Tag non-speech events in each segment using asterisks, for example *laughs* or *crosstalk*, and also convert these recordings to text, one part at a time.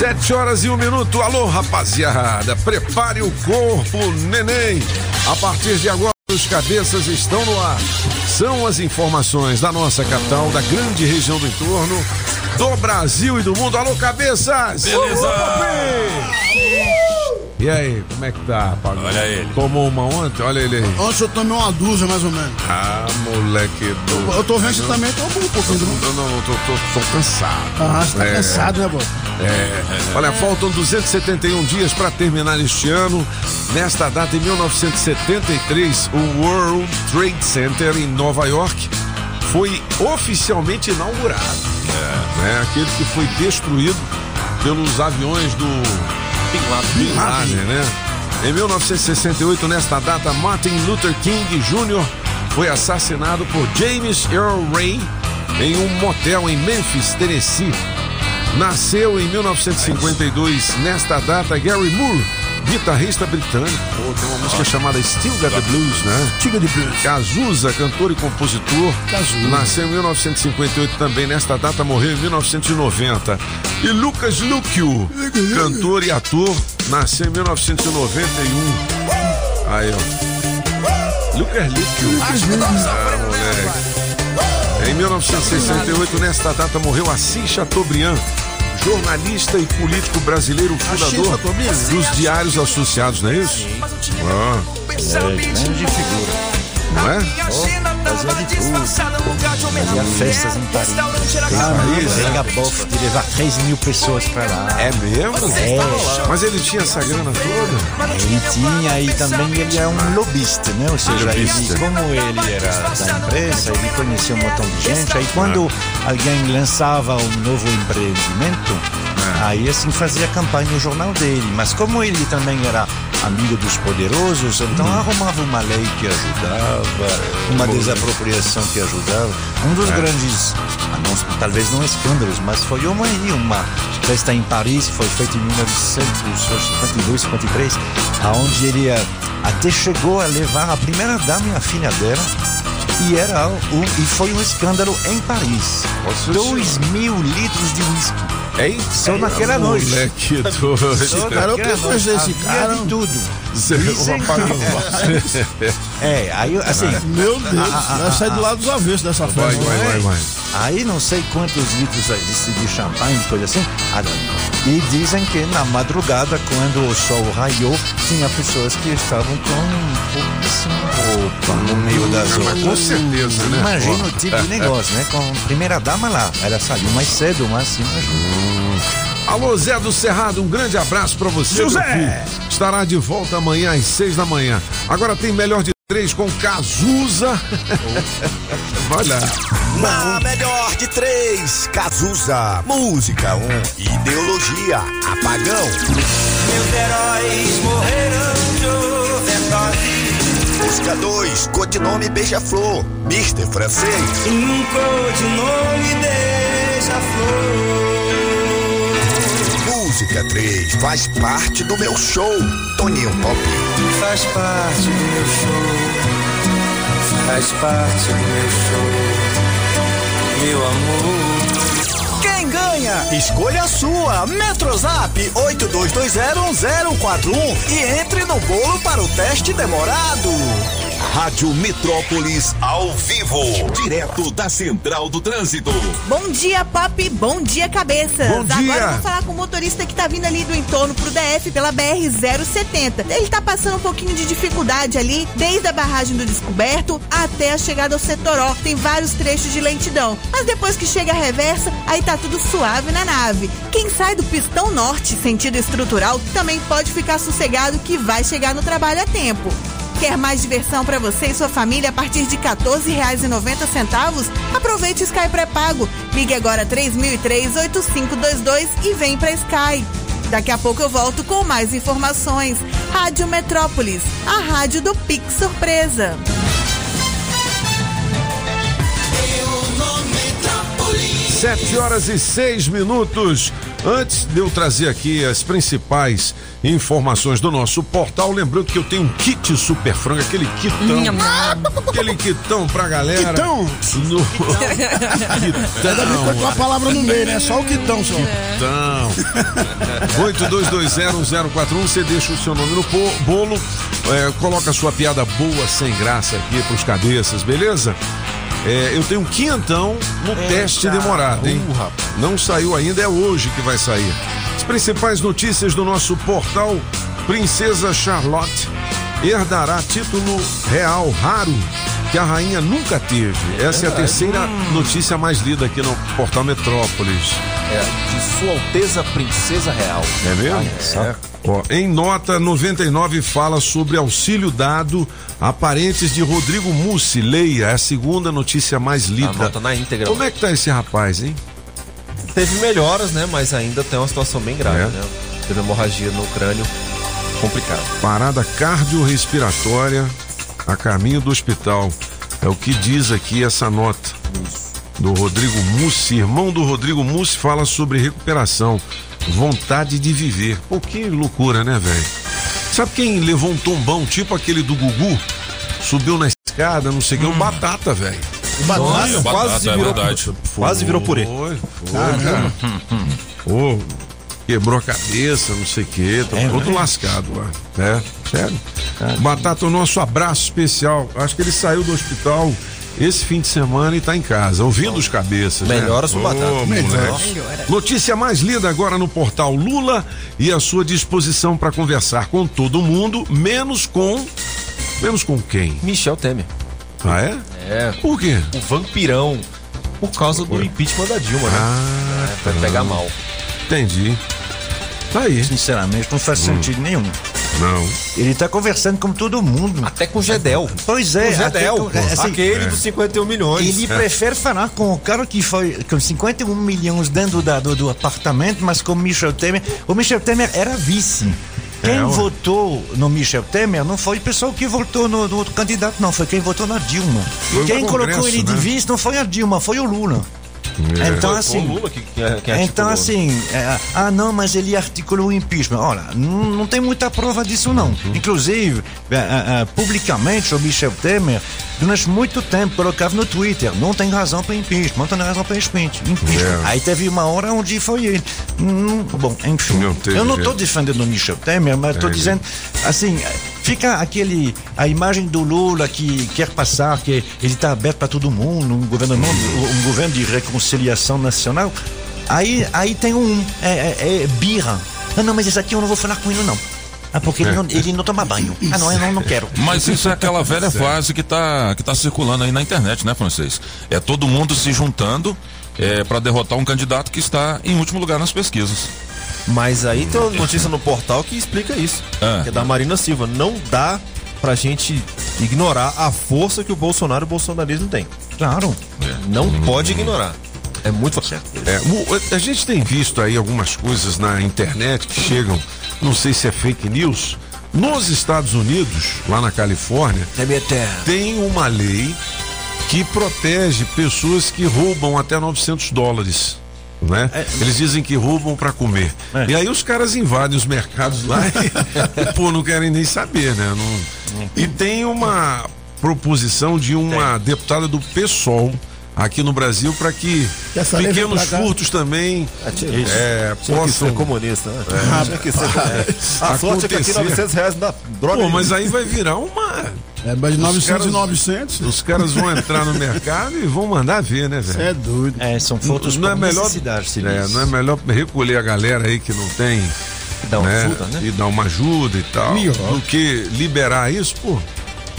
Sete horas e um minuto. Alô, rapaziada. Prepare o corpo, neném. A partir de agora, os cabeças estão no ar. São as informações da nossa capital, da grande região do entorno, do Brasil e do mundo. Alô, cabeças! Beleza. E aí, como é que tá, Pagão? Olha ele. Tomou uma ontem? Olha ele aí. Ontem eu tomei uma dúzia, mais ou menos. Ah, moleque do. Eu tô vendo você também tomou um pouquinho. Não, não, não, tô, tô, tô cansado. Ah, você tá É. cansado, né, pô? É. Olha, faltam 271 dias para terminar este ano. Nesta data, em 1973, o World Trade Center em Nova York foi oficialmente inaugurado. É. Aquele que foi destruído pelos aviões do Bin Laden, né? Em 1968, nesta data, Martin Luther King Jr. foi assassinado por James Earl Ray em um motel em Memphis, Tennessee. Nasceu em 1952, nesta data, Gary Moore, guitarrista britânico. Pô, tem uma música chamada Still Got the Blues, né? Tiga de blues. Cazuza, cantor e compositor. Cazuza. Nasceu em 1958 também. Nesta data morreu em 1990. E Lucas Lucio, cantor e ator, nasceu em 1991. Aí, ó. Lucas Lucio. Ah, moleque. Em 1968, nesta data, morreu Assis Chateaubriand, jornalista e político brasileiro, fundador dos Diários Associados, não é isso? Ah, grande figura. não é? Fazia de tudo. Fazia festas em Paris. Paris, Fez Venga Boff de levar 3 mil pessoas pra lá. É mesmo? É. Mas ele tinha essa grana toda? Ele tinha e também ele é um lobista, né? Ou seja, ele, Lobista. como ele era da empresa, ele conhecia um montão de gente. Aí quando alguém lançava um novo empreendimento, aí assim fazia campanha no jornal dele. Mas como ele também era amigo dos poderosos, então arrumava uma lei que ajudava, uma desapropriação que ajudava. Um dos grandes, ah, não- talvez não escândalos, mas foi uma uma festa em Paris, foi feita em 1952, 53, aonde ele eh, até chegou a levar a primeira dama e a filha dela. E era um, e foi um escândalo em Paris. Nossa 2 mil litros de uísque. Eita, Só naquela noite. Moleque Só doido. Cara, eu naquela quero conhecer noite. esse Havia cara. de tudo. Dizem que- *laughs* É, aí assim, Meu Deus, vai sair do lado dos avessos dessa Vai, festa. vai, vai, vai. aí não sei quantos litros aí de, de champanhe, coisa assim. Ah, E dizem que na madrugada, quando o sol raiou, tinha pessoas que estavam com pouquíssima roupa no meio das com certeza, né? Imagina o tipo de negócio, né? Com a primeira dama lá. Ela saiu mais cedo, mas imagina. Alô, Zé do Cerrado, um grande abraço pra você, José. meu filho. Estará de volta amanhã às seis da manhã. Agora tem melhor de três com Cazuza. *laughs* Vai lá. Na melhor de três, Cazuza. Música 1, um, ideologia, apagão. Meus heróis morreram. Música 2, codinome beija-flor, Mister Francês. Um codinome beija-flor. Música 3, faz parte do meu show, Toninho Pop. Faz parte do meu show. Faz parte do meu show. Meu amor. Quem ganha? Escolha a sua. Metrozap 82201041 e entre no bolo para o teste demorado. Rádio Metrópolis ao vivo, direto da Central do Trânsito. Bom dia, Pop. Bom dia, cabeças. Bom dia. Agora eu vou falar com o motorista que tá vindo ali do entorno pro DF pela BR-070. Ele tá passando um pouquinho de dificuldade ali, desde a barragem do Descoberto até a chegada ao Setoró. Tem vários trechos de lentidão. Mas depois que chega a reversa, aí tá tudo suave na nave. Quem sai do pistão norte, sentido estrutural, também pode ficar sossegado que vai chegar no trabalho a tempo. Quer mais diversão para você e sua família a partir de R$ 14,90? Aproveite Sky pré-pago. Ligue agora 3003-8522 e vem para Sky. Daqui a pouco eu volto com mais informações. Rádio Metrópolis, a rádio do Pix Surpresa. Sete horas e seis minutos. Antes de eu trazer aqui as principais informações do nosso portal, lembrando que eu tenho um kit super frango, aquele kitão. aquele kitão pra galera. Quitão? No... Ainda bem que foi com a palavra no meio, né? Só o quitão, só. Então, 82201041, você deixa o seu nome no bolo, é, coloca a sua piada boa, sem graça aqui pros cabeças, beleza? É, eu tenho um quinhentão no teste demorado, hein? Não saiu ainda, é hoje que vai sair. As principais notícias do nosso portal: Princesa Charlotte herdará título real raro que a rainha nunca teve. Essa é a terceira notícia mais lida aqui no portal Metrópolis. É, de Sua Alteza Princesa Real. É mesmo? É. Ó, em nota 99 fala sobre auxílio dado a parentes de Rodrigo Mussi. Leia, é a segunda notícia mais lida. A nota na íntegra. Como é que tá esse rapaz, hein? Teve melhoras, né? Mas ainda tem uma situação bem grave, É. né? Teve hemorragia no crânio. Complicado. Parada cardiorrespiratória a caminho do hospital. É o que diz aqui essa nota do Rodrigo Mussi. Irmão do Rodrigo Mussi fala sobre recuperação, vontade de viver. Pô, que loucura, né, velho? Sabe quem levou um tombão tipo aquele do Gugu? Subiu na escada, não sei o que, um batata, velho. Batata. quase é virou, verdade. quase virou purê. Foi, foi, cara. Ô, quebrou a cabeça, não sei o quê, tá todo lascado lá. É, sério. Batata, o nosso abraço especial. Acho que ele saiu do hospital esse fim de semana e tá em casa, ouvindo os cabeças. né? Melhoras pro Ô, Batata. moleque. Notícia mais lida agora no portal Lula e a sua disposição para conversar com todo mundo, menos com. Menos com quem? Michel Temer. Ah, é? É. Por quê? O vampirão. Por causa do impeachment da Dilma, né? Ah, É, vai pegar mal. entendi. Tá aí. Sinceramente, não faz sentido nenhum. Não. Ele tá conversando com todo mundo. Até com o Gedel. Pois é, o até Gedel. com- assim, aquele dos 51 milhões. Ele prefere falar com o cara que foi com 51 milhões dentro da- do, do apartamento, mas com o Michel Temer. O Michel Temer era vice. Quem É, votou no Michel Temer não foi o pessoal que votou no, no outro candidato, não. Foi quem votou na Dilma. Foi quem Congresso, colocou ele de né? vice não foi a Dilma, foi o Lula. Então, Foi assim. Lula que, que, que Então, articulou. assim, é, ah, não, mas ele articulou o impeachment. Olha, não, tem muita prova disso, não. Inclusive, é, é, é, publicamente, o Michel Temer, durante muito tempo, colocava no Twitter: não tem razão para impeachment, não tem razão para impeachment. impeachment. É. Aí teve uma hora onde foi ele. Hum, bom, enfim. Não teve eu não estou defendendo o Michel Temer, mas estou É, dizendo, assim, fica aquele, a imagem do Lula que quer passar, que ele está aberto para todo mundo, um governo, um governo de reconciliação nacional. Aí, aí tem um, é, é, é birra. Ah, não, mas esse aqui eu não vou falar com ele, não. Ah, porque ele não, ele não toma banho. Ah, não, eu não, não quero. Mas isso é aquela velha frase que tá, que tá circulando aí na internet, né, francês? É todo mundo se juntando é, para derrotar um candidato que está em último lugar nas pesquisas. Mas aí tem uma notícia no portal que explica isso. Ah. Que é da Marina Silva. Não dá pra gente ignorar a força que o Bolsonaro e o bolsonarismo tem. Claro. Não pode ignorar. É muito forte. É, a gente tem visto aí algumas coisas na internet que chegam, não sei se é fake news. Nos Estados Unidos, lá na Califórnia, tem uma lei que protege pessoas que roubam até 900 dólares. Né? Eles dizem que roubam para comer. É. E aí os caras invadem os mercados lá e, *laughs* pô, não querem nem saber, né? Não- E tem uma proposição de uma deputada do PSOL aqui no Brasil para que Que essa pequenos furtos também é, que ser possam. comunista, né? Tinha que ser. A sorte é que aqui Acontecer. 900 reais não dá droga. Pô, mas aí vai virar uma. É, mas de 900 caras- e 900. Os caras vão entrar no mercado e vão mandar ver, né, velho? É doido. É, são fotos não é por melhor, é, não é melhor recolher a galera aí que não tem Dá uma né, ajuda, né? e dar uma ajuda e tal, Melhor. do que liberar isso, pô.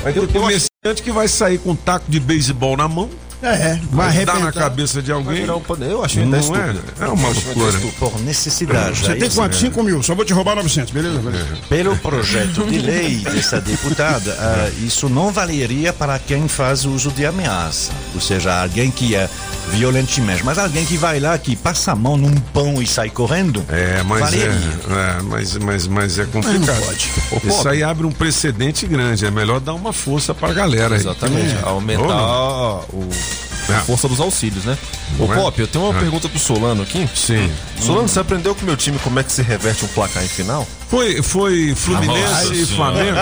Vai ter comerciante que vai sair com um taco de beisebol na mão, É, vai Vai dar na arrebentar. cabeça de alguém. um. Eu acho que não é é, é uma loucura. Por necessidade. Você tem quanto? 5 mil. Só vou te roubar 900, beleza? beleza. Pelo projeto de lei dessa deputada, *laughs* ah, isso não valeria para quem faz uso de ameaça. Ou seja, alguém que é violentemente. Mas alguém que vai lá, que passa a mão num pão e sai correndo, É, mas valeria. é, é, mas, mas, mas é complicado. pode. Isso aí abre um precedente grande. É melhor dar uma força pra galera aí. Exatamente. É. Aumentar o, É. a força dos auxílios, né? Ô, Não é? Pop, eu tenho uma É. pergunta pro Solano aqui. Sim. Solano, você aprendeu com o meu time como é que se reverte um placar em final? Foi, foi Fluminense e Flamengo.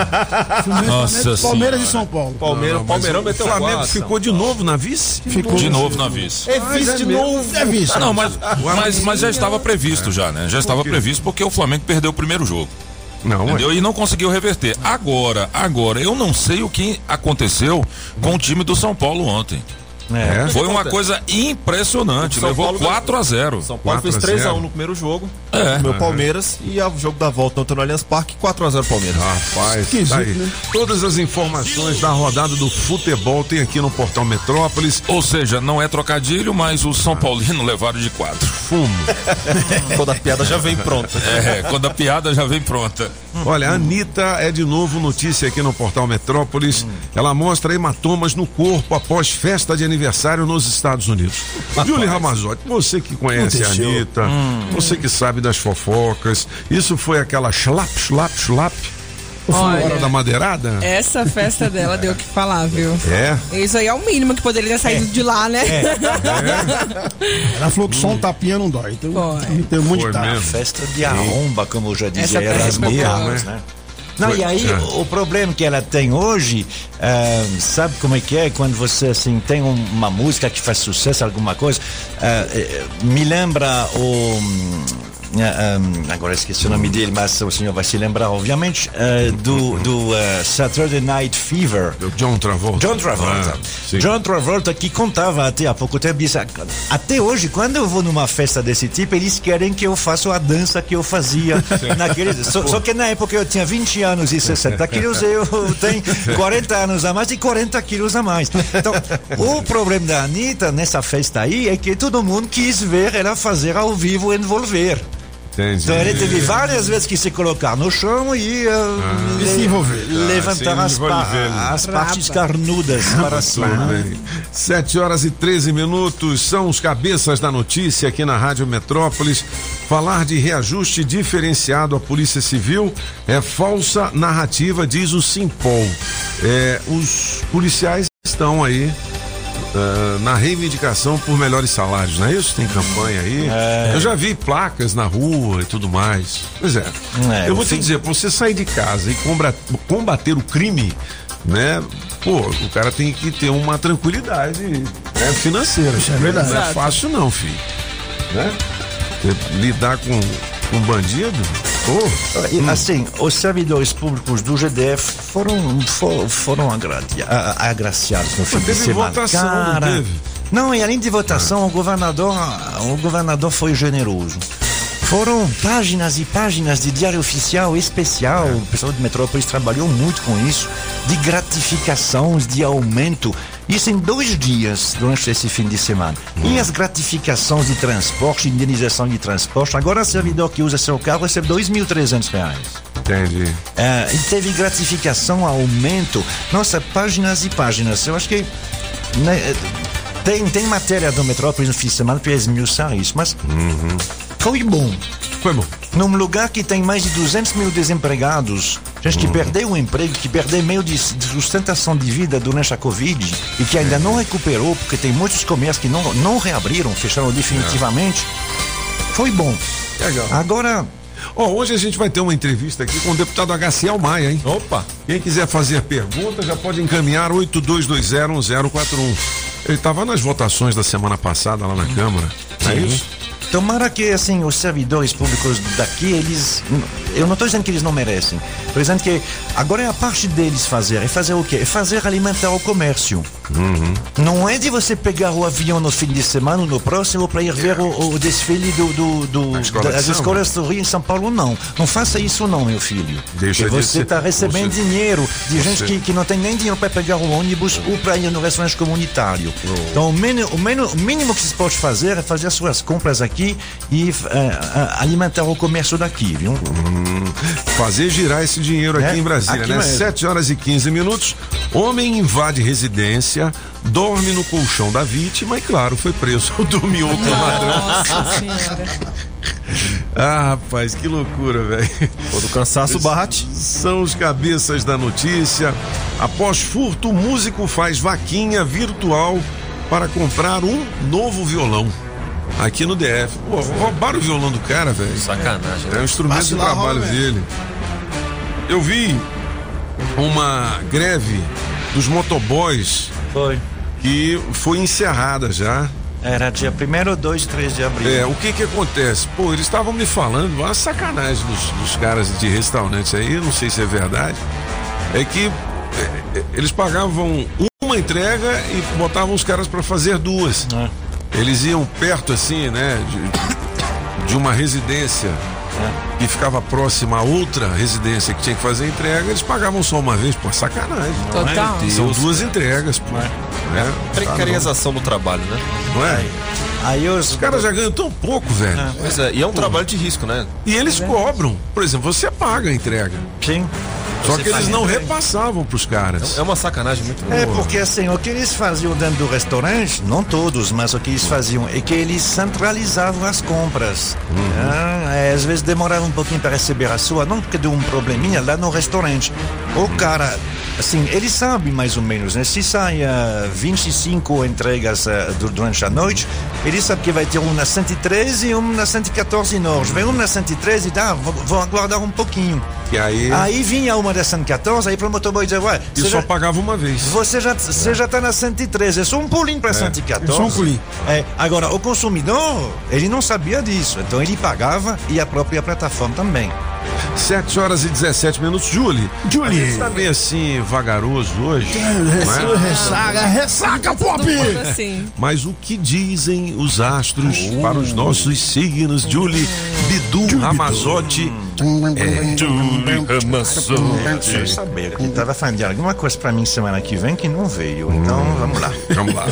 Nossa Palmeiras e São Paulo. Palmeiras, Palmeirão o meteu Flamengo quatro. ficou de novo na vice? Ficou. De novo na vice. É vice de novo. É vice. Não, mas, mas, mas já estava previsto já, né? Já estava previsto porque o Flamengo perdeu o primeiro jogo. Não. Entendeu? E não conseguiu reverter. Agora, agora, eu não sei o que aconteceu com o time do São Paulo ontem. É. Foi uma coisa impressionante. São Levou Paulo 4 a 0 São Paulo 4 fez a 3x1 0. no primeiro jogo. É. Meu Palmeiras. E o jogo da volta ontem no Allianz Parque, 4x0 Palmeiras. Rapaz, Esquisito, tá aí. né? Todas as informações da rodada do futebol tem aqui no Portal Metrópolis. Ou seja, não é trocadilho, mas os São Paulinos levaram de 4. Fumo. *laughs* Toda a piada já vem pronta. É, quando a piada já vem pronta. Olha, a Anitta é de novo notícia aqui no Portal Metrópolis. Ela mostra hematomas no corpo após festa de aniversário nos Estados Unidos. Julie Ramazotti, você que conhece a. Anitta, você que sabe das fofocas, isso foi aquela schlap, schlap, schlap? Olha. Hora da madeirada? Essa festa dela deu o que falar, viu? É. Isso aí é o mínimo que poderia ter saído de lá, né? *laughs* Ela falou que só um tapinha não dói. Então, Foi. tem um monte Foi de mesmo. Festa de arromba, como já dizia foi boa. Carlos, né? Não, e aí É. o, problema que ela tem hoje, ah, sabe como é que é? Quando você assim tem um- uma música que faz sucesso, alguma coisa, eh, me lembra o. ah, hum, agora esqueci o nome dele, mas o senhor vai se lembrar, obviamente, ah, do, do ah, Saturday Night Fever. Do John Travolta. John Travolta. Ah. John Travolta que contava até há pouco tempo, disse, até hoje, quando eu vou numa festa desse tipo, eles querem que eu faça a dança que eu fazia *laughs* naquele. Só, só que na época eu tinha 20 anos e 60 quilos, eu *laughs* tenho 40 anos a mais e 40 quilos a mais. Então, o *laughs* problema da Anitta nessa festa aí é que todo mundo quis ver ela fazer ao vivo envolver. Entendi. Então ele teve várias vezes que se colocar no chão e, uh, E se envolver. levantar Ah, as, se pa- envolver. as partes carnudas *laughs* para cima. 7 horas e 13 minutos são os cabeças da notícia aqui na Rádio Metrópolis. Falar de reajuste diferenciado à Polícia Civil é falsa narrativa, diz o Simpol. É, os policiais estão aí. Ah, na reivindicação por melhores salários, não é isso? Tem campanha aí. Eu já vi placas na rua e tudo mais. Pois é. É, Eu vou te dizer, pra você sair de casa e combater o crime, né? Pô, o cara tem que ter uma tranquilidade né, financeira. Isso é verdade. Não é fácil não, filho. Né? Lidar com um bandido, pô, E, Assim, os servidores públicos do GDF foram, for- foram agradi- agraciados no fim Mas de teve semana. votação, não teve? Não, e além de votação, o governador, o governador foi generoso. Foram páginas e páginas de diário oficial especial. O pessoal de Metrópolis trabalhou muito com isso, de gratificações, de aumento. Isso em dois dias durante esse fim de semana. E as gratificações de transporte, indenização de transporte. Agora, o servidor que usa seu carro recebe 2.300 reais. entendi. É, e teve gratificação, aumento. Nossa, páginas e páginas. Eu acho que. né, tem, tem matéria do Metrópolis no fim de semana para esmiuçar isso, mas foi bom. Foi bom. Num lugar que tem mais de 200 mil desempregados, gente que perdeu o emprego, que perdeu meio de, de sustentação de vida durante a Covid e que ainda não recuperou, porque tem muitos comércios que não, não reabriram, fecharam definitivamente. Foi bom. Legal. Agora, Ó, hoje a gente vai ter uma entrevista aqui com o deputado HCL Maia, hein? Opa! Quem quiser fazer pergunta já pode encaminhar 82201041. Ele estava nas votações da semana passada lá na Câmara, não é isso? Tomara que assim os servidores públicos daqui eles, eu não estou dizendo que eles não merecem, estou dizendo que agora é a parte deles fazer. É fazer o quê? É fazer alimentar o comércio. Não é de você pegar o avião no fim de semana ou no próximo para ir ver o, o desfile do, do, do- escola das escolas do Rio em São Paulo, não. Não faça isso não, meu filho. Deixa Porque você está recebendo você- dinheiro de você- gente que, que não tem nem dinheiro para pegar o ônibus ou para ir no restaurante comunitário. Então, o, mínimo, o, mínimo, o mínimo que você pode fazer é fazer as suas compras aqui e eh, eh, alimentar o comércio daqui, viu? Fazer girar esse dinheiro aqui É, em Brasília, aqui né? mesmo. 7 horas e 15 minutos. Homem invade residência, dorme no colchão da vítima e, claro, foi preso. *laughs* Dormiu com o ladrão. Nossa senhora. *laughs* Ah, rapaz, que loucura, velho. Ou do cansaço bate. São os cabeças da notícia. Após furto, músico faz vaquinha virtual para comprar um novo violão. Aqui no DF. Pô, roubaram o violão do cara, velho. Sacanagem. É um instrumento de trabalho dele. Eu vi uma greve dos motoboys Foi. que foi encerrada já. Era dia 1 2 3 de abril. É, o que que acontece? Pô, eles estavam me falando, uma sacanagem dos, dos caras de restaurantes aí, eu não sei se é verdade, é que é, é, eles pagavam uma entrega e botavam os caras para fazer duas. Eles iam perto assim, né, de, de uma residência que ficava próxima a outra residência que tinha que fazer a entrega, eles pagavam só uma vez, pô, sacanagem. Total. São duas entregas, pô. Né? Precarização do trabalho, né? Não é? Aí os Os caras já ganham tão pouco, velho. Pois é, e é um trabalho de risco, né? E eles cobram. Por exemplo, você paga a entrega. Sim. Só que eles não repassavam pros caras. É uma sacanagem muito É boa. porque assim, o que eles faziam dentro do restaurante, não todos, mas o que eles faziam é que eles centralizavam as compras. Ah, é, às vezes demorava um pouquinho para receber a sua, não porque deu um probleminha lá no restaurante. O cara, assim, ele sabe mais ou menos, né? Se sai ah, 25 entregas du- durante a noite, ele sabe que vai ter um na 113 e um na 114 Norte. Vem um na 113 e dá, vou, vou aguardar um pouquinho. E aí. Aí vinha uma da 114, aí para o motoboy dizer, ué, E só já- pagava uma vez. você já, você já tá na 113, é só um pulinho para 114. É só um pulinho. É, agora, o consumidor, ele não sabia disso, então ele pagava e a própria plataforma também. 7 horas e 17 minutos. Julie. Julie. A gente tá bem assim, vagaroso hoje. não é? Ressaca, ressaca, pop! Assim. Mas o que dizem os astros para os nossos signos? Julie, Bidu, Ramazotti. Deixa eu saber, que tava falando de alguma coisa para mim semana que vem que não veio, então vamos lá. Vamos lá.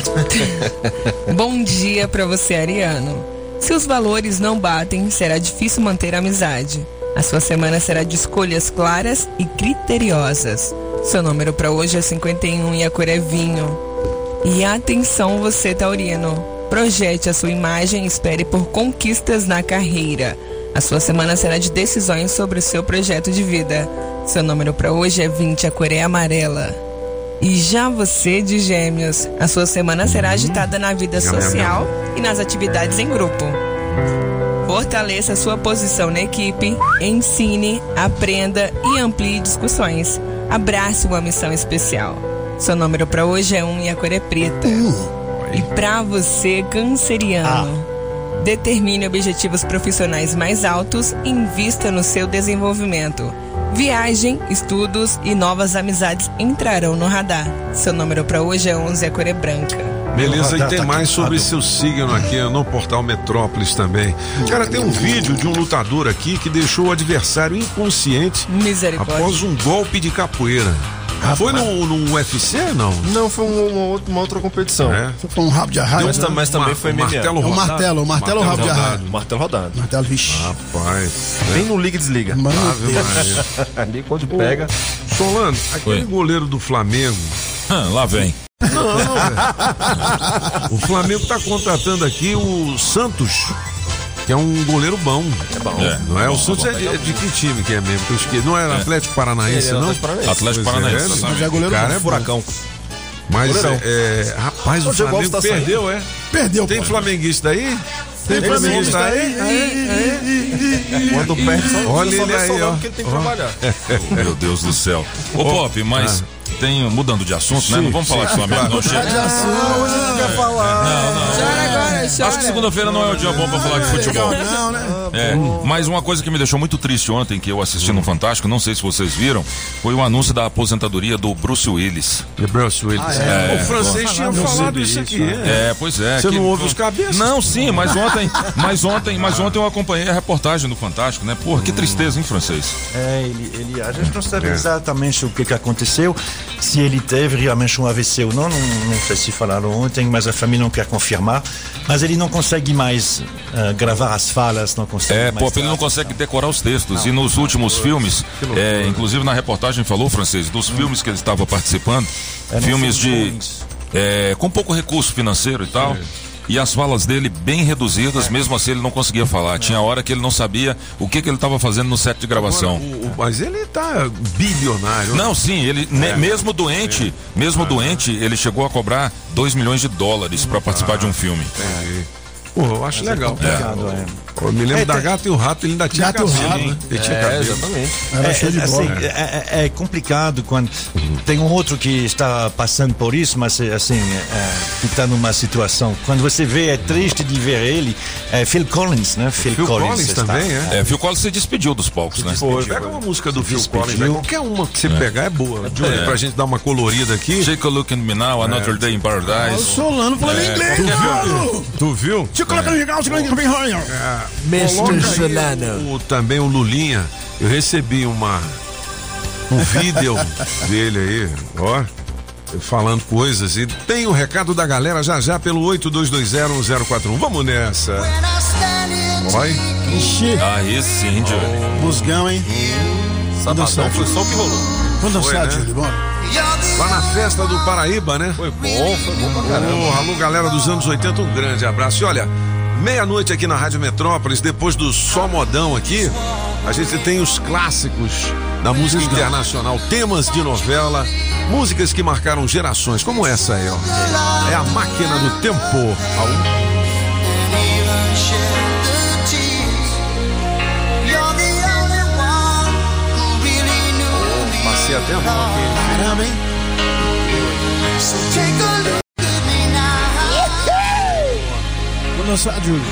*laughs* Bom dia pra você, Ariano. Se os valores não batem, será difícil manter a amizade. A sua semana será de escolhas claras e criteriosas. Seu número pra hoje é 51 e a cor é vinho. E atenção você, Taurino. Projete a sua imagem e espere por conquistas na carreira. A sua semana será de decisões sobre o seu projeto de vida. Seu número pra hoje é 20, a cor é amarela. E já você de Gêmeos, a sua semana será agitada na vida social e nas atividades em grupo. Fortaleça sua posição na equipe, ensine, aprenda e amplie discussões. Abrace uma missão especial. Seu número para hoje é um e a cor é preta. E para você, canceriano, determine objetivos profissionais mais altos e invista no seu desenvolvimento. Viagem, estudos e novas amizades entrarão no radar. Seu número para hoje é 11 e a cor é branca. Beleza, e Tá- tem tá mais aqui, sobre seu signo aqui no portal Metrópolis também. Cara, tem um vídeo de um lutador aqui que deixou o adversário inconsciente após um golpe de capoeira. Foi no, no UFC, não? Não, foi uma, uma outra, uma outra competição. É. Foi um rabo de arraia. Mas, mas também Mar- foi MMA. martelo É o rodado. martelo, o martelo rabo de arraia. Martelo rodado. Martelo, vixe. Rapaz. Vem no liga e desliga. Mano, Ave Maria. *laughs* Ali quando pega. Solano, aquele Oi. goleiro do Flamengo. Ah, lá vem. *laughs* O Flamengo tá contratando aqui o Santos, que é um goleiro bom. É bom. É. Não é? Bom, O Santos bom. é de, é de que time que é mesmo? Que eu esqueci. Não é Atlético Paranaense, é não? Atlético Paranaense. Atlético é, Paranaense. é goleiro O cara bom. é bom. Furacão. Mas, é, rapaz, o O Flamengo tá perdeu, é? Perdeu, Tem pô. flamenguista aí? Tem flamenguista aí? Quando perde, só, Olha ele aí, ó. que ele tem que trabalhar. *laughs* Meu Deus do céu. Ô, Pop, mas tem, mudando de assunto, né? Sim, Não vamos sim, falar de Flamengo, não chega. Já Hoje não quer falar. Chora agora, chora. Acho que segunda-feira não é o dia bom pra falar de futebol. Não, né? É, mas uma coisa que me deixou muito triste ontem, que eu assisti no Fantástico, não sei se vocês viram, foi o anúncio da aposentadoria do Bruce Willis. The Bruce Willis. é. O francês tinha falado isso aqui. É, pois é. Você que- não ouve os cabeças? Não, sim, mas ontem, mas ontem, mas ontem eu acompanhei a reportagem do Fantástico, né? Porra, que tristeza, hein, francês? É, ele, ele, a gente não sabe exatamente o que, que aconteceu, se ele teve realmente um AVC ou não, não, não sei se falaram ontem, mas a família não quer confirmar. Mas ele não consegue mais ah, gravar as falas, não consegue É, mais. pô, ele não consegue decorar os textos. E nos últimos filmes, é, inclusive na reportagem falou, francês, dos filmes que ele estava participando, Eram filmes de. é, com pouco recurso financeiro e tal. E as falas dele bem reduzidas, mesmo assim ele não conseguia falar. Tinha hora que ele não sabia o que, que ele estava fazendo no set de gravação. O- o- mas ele tá bilionário. Não, sim, ele ne- mesmo doente, mesmo doente, ele chegou a cobrar 2 milhões de dólares para participar de um filme. Pô, eu acho legal. complicado, é. Eu me lembro É, da tem- gata e o rato, ele ainda tinha Gato e o cabelo, rato, né? né? Ele tinha É, cabelo. exatamente. Era de assim, bola. é, é- é complicado quando tem um outro que está passando por isso, mas é, assim, é, que está numa situação. Quando você vê, é triste de ver ele. É Phil Collins, né? Phil, Phil Collins está- também, é? É, Phil Collins se despediu dos palcos, né? Pô, pega uma música do Phil Collins, despediu. né? qualquer uma que você pegar é boa. Júlio, pra gente dar uma colorida aqui. Take a look at me now, another day in O paradise. Solano falando inglês, cara. Tu viu? Te coloca no legal, te coloca no bem Coloca aí o, também o Lulinha. Eu recebi uma um vídeo *laughs* dele aí, ó. Falando coisas e tem o recado da galera já já pelo 82201041. Vamos nessa. Vai. Ixi, Aí sim, Júlio. busgão, hein? Sabadão foi só o que rolou. Vamos dançar, né? Júlio, bora. Lá na festa do Paraíba, né? Foi bom, foi bom pra caramba. Ô, alô, galera dos anos 80, um grande abraço. E olha, meia-noite aqui na Rádio Metrópolis, depois do Só Modão aqui, a gente tem os clássicos da música internacional, temas de novela, músicas que marcaram gerações, como essa aí, ó. É a máquina do tempo. Ao- Passei até a mão aqui. Júlio.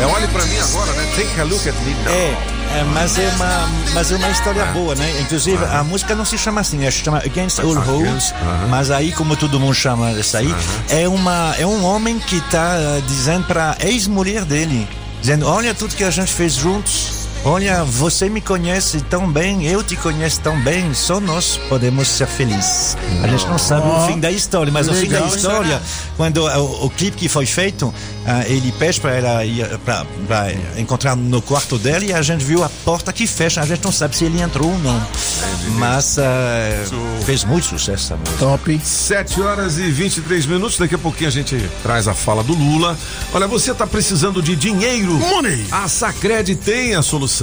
É, olhe pra mim agora, né? Take a look at me now. É, é, mas é uma, mas é uma história boa, né? Inclusive, a música não se chama assim, ela se chama Against All Odds, mas aí, como todo mundo chama essa aí, é, uma, é um homem que está dizendo para ex-mulher dele, dizendo, olha tudo que a gente fez juntos, olha, você me conhece tão bem, eu te conheço tão bem, só nós podemos ser felizes. A gente não sabe o fim da história, mas o fim da Legal, história, quando o, o clipe que foi feito, ah, ele pede para ela ir pra, pra encontrar no quarto dela e a gente viu a porta que fecha. A gente não sabe se ele entrou ou não. Mas ah, fez muito sucesso essa música. Top, hein? 7 horas e 23 minutos. Daqui a pouquinho a gente traz a fala do Lula. Olha, você está precisando de dinheiro? Money. A Sacred tem a solução.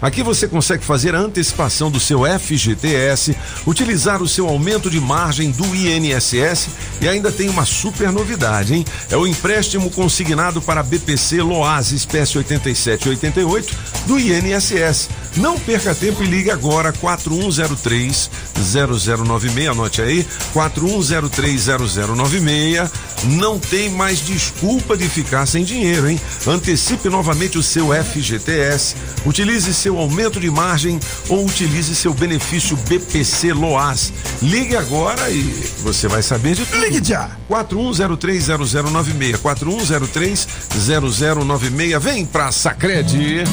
Aqui você consegue fazer a antecipação do seu FGTS, utilizar o seu aumento de margem do INSS e ainda tem uma super novidade, hein? É o empréstimo consignado para BPC Loas espécie 87 e 88 do INSS. Não perca tempo e ligue agora 4103 0096, anote aí, 4103 0096. Não tem mais desculpa de ficar sem dinheiro, hein? Antecipe novamente o seu FGTS, utilize seu aumento de margem ou utilize seu benefício BPC Loas. Ligue agora e você vai saber de tudo. Ligue já. 41030096, 41030096. Vem pra Sacredi.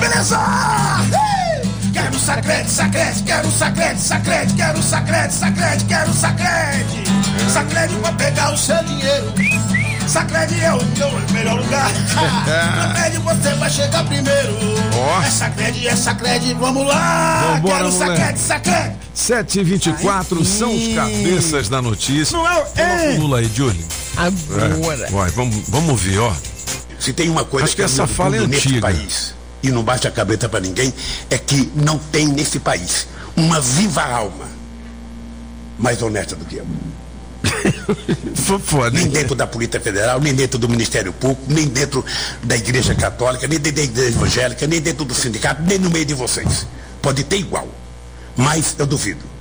Beleza! Quero sacrete, sacrete, quero sacrete, sacrete, quero sacrete, sacrete, quero sacrete. Sacrete pra pegar o seu dinheiro. Sacrete é o meu melhor lugar. *laughs* Sacrete você vai chegar primeiro. Ó. É sacrete, é sacrete, vamos lá. Vambora, quero moleque. sacrete, sacrete. 724 são os cabeças da notícia. Não é o- é. Lula aí, Júlio. Agora. É, vai, vamos, vamos ouvir, ó. Se tem uma coisa Acho que eu essa amo fala é antiga. país, e não bate a cabeça pra ninguém, é que não tem nesse país uma viva alma mais honesta do que eu. *laughs* Foda. Nem dentro da Polícia Federal, nem dentro do Ministério Público, nem dentro da Igreja Católica, nem dentro da Igreja Evangélica, nem dentro do sindicato, nem no meio de vocês. Pode ter igual. Mas eu duvido.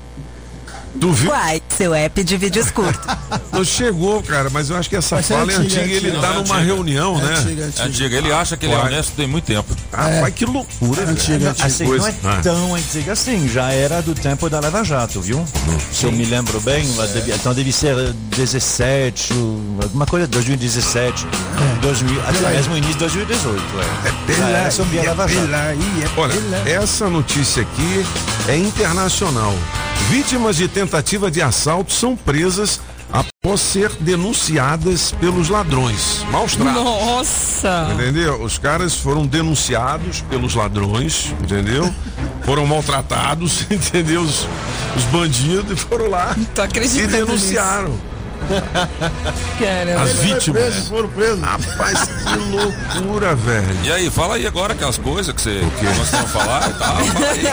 Tu viu? Uai, seu app de vídeos curtos. *laughs* Não chegou, cara, mas eu acho que essa Mas é fala é antiga, antiga e ele antiga. tá É numa antiga. reunião, É né? antiga, antiga. Antiga, ele acha que ele é honesto tem muito tempo. Rapaz, que loucura, velho. Assim, não é Ah. tão antiga assim, já era do tempo da Lava Jato, viu? Se eu me lembro bem, então deve ser eh, 17, ou alguma coisa, 2017, 2000, até mesmo início de 2018. É, já era sobre a Lava Jato. Olha, essa notícia aqui é internacional. Vítimas de tentativa de assalto são presas após ser denunciadas pelos ladrões. Maus tratos. Nossa! Entendeu? Os caras foram denunciados pelos ladrões, entendeu? Foram maltratados, *laughs* entendeu? Os, os bandidos foram lá Tô e denunciaram. *laughs* Caramba. As vítimas. foram presos. Rapaz, que loucura, velho. E aí, fala aí agora aquelas coisas que você que nós vamos falar e tal. Fala aí.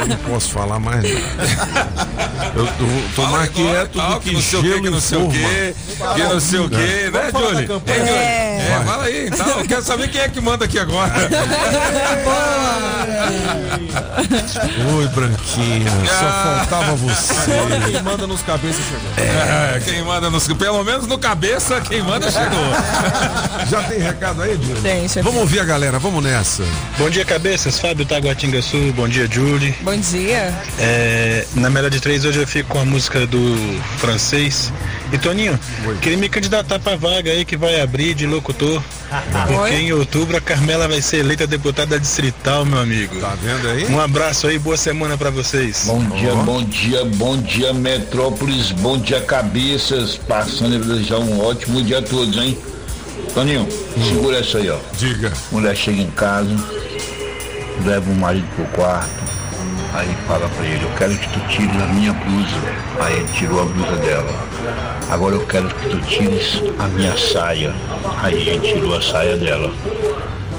Eu não posso falar mais nada. *laughs* Eu tô, tô Fala mais agora, quieto tal, do que, não sei o que, gelo que não sei o forma. que, não sei o né, da Julie? campanha? Hein, Julie? É. É, fala aí, então. Eu quero saber quem é que manda aqui agora. Oi, Branquinha, só Ah. faltava você. Quem manda nos cabeças chegou. É, quem manda nos. Pelo menos no cabeça, quem manda chegou. *laughs* Já tem recado aí, Júlio? Tem, chefe. Vamos ouvir a galera, vamos nessa. Bom dia, cabeças. Fábio Taguatinga Sul. Bom dia, Julie. Bom dia. É, na melhor de três, hoje eu fico com a música do francês. E Toninho, queria me candidatar pra vaga aí que vai abrir de locutor. *laughs* Porque Oi? em outubro a Carmela vai ser eleita deputada distrital, meu amigo. Tá vendo aí? Um abraço aí, boa semana pra vocês. Bom dia, bom dia, bom dia, Metrópolis, bom dia, cabeças. Passando a desejar um ótimo dia a todos, hein? Toninho, segura essa aí, ó. Diga. Mulher chega em casa, leva o marido pro quarto, aí fala pra ele, eu quero que tu tires a minha blusa. Aí ele tirou a blusa dela. Agora eu quero que tu tires a minha saia. Aí ele tirou a saia dela.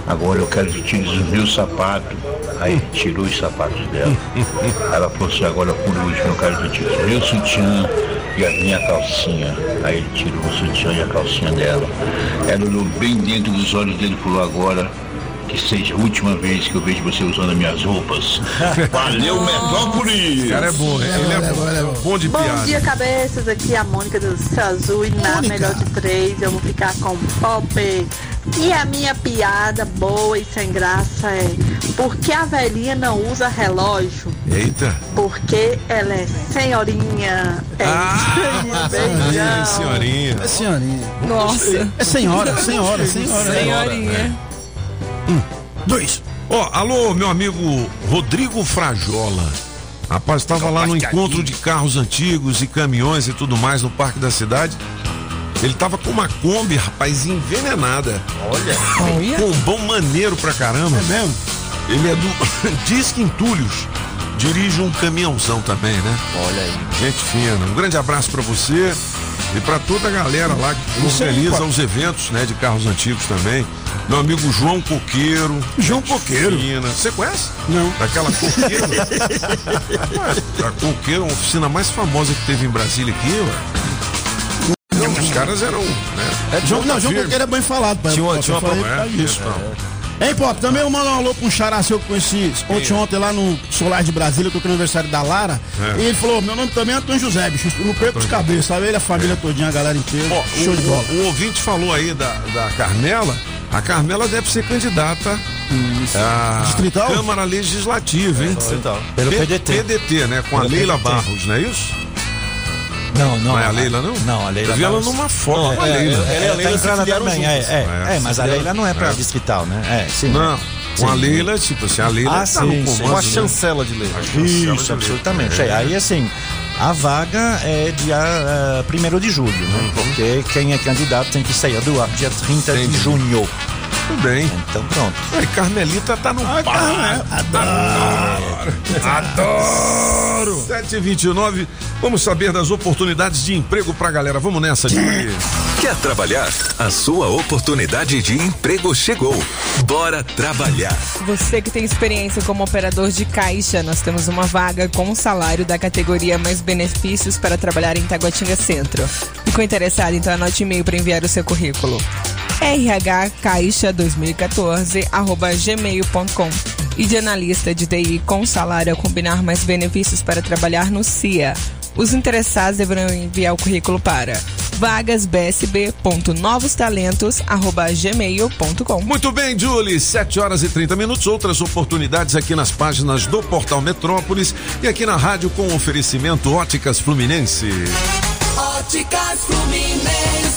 Agora eu quero que tires os meus sapatos. Aí tirou os sapatos dela. Ela falou assim, agora por último eu quero que tires meu sutiã e a minha calcinha. Aí ele tirou o sutiã e a calcinha dela. Ela olhou bem dentro dos olhos dele e falou, agora que seja a última vez que eu vejo você usando as minhas roupas. *laughs* Valeu, Metrópolis! O cara é bom, ele é bom, bom de Bom piada. dia, cabeças. Aqui é a Mônica do Céu Azul e na melhor de três eu vou ficar com Pop. E a minha piada boa e sem graça é por que a velhinha não usa relógio? Eita. Porque ela é senhorinha. É Ah, senhorinha. É senhorinha. Nossa. É senhora, senhora, senhora. Senhorinha. Dois. Ó, alô, meu amigo Rodrigo Frajola. Rapaz, estava lá no encontro de carros antigos e caminhões e tudo mais no Parque da Cidade. Ele tava com uma Kombi, rapaz, envenenada. Olha. Olha. Combão maneiro pra caramba. É mesmo? Ele é do *laughs* Disque Entulhos. Dirige um caminhãozão também, né? Olha aí. Gente fina. Um grande abraço pra você e pra toda a galera lá que Isso organiza os eventos, né, de carros antigos também. Meu amigo João Coqueiro. João Coqueiro? Fina. Você conhece? Não. Daquela Coqueiro. *laughs* A Coqueiro, a oficina mais famosa que teve em Brasília aqui, ué. Não, os caras eram, né? É, João, não, João Coqueiro é bem falado, pai. Tinha uma- tinha uma falei pro- por causa é, disso. Hein, Pop, também eu mando um alô pra um xará seu que eu conheci ontem, ontem lá no Solar de Brasília, que eu no aniversário da Lara. É. E ele falou: meu nome também é Antônio José, bicho. eu Não perco os cabeças, sabe? Ele, a família todinha, a galera inteira. Ó, Show o, de bola. o- o ouvinte falou aí da, da Carmela. A Carmela deve ser candidata à Distrital? Câmara Legislativa, hein? Distrital. Pelo P- PDT. PDT, né? Com a Pelo Leila PDT. Barros, não é isso? Não, não. Não é a Leila, não? Não, a Leila. Eu vi ela Barros. numa foto Não, com a é, Leila. é, Ela e a Ela Leila tá se também, é, juntos. é, É, é, mas a Leila não é pra É. distrital, né? É, sim. Não, com a. Leila, tipo assim, a Leila Ah, tá sim, no comando. Com a né? chancela de lei. Isso, absolutamente. É, Aí, assim, a vaga é dia uh, 1 de julho, né? Porque quem é candidato tem que sair do ar dia 30 Entendi. de junho. Tudo bem. Então, pronto. Ai, Carmelita tá no Ah, par. Adoro! Adoro! 729, vamos saber das oportunidades de emprego pra galera. Vamos nessa, Júlio. Quer trabalhar? A sua oportunidade de emprego chegou. Bora trabalhar. Você que tem experiência como operador de caixa, nós temos uma vaga com salário da categoria mais benefícios para trabalhar em Taguatinga Centro. Ficou interessado? Então anote e-mail para enviar o seu currículo. Rhcaixa2014 arroba gmail.com e de analista de TI com salário a combinar mais benefícios para trabalhar no CIA. Os interessados deverão enviar o currículo para vagasbsb.novostalentos@gmail.com. Muito bem, Julie. 7 horas e 30 minutos. Outras oportunidades aqui nas páginas do Portal Metrópolis e aqui na rádio com oferecimento Óticas Fluminense. Óticas Fluminense.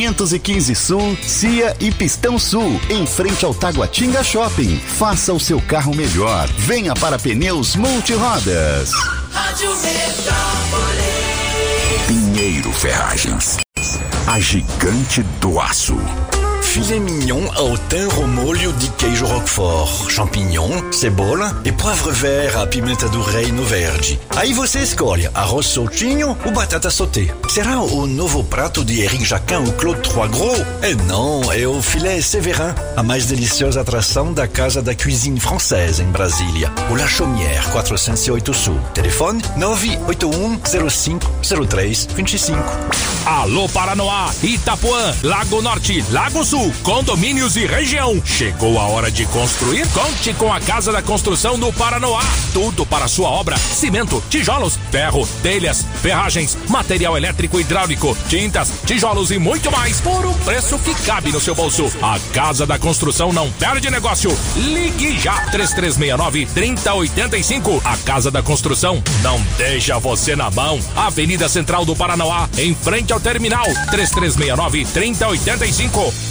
515 Sul, Cia e Pistão Sul, em frente ao Taguatinga Shopping. Faça o seu carro melhor. Venha para Pneus Multirodas. Rádio Metrópolis. Pinheiro Ferragens. A gigante do aço. Filet mignon ao thym ao molho de queijo roquefort, champignon, cebola e poivre vert à pimenta do reino verde. Aí você escolhe arroz soltinho ou batata sauté. Será o novo prato de Eric Jacquin ou Claude Trois Gros? É não, é o filet Séverin, a mais deliciosa atração da Casa da Cuisine Française em Brasília. O La Chaumière, 408 Sul. Telefone 981 05 03 25. Alô Paranoá, Itapuã, Lago Norte, Lago Sul, condomínios e região. Chegou a hora de construir? Conte com a Casa da Construção do Paranoá. Tudo para sua obra: cimento, tijolos, ferro, telhas, ferragens, material elétrico e hidráulico, tintas, tijolos e muito mais por um preço que cabe no seu bolso. A Casa da Construção não perde negócio. Ligue já 3369 3085. A Casa da Construção não deixa você na mão. Avenida Central do Paranoá, em frente ao terminal 3369 3085.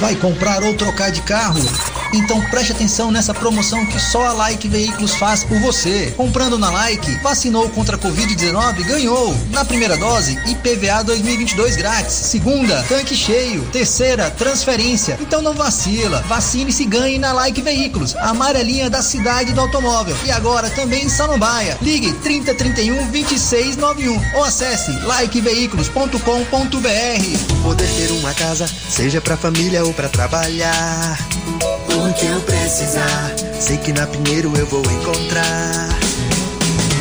Vai comprar ou trocar de carro? Então preste atenção nessa promoção que só a Like Veículos faz por você. Comprando na Like, vacinou contra a Covid-19, ganhou. Na primeira dose, IPVA 2022 grátis. Segunda, tanque cheio. Terceira, transferência. Então não vacila. Vacine-se e ganhe na Like Veículos, a amarelinha da cidade do automóvel. E agora também em Samambaia. Ligue 3031 2691 ou acesse likeveículos.com.br. Poder ter uma casa, seja pra família ou pra trabalhar. O que eu precisar, sei que na Pinheiro eu vou encontrar.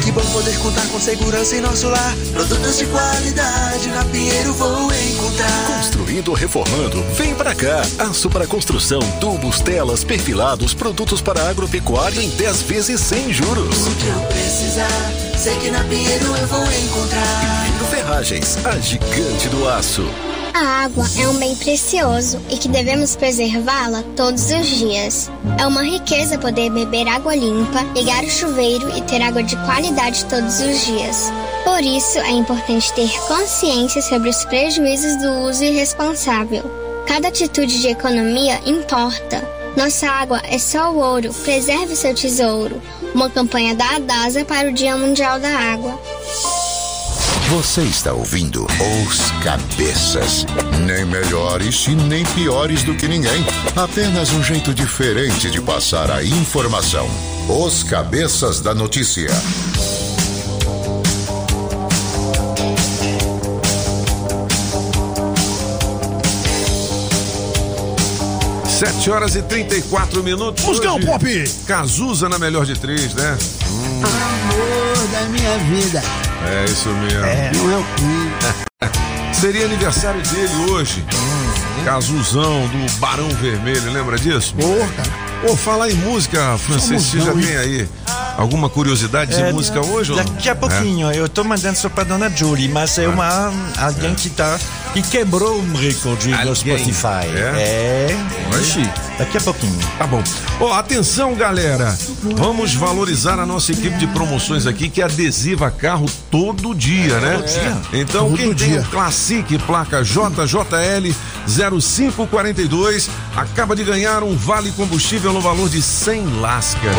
Que bom poder contar com segurança em nosso lar. Produtos de qualidade na Pinheiro vou encontrar. Construindo ou reformando, vem pra cá. Aço para construção, tubos, telas, perfilados, produtos para agropecuária em 10 vezes sem juros. O que eu precisar, sei que na Pinheiro eu vou encontrar. Pinheiro Ferragens, a gigante do aço. A água é um bem precioso e que devemos preservá-la todos os dias. É uma riqueza poder beber água limpa, ligar o chuveiro e ter água de qualidade todos os dias. Por isso, é importante ter consciência sobre os prejuízos do uso irresponsável. Cada atitude de economia importa. Nossa água é só o ouro, preserve seu tesouro. Uma campanha da Adasa para o Dia Mundial da Água. Você está ouvindo Os Cabeças. Nem melhores e nem piores do que ninguém. Apenas um jeito diferente de passar a informação. Os Cabeças da Notícia. Sete horas e 34 minutos. Hoje, Pop. Cazuza na melhor de três, né? Hum, Amor da minha vida. é isso mesmo. É, não é o que. *laughs* Seria aniversário dele hoje. Cazuzão do Barão Vermelho, lembra disso? Porra. Ô, falar em música, Francisco, você já tem aí alguma curiosidade de É, música hoje? ou não? Daqui a pouquinho, eu tô mandando só pra dona Julie, mas é uma alguém que tá que quebrou um recorde no. Spotify. É? É. Ixi, daqui a pouquinho. Tá bom. Ó, atenção, galera. Vamos valorizar a nossa equipe de promoções aqui, que adesiva carro todo dia, né? Todo dia. Então, Todo quem tem dia. o Classic placa JJL 0542 acaba de ganhar um vale combustível no valor de 100 lascas.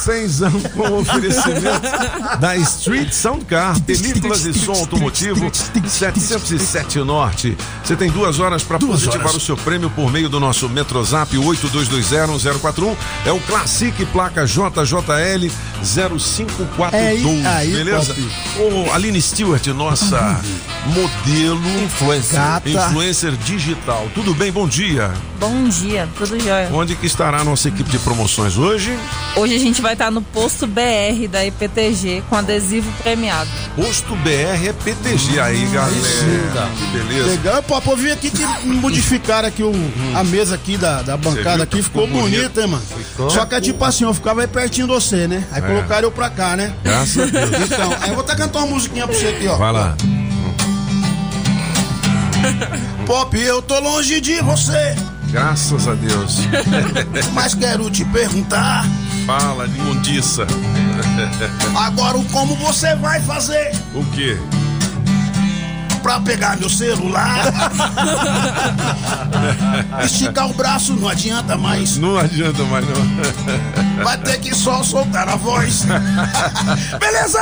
Cenzão com oferecimento *laughs* da Street Sound Car, películas e som automotivo 707 Norte. Você tem duas horas para positivar horas. o seu prêmio por meio do nosso Metrozap 82201041. É o Classic placa JJL 0542. É aí, beleza? Ô, Aline Stewart, nossa modelo influencer. Gata. influencer digital. Tudo bem? Bom dia. Bom dia, tudo jóia. Onde que estará a nossa equipe de promoções hoje? Hoje a gente vai estar no posto BR da IPTG com adesivo premiado. Posto BR é PTG aí, galera. Que beleza. Legal, pô, eu vi aqui que modificaram aqui o, a mesa aqui da, da viu bancada aqui, ficou, ficou bonita, hein, mano? Ficou? Só que é tipo assim, eu ficava aí pertinho de você, né? Aí É. colocaram eu pra cá, né? Graças a Deus. Então, aí eu vou até cantar uma musiquinha pra você aqui, ó. Vai lá. Pop, eu tô longe de você, Graças a Deus. *laughs* mas quero te perguntar Fala de mundiça. agora como você vai fazer O quê? Pra pegar meu celular. *laughs* Esticar o braço não adianta mais. Não adianta mais não. *laughs* Vai ter que só soltar a voz. *laughs* Beleza?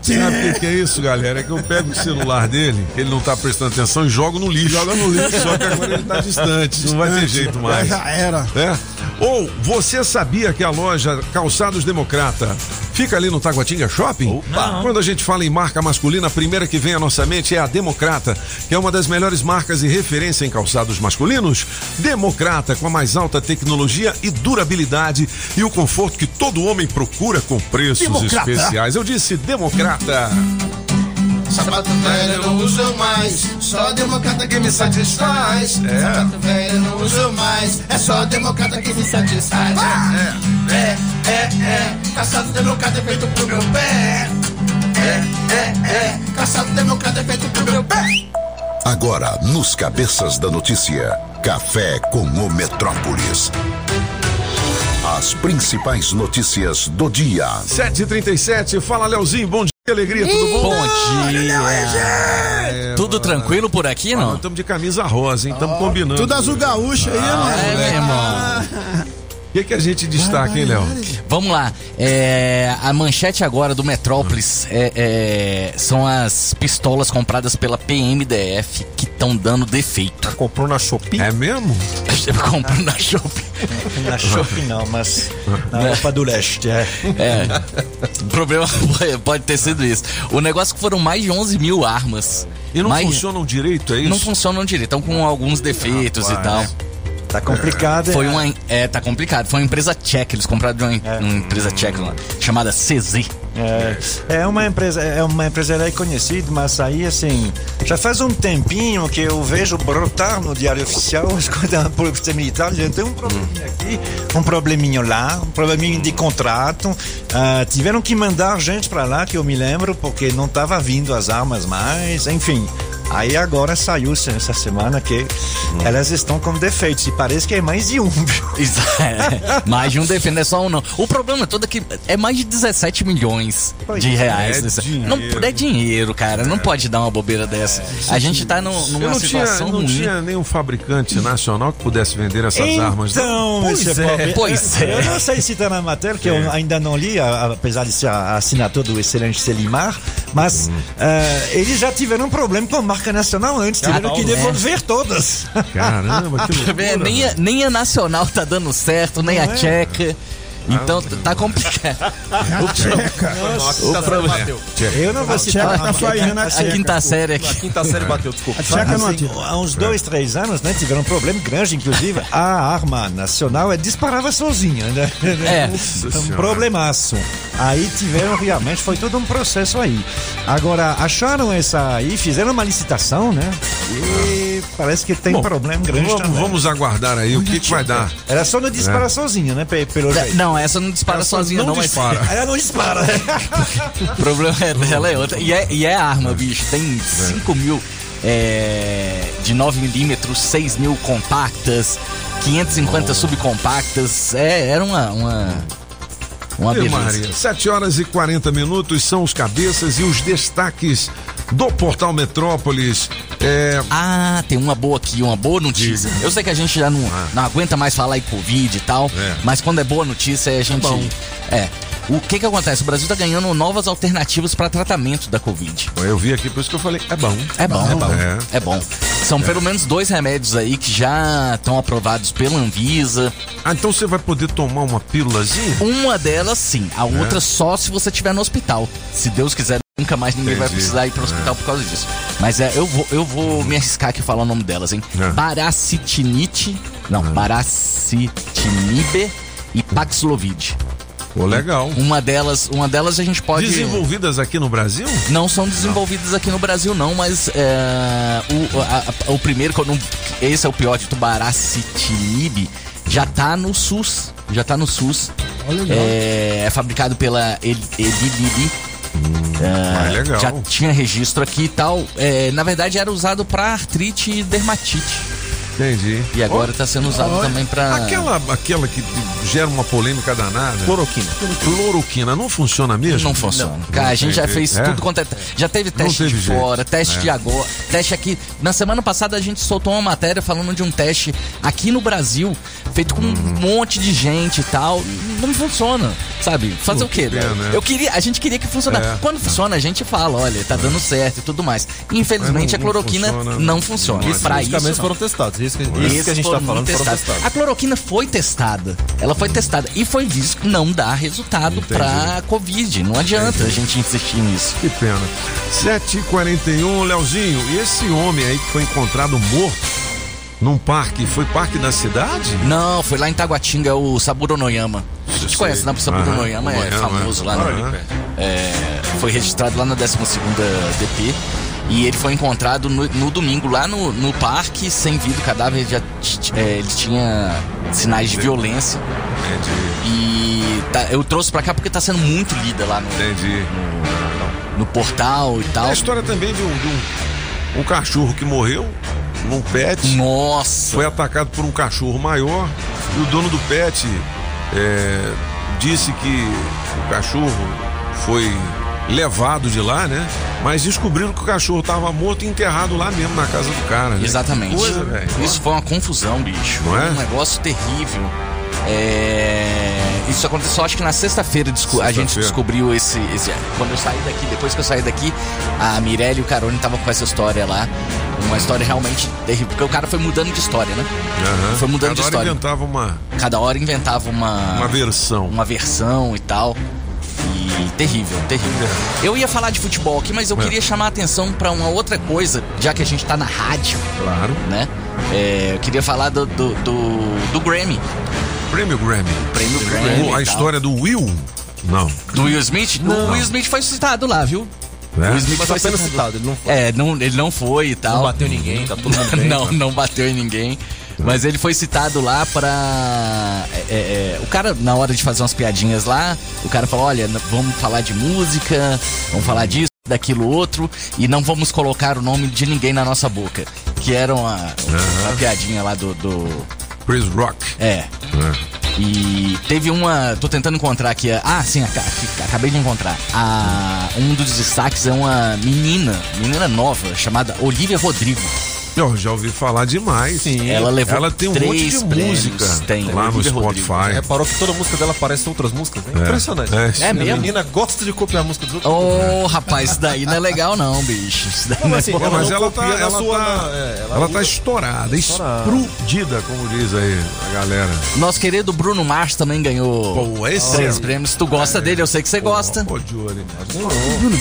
Sabe o que, que é isso, galera? É que eu pego o celular dele, ele não tá prestando atenção, e jogo no lixo. Joga no lixo. Só que agora ele tá distante, não vai ter Distante. jeito mais. Já era. É? Ou você sabia que a loja Calçados Democrata fica ali no Taguatinga Shopping? Quando a gente fala em marca masculina, a primeira que vem à nossa mente é a Democrata, que é uma das melhores marcas e referência em calçados masculinos. Democrata, com a mais alta tecnologia e durabilidade e o conforto que todo homem procura com preços Democrata. especiais. Eu disse Democrata. Sapato velho eu não uso mais, só democrata que me satisfaz. É. Sapato velho eu não uso mais, é só democrata que me satisfaz. É, é, é, é, caçado democrata é feito pro meu pé. É, é, é, caçado democrata é feito pro meu pé. Agora, nos Cabeças da Notícia, Café com o Metrópolis. As principais notícias do dia. 7h37, fala Leozinho, bom dia, alegria, tudo bom? Bom dia. Tudo tranquilo por aqui, não? Estamos de camisa rosa, hein? Estamos combinando. Tudo azul gaúcho aí, Ah, né? é, meu irmão. O que, que a gente destaca, hein, Léo? Vamos lá. É, a manchete agora do Metrópolis é- é, são as pistolas compradas pela PMDF que estão dando defeito. Comprou na Shopee? É mesmo? Comprou na Shopee. Na Shopping não, mas na Europa do Leste, é. É. O problema *laughs* pode- ter sido isso. O negócio é que foram mais de 11 mil armas. E não Mais- funcionam direito, é isso? Não funcionam direito, estão com alguns defeitos e tal. Tá complicado, Foi é. uma. É, tá complicado. Foi uma empresa tcheca, eles compraram de uma, uma empresa tcheca lá, chamada CZ. É, é uma empresa, é uma empresa reconhecida, mas aí assim, já faz um tempinho que eu vejo brotar no diário oficial as coisas da polícia militar, já tem um probleminha aqui, um probleminho lá, um probleminho de contrato. Ah, tiveram que mandar gente para lá, que eu me lembro, porque não tava vindo as armas mais, enfim. Aí agora saiu essa semana que elas estão com defeitos e parece que é mais de um. *laughs* viu? É, mais de um defeito, não é só um não. O problema todo é que é mais de 17 milhões Pois de é, reais. é nesse- dinheiro. Não, é dinheiro, cara. Não pode dar uma bobeira dessa. A gente tá Eu numa não tinha, situação não ruim. tinha nenhum fabricante nacional que pudesse vender essas armas. não? Então, Pois é, pois eu, é. eu não sei se está na matéria, que eu ainda não li, a- a- apesar de ser a assinatura do excelente Selimar, mas eh, eles já tiveram um problema com a marca nacional antes, tiveram que é. devolver todas. *laughs* Caramba, que *laughs* loucura. É, nem, a, nem a nacional tá dando certo, nem a Não é? Então tá complicado. *laughs* Nossa, a problema-. Eu não vou A citar Tcheca tá falhando, a A quinta série A aqui. quinta série bateu, desculpa. A Tcheca não Assim, atira. há uns dois, três anos, né, tiveram um problema grande, inclusive a arma nacional é, disparava sozinha, né? É. *laughs* um Senhora. problemaço. Aí tiveram realmente, foi todo um processo aí. Agora, acharam essa aí, fizeram uma licitação, né? E parece que tem Bom, problema grande vamos, também. vamos aguardar aí o que, que vai dar. Era só não dispara É. sozinho, né? pe- Pelo jeito. Não, essa não dispara só sozinha, não, mas. dispara. *laughs* Ela não dispara. O problema é dela é outra. E é, e é arma, bicho. Tem 5 mil é, de 9mm, 6 mil compactas, 550 subcompactas. É, era uma. Uma, uma beleza. Maria, 7 horas e 40 minutos são os cabeças e os destaques do Portal Metrópolis. É, Ah, tem uma boa aqui, uma boa notícia. Eu sei que a gente já não, não aguenta mais falar em Covid e tal, É. mas quando é boa notícia, a gente. bom. É. O que que acontece? O Brasil tá ganhando novas alternativas para tratamento da Covid. eu vi aqui, por isso que eu falei, é bom. É bom, é bom. É. É bom. São pelo menos dois remédios aí que já estão aprovados pela Anvisa. Ah, então você vai poder tomar uma pílulazinha? Uma delas sim, a outra só se você estiver no hospital. Se Deus quiser, nunca mais ninguém vai Entendi. precisar ir pro hospital por causa disso. Mas é, eu vou, eu vou me arriscar aqui falar o nome delas, hein? É. Baracitinite, não, Baracitinibe e Paxlovid. Pô, legal. Uma delas, uma delas a gente pode Desenvolvidas aqui no Brasil? não são desenvolvidas aqui no Brasil, não, mas é, o, a- a- o primeiro, não- esse é o pior de Tubaracitinib, já tá no SUS. Já tá no SUS. É, é fabricado pela El- Eli Lilly. É, legal. Já tinha registro aqui e tal. É, na verdade, era usado pra artrite e dermatite. Entendi. E agora tá sendo usado Olha, também pra. Aquela, aquela que gera uma polêmica danada. Cloroquina. Cloroquina não funciona mesmo? Não funciona. Cara, a gente já fez É? tudo quanto é. Já teve Não teste teve de jeito. fora, teste É. de agora, teste aqui. Na semana passada a gente soltou uma matéria falando de um teste aqui no Brasil, feito com um monte de gente e tal. Não funciona, sabe? Fazer Pô, o quê? que pena, né? Eu queria, a gente queria que funcionasse. É. Quando funciona, a gente fala, olha, tá dando certo e tudo mais. Infelizmente Mas a não- não cloroquina funciona, não não. funciona. Esses Pra isso, medicamentos não. foram testados. Isso que, isso que a gente tá falando foram testados. testados. A cloroquina foi testada. Ela foi testada e foi visto que não dá resultado pra Covid. Não adianta a gente insistir nisso. Que pena. 7h41, Leozinho, e esse homem aí que foi encontrado morto num parque, foi parque da cidade? Não, foi lá em Taguatinga, o Saburo Noyama. A gente conhece, né? O Saburo Aham, Noyama é famoso é. lá no. Aham. É, foi registrado lá na 12 DP. E ele foi encontrado no, no domingo lá no, no parque, sem vida. O cadáver já é, ele tinha sinais de violência. E tá- eu trouxe pra cá porque tá sendo muito lida lá no, Entendi. no portal e tal. a história também de um, de um, um cachorro que morreu num pet. Nossa! Foi atacado por um cachorro maior e o dono do pet é, disse que o cachorro foi levado de lá, né? Mas descobriram que o cachorro estava morto e enterrado lá mesmo na casa do cara. Né? Exatamente. Coisa. Isso foi uma confusão, bicho. Não é? Um negócio terrível. É, Isso aconteceu, acho que na sexta-feira desco- a gente descobriu esse, esse- Quando eu saí daqui, depois que eu saí daqui, a Mirelle e o Carone estavam com essa história lá. Uma história realmente terrível. Porque o cara foi mudando de história, né? Aham. Foi mudando Cada de hora história. inventava uma, Cada hora inventava uma. uma versão. Uma versão e tal. E terrível, terrível. Eu ia falar de futebol aqui, mas eu É. queria chamar a atenção pra uma outra coisa, já que a gente tá na rádio. Claro. Né? É, eu queria falar do, do, do, do Grammy. Prêmio Grammy. Prêmio Grammy. A história do Will? Não. Do Will Smith? Não. O Will Smith foi citado lá, viu? É? O Smith Mas foi apenas citado. ele não foi. É, não, ele não foi e tal. Não bateu ninguém, tá todo mundo bem. *laughs* não, tá? não bateu em ninguém. Mas ele foi citado lá pra. é, é, é, o cara, na hora de fazer umas piadinhas lá, o cara falou: olha, vamos falar de música, vamos falar disso, daquilo outro, e não vamos colocar o nome de ninguém na nossa boca. Que era uma, uma piadinha lá do. do Chris Rock. é. E teve uma. Tô tentando encontrar aqui. Ah, sim, acabei de encontrar. A, um dos destaques é uma menina, menina nova, chamada Olivia Rodrigo. Eu já ouvi falar demais. Sim. Ela levou Ela tem um monte de prêmios, música tem, lá no. Spotify. Reparou que toda música dela parece outras músicas? É, É. impressionante. É, É A mesmo? menina gosta de copiar a música dos outros. Ô, rapaz, isso daí não é legal, não, bicho. Isso daí Não, não é assim, bom. É, mas não ela tá, ela, sua- tá, é, ela ela usa- tá estourada, Estourada. explodida, como diz aí a galera. Nosso querido Bruno Mars também ganhou Pô, esse três é- prêmios. Tu gosta dele? Eu sei que você gosta. Pô, de olho.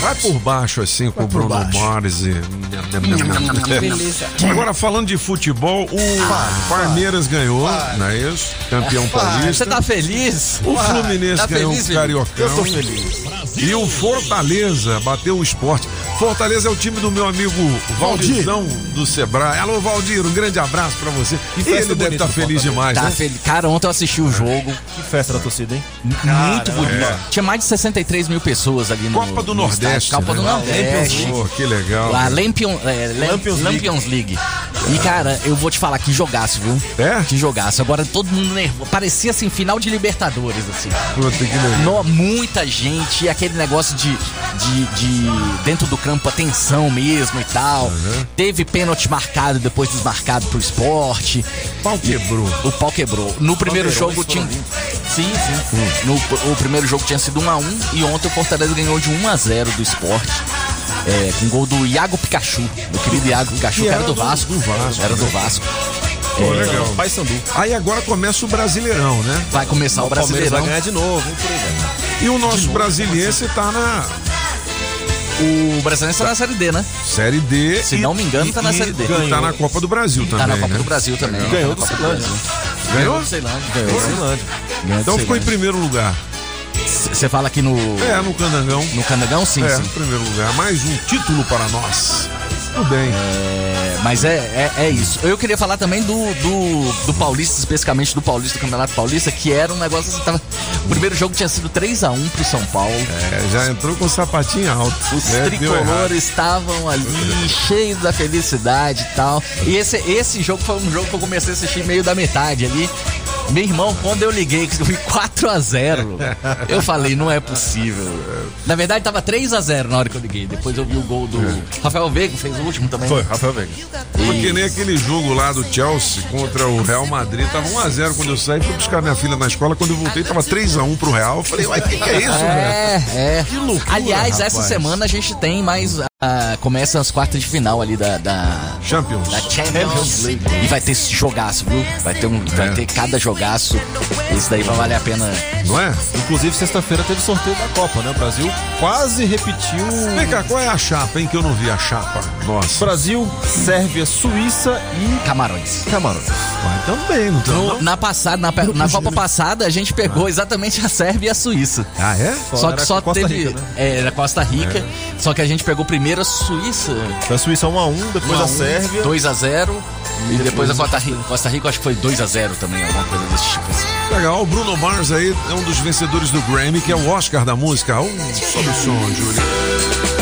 Vai por baixo assim com o Bruno Mars e. *laughs* Beleza. Agora, falando de futebol, o Palmeiras ganhou, não é isso? Campeão paulista. Você tá feliz? O Fluminense Tá ganhou feliz, o? Cariocão. Eu tô feliz. E o Fortaleza bateu o esporte. Fortaleza é o time do meu amigo Valdizão do Sebrae. Alô, Valdir, um grande abraço pra você. E festa ele deve estar do feliz demais, Tá né? feliz. Cara, ontem eu assisti o jogo. Que festa da torcida, hein? Muito bonito. Tinha mais de 63 mil pessoas ali no Copa do no Nordeste. estádio. Copa do né? Nordeste. Pô, que legal. Lá, Lampion, é, Lam- Lampions League. Lampions League. E, cara, eu vou te falar que jogaço, viu? É? Que jogaço. Agora todo mundo nervoso. Parecia assim, final de Libertadores, assim. Puta, que. No, muita gente, e aquele negócio de, de, de dentro do campo, a tensão mesmo e tal. Teve pênalti marcado, depois desmarcado pro esporte. O pau quebrou. O pau quebrou. No primeiro jogo tinha. Sim, sim. No, o primeiro jogo tinha sido 1x1 e ontem o Fortaleza ganhou de 1x0 do esporte. É, com gol do Iago Pikachu, do querido Iago Pikachu, que era do Vasco. do Vasco, Era do né? Vasco. Pô, É, legal. Pai Sandu. Aí agora começa o Brasileirão, né? Vai começar o, O Palmeiras vai Brasileirão. ganhar de novo, hein. E o nosso brasiliense tá na O Brasileiro está na Série D, né? Série D. Se e- não me engano, e- tá na Série D. E tá na Copa do Brasil também. Tá na Copa né? do Brasil também. Ganhou do Ceilândia. Brasil. Ganhou? do Ceilândia. Ganhou do Ceilândia. Ganhou do Então ficou em Ceilândia. primeiro lugar. Você fala aqui no. É, no Candangão. No Candangão, sim, é, sim. em primeiro lugar. Mais um título para nós. Tudo bem. É, mas é, é, é isso. Eu queria falar também do, do, do Paulista, especificamente do Paulista, do Campeonato Paulista, que era um negócio assim. Tava, o primeiro jogo tinha sido 3x1 pro São Paulo. É, já entrou com o sapatinho alto. Os errado. tricolores estavam ali, cheios da felicidade e tal. E esse, esse jogo foi um jogo que eu comecei a assistir meio da metade ali. Meu irmão, quando eu liguei, que foi 4x0, eu falei, não é possível. Na verdade, tava 3x0 na hora que eu liguei. Depois eu vi o gol do Rafael Veiga, fez o último também. Foi, Rafael Veiga. Porque nem aquele jogo lá do Chelsea contra o Real Madrid. Tava 1x0 quando eu saí. Fui buscar minha filha na escola. Quando eu voltei, tava 3x1 pro Real. Eu falei, uai, o que, que é isso, velho? É, é. Que loucura, Aliás, essa rapaz. semana a gente tem mais. Ah, começa as quartas de final ali da. da Champions. da Champions League. E vai ter esse jogaço, viu? Vai ter, um, vai É. ter cada jogaço. Esse daí vai valer a pena. Não é? Inclusive, sexta-feira teve sorteio da Copa, né? O Brasil quase repetiu. Vem cá, qual é a chapa, hein? Que eu não vi a chapa. Nossa. Brasil, Sérvia, Suíça e Camarões. Camarões. Vai também, não No- tem? na passada, na, na Copa passada, a gente pegou exatamente a Sérvia e a Suíça. Ah, é? Só que Era só Costa teve. Rica, né? É, era Costa Rica. Só que a gente pegou primeiro a Suíça. Foi a Suíça 1x1, depois a Sérvia. 2x0. E depois a Costa Rica. Costa Rica, acho que foi 2x0 também, alguma coisa desse tipo. assim. Legal, o Bruno Mars aí é um dos vencedores do Grammy, que é o Oscar da música. Um, sobe o som, Júlio.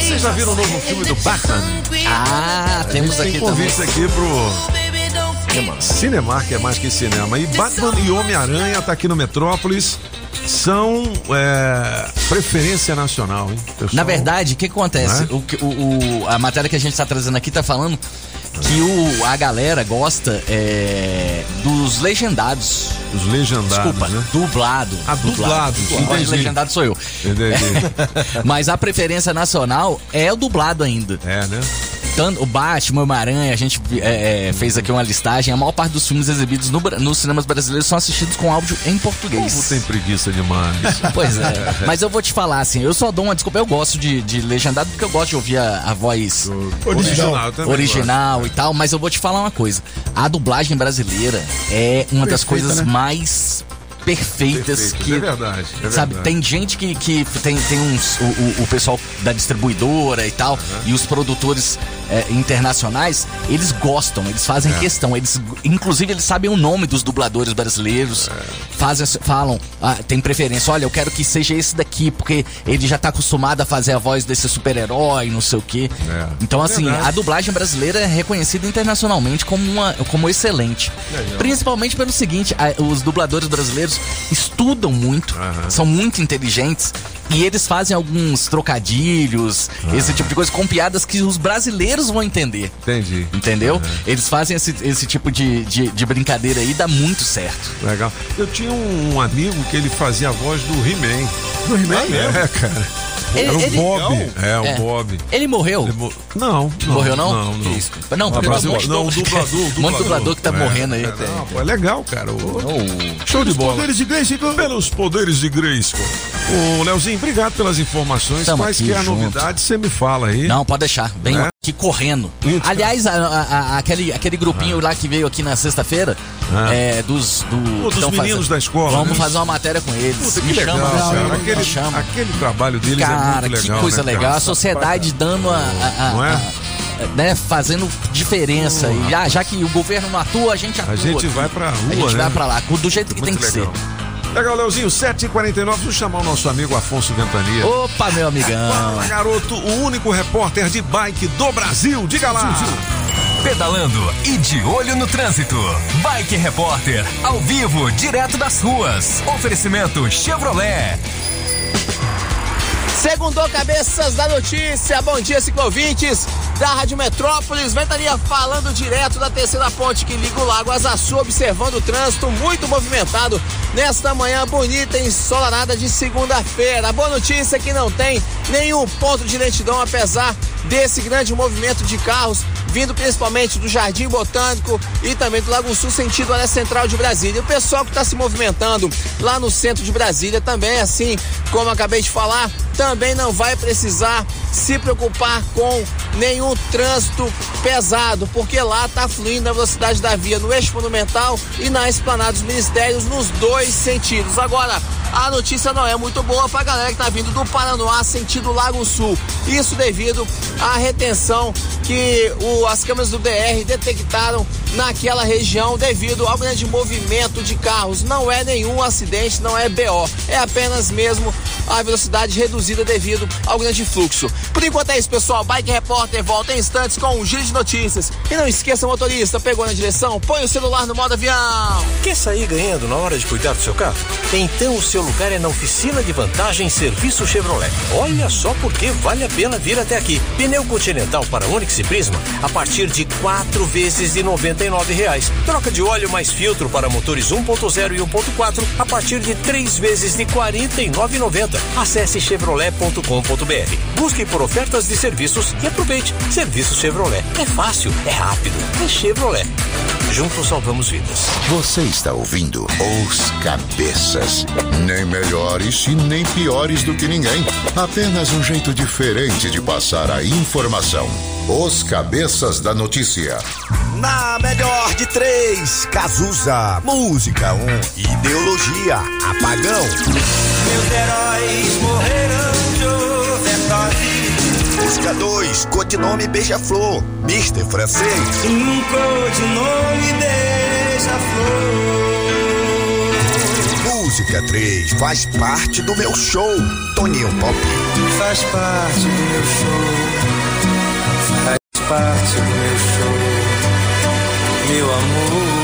Vocês já viram o novo filme do Batman? Ah, temos Tem aqui também. convite aqui pro Cinemark, é mais que cinema. E Batman e Homem-Aranha tá aqui no Metrópolis. São é, preferência nacional, hein? Pessoal? Na verdade, o que acontece? Né? O, o- o- a matéria que a gente está trazendo aqui tá falando que o, a galera gosta é, dos legendados. Os legendados, Desculpa, né? dublado. Ah, dublado, entendi. legendado sou eu. Entendi. *laughs* Mas a preferência nacional é o dublado ainda. É, né? Tanto o Batman, o Homem-Aranha, a gente é, é, fez aqui uma listagem. A maior parte dos filmes exibidos no nos cinemas brasileiros são assistidos com áudio em O português. povo tem preguiça demais. *laughs* Pois é. *laughs* Mas eu vou te falar assim, eu só dou uma desculpa, eu gosto de, de legendado porque eu gosto de ouvir a, a voz Original, original e tal, mas eu vou te falar uma coisa. A dublagem brasileira é uma das Perfeita, coisas né? mais perfeitas Perfeito, que é verdade. é Sabe, verdade. tem gente que, que tem, tem uns. O, o- pessoal da distribuidora e tal, e os produtores é, internacionais, eles gostam, eles fazem É. questão. Eles, inclusive, eles sabem o nome dos dubladores brasileiros, fazem, falam, ah, tem preferência, olha, eu quero que seja esse daqui, porque ele já tá acostumado a fazer a voz desse super-herói, não sei o quê. É. Então, É assim, verdade. a dublagem brasileira é reconhecida internacionalmente como, uma, como excelente. Principalmente pelo seguinte, os dubladores brasileiros estudam muito, são muito inteligentes e eles fazem alguns trocadilhos, esse tipo de coisa, com piadas que os brasileiros vão entender. Entendi. Entendeu? Eles fazem esse, esse tipo de, de, de brincadeira aí, dá muito certo. Legal. Eu tinha um amigo que ele fazia a voz do He-Man. Do He-Man É, cara. Ele- Era o ele- Bob. É, o É. Bob. Ele morreu? Não, não. Morreu não? Não, não. Isso. Não, Mas porque o *laughs* um monte de não, o dublador- dublador, o um monte de dublador que tá É, morrendo aí. é, Tem- não, pô, é legal, cara. O- Show de bola. Poderes de Grayskull. Pelos poderes de Grayskull. Ô, Leozinho, obrigado pelas informações. Tamo Quais que é a junto. novidade, você me fala aí. Não, pode deixar. Vem É? aqui correndo. Aliás, a- a- a- aquele, aquele grupinho lá que veio aqui na sexta-feira, Ah. é, dos, do, Pô, dos meninos fazendo- da escola, Vamos né? fazer uma matéria com eles. Puta, que Me legal, chama, cara. me Aquele, chama. aquele trabalho deles é Cara, muito legal. que coisa né, legal. cara? A sociedade dando a. Não é? né, fazendo diferença. E já, já que o governo não atua, a gente atua. A gente aqui. vai pra rua, A gente né? vai pra lá, do jeito que Muito tem que legal. ser. Legal, Leozinho, 7h49, vou chamar o nosso amigo Afonso Ventania. Opa, meu amigão. Fala, garoto, o único repórter de bike do Brasil. Diga lá. Pedalando e de olho no trânsito. Bike Repórter, ao vivo, direto das ruas. Oferecimento Chevrolet. Segundou cabeças da notícia. Bom dia, ciclovintes da Rádio Metrópolis. Ventania falando direto da terceira ponte que liga o Lago Azaçu, observando o trânsito muito movimentado nesta manhã bonita e ensolarada de segunda-feira. A boa notícia é que não tem nenhum ponto de lentidão, apesar desse grande movimento de carros vindo principalmente do Jardim Botânico e também do Lago Sul, sentido área central de Brasília. E o pessoal que está se movimentando lá no centro de Brasília também, assim como acabei de falar, também não vai precisar se preocupar com nenhum trânsito pesado, porque lá está fluindo a velocidade da via no eixo monumental e na esplanada dos ministérios nos dois sentidos. Agora, a notícia não é muito boa para a galera que está vindo do Paranoá sentido Lago Sul. Isso devido à retenção que o- as câmeras do DR detectaram naquela região devido ao grande movimento de carros. Não é nenhum acidente, não é BO. É apenas mesmo a velocidade reduzida devido ao grande fluxo. Por enquanto é isso, pessoal. Bike Repórter volta em instantes com um giro de notícias. E não esqueça, motorista, pegou na direção? Põe o celular no modo avião. Quer sair ganhando na hora de cuidar do seu carro? Então o seu lugar é na oficina de vantagem Serviço Chevrolet. Olha só porque vale a pena vir até aqui. Pneu Continental para Onix e Prisma a partir de quatro vezes de 99 reais. Troca de óleo mais filtro para motores 1.0 e 1.4 a partir de três vezes de R$ 49,90. Acesse chevrolet.com.br. Busque por ofertas de serviços e aproveite. Serviço Chevrolet. É fácil, é rápido, é Chevrolet. Juntos salvamos vidas. Você está ouvindo Os Cabeças. Nem melhores e nem piores do que ninguém. Apenas um jeito diferente de passar a informação. Os Cabeças da Notícia. Na melhor de três, Cazuza. Música 1, um, ideologia, apagão. Meus heróis overdose. Música 2, codinome Beija-Flor, Mr. Francês. Um codinome beija-flor. Música 3, faz parte do meu show, Toninho Pop. Faz parte do meu show. Faz parte do meu show. Meu amor.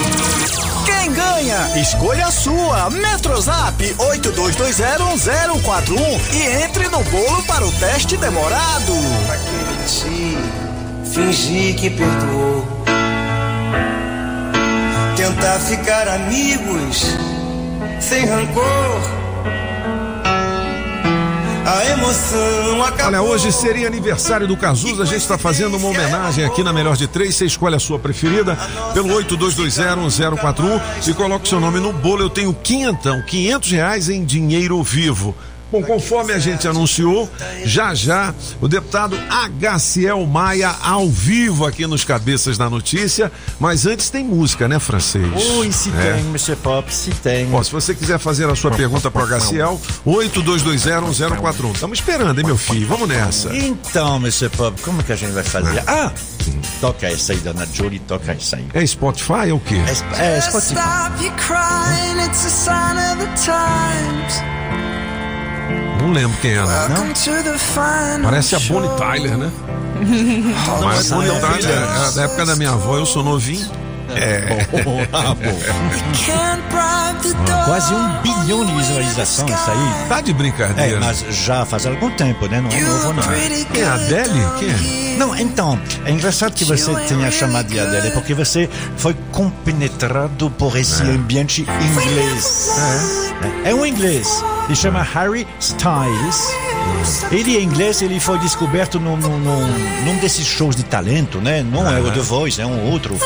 Ganha? Escolha a sua. Metrozap 82201041 e entre no bolo para o teste demorado. Fingir que perdoou. Tentar ficar amigos sem rancor. A emoção acabou. Olha, hoje seria aniversário do Cazuza. A gente está fazendo uma homenagem aqui na Melhor de Três. Você escolhe a sua preferida pelo 82201041 e coloca o seu nome no bolo. Eu tenho quinhentão, 500 reais em dinheiro vivo. Bom, conforme a gente anunciou, já já o deputado HCL Maia ao vivo aqui nos Cabeças da Notícia. Mas antes tem música, né, francês? Ui, se É. tem, Mr. Pop, se tem. Ó, se você quiser fazer a sua pergunta para o HCL, 82201041. Estamos esperando, hein, meu filho? Vamos nessa. Então, Mr. Pop, como que a gente vai fazer? Ah, toca essa aí, dona Jolie, toca essa aí. É Spotify ou o quê? É, é Spotify. Stop you crying, it's a sign of the times. Não lembro quem é, não. Parece a Bonnie Tyler, né? Não, *laughs* Mas essa Bonnie é Tyler, é da época da minha avó, eu sou novinho. É. Ah, bom. Can't bribe the door. Quase um bilhão de visualizações isso aí. Tá de brincadeira. É, mas já faz algum tempo, né? Não é novo, não. É a Adele? Quem é? Não, então, é engraçado que você tenha chamado de Adele, porque você foi compenetrado por esse ambiente inglês. É. é um inglês. Ele chama Harry Styles. Ele é inglês, ele foi descoberto num, num, num- desses shows de talento, né? Não é o The Voice, é um outro.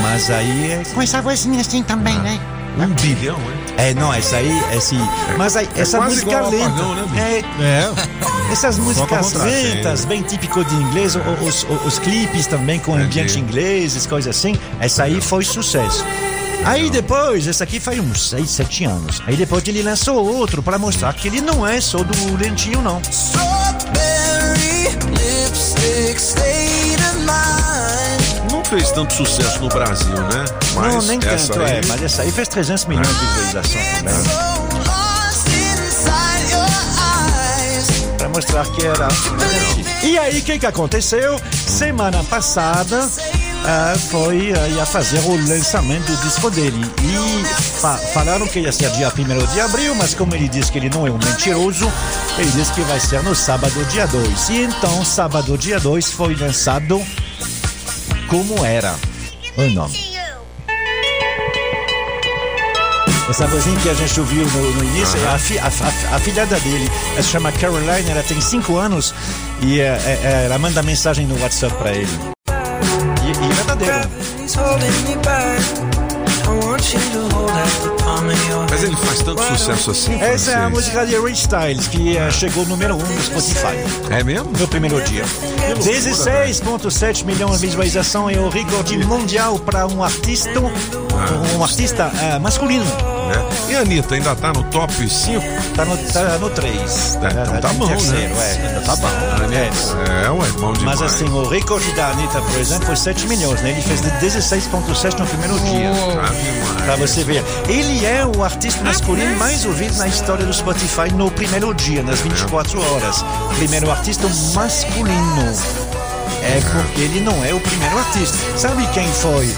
Mas aí é Com essa vozinha assim também, né? Um bilhão, É, não, essa aí, esse. Mas aí, é essa música lenta. apagão, né, é, É. essas músicas contraste, lentas, bem típico de inglês, os, os, os clipes também com ambiente inglês, coisas assim. Essa aí foi sucesso. Aí depois, essa aqui faz uns 6, 7 anos. Aí depois ele lançou outro para mostrar que ele não é só do lentinho, não. Não fez tanto sucesso no Brasil, né? Mas não, nem essa tanto, aí, é. Mas essa aí fez 300 milhões de visualizações também. Pra mostrar que era. E aí, o que, que aconteceu? Semana passada ah, foi ah, ia fazer o lançamento do disco dele. E fa- falaram que ia ser dia 1 de abril, mas como ele disse que ele não é um mentiroso, ele disse que vai ser no sábado, dia 2. E então, sábado, dia 2, foi lançado como era o nome. Essa vozinha que a gente ouviu no, no início é a, fi, a, a, a filhada dele. Ela se chama Caroline, ela tem 5 anos e é, é, ela manda mensagem no WhatsApp pra ele. É verdadeiro. Mas ele faz tanto sucesso assim, Essa é a música de Ray Styles, que eh, chegou número 1 um no Spotify. É mesmo? No primeiro dia. 16,7 milhões de visualização é o recorde mundial para um artista, um artista eh, masculino. É. E a Anitta ainda tá no top 5? Tá no, tá no 3. É, então tá bom, terceiro, né? É, tá bom. É. É, ué, bom demais. Mas assim, o recorde da Anitta, por exemplo, foi 7 milhões, né? Ele fez de 16,7 no primeiro dia. Pra você ver. Ele é o artista masculino mais ouvido na história do Spotify no primeiro dia, nas 24 horas. Primeiro artista masculino. É porque ele não é o primeiro artista. Sabe quem foi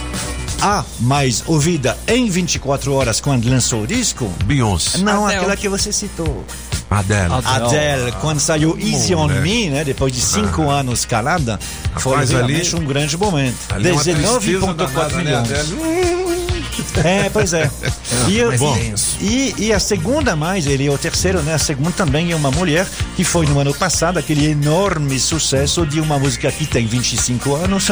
a mais ouvida em 24 horas quando lançou o disco? Beyoncé. Não, Adele. aquela que você citou. Adele. Adele, quando saiu Easy on Moleque. Me, né, depois de cinco anos calada, foi Rapaz, ali- realmente um grande momento. Ali é uma tristeza 19,4 danada, né, milhões. Adele? É, pois é. *laughs* E, Mas bom, e, e a segunda mais, ele é o terceiro, né? A segunda também é uma mulher que foi no ano passado aquele enorme sucesso de uma música que tem 25 anos,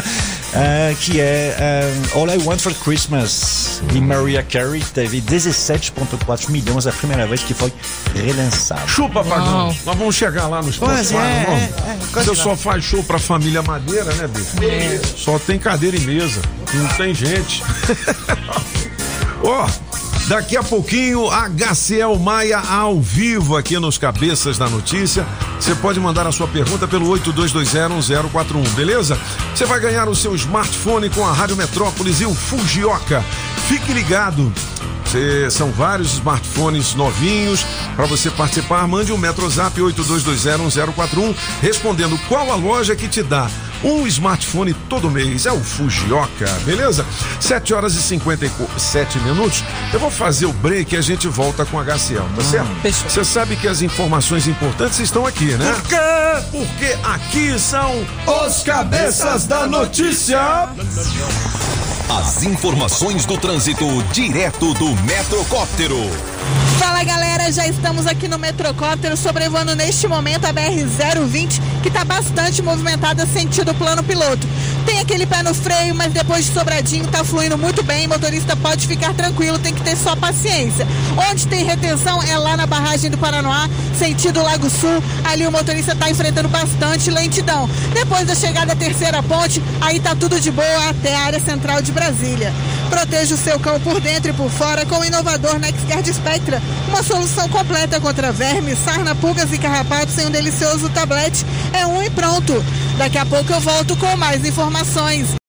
eh, que é eh, All I Want for Christmas, de Mariah Carey. Teve 17,4 milhões a primeira vez que foi relançado. Chupa, Pagão. Nós vamos chegar lá no Spotify, Pois é, é, é, quase Você só faz show pra família Madeira, né, bicho? Só tem cadeira e mesa. Não tem gente. *laughs* Ó, daqui a pouquinho, HCL Maia ao vivo aqui nos Cabeças da Notícia. Você pode mandar a sua pergunta pelo 82201041, beleza? Você vai ganhar o seu smartphone com a Rádio Metrópolis e o Fujioka. Fique ligado. Cê- são vários smartphones novinhos. Para você participar, mande um Metrozap 82201041 respondendo qual a loja que te dá um smartphone todo mês. É o Fujioka, beleza? 7 horas e 57 minutos. Eu vou fazer o break e a gente volta com a HCL, tá certo? Você sabe que as informações importantes estão aqui, né? Por quê? Porque aqui são os cabeças da notícia. As informações do trânsito direto do Metrocóptero. Fala galera, já estamos aqui no Metrocóptero sobrevoando neste momento a BR-020 que está bastante movimentada sentido plano piloto. Tem aquele pé no freio, mas depois de Sobradinho tá fluindo muito bem, motorista pode ficar tranquilo, tem que ter só paciência. Onde tem retenção é lá na barragem do Paranoá, sentido Lago Sul, ali o motorista tá enfrentando bastante lentidão. Depois da chegada à terceira ponte, aí tá tudo de boa até a área central de Brasília. Proteja o seu cão por dentro e por fora com o inovador NexGuard Spectra, uma solução completa contra vermes, sarna, pulgas e carrapatos em um delicioso tablete. É um e pronto. Daqui a pouco eu volto com mais informações.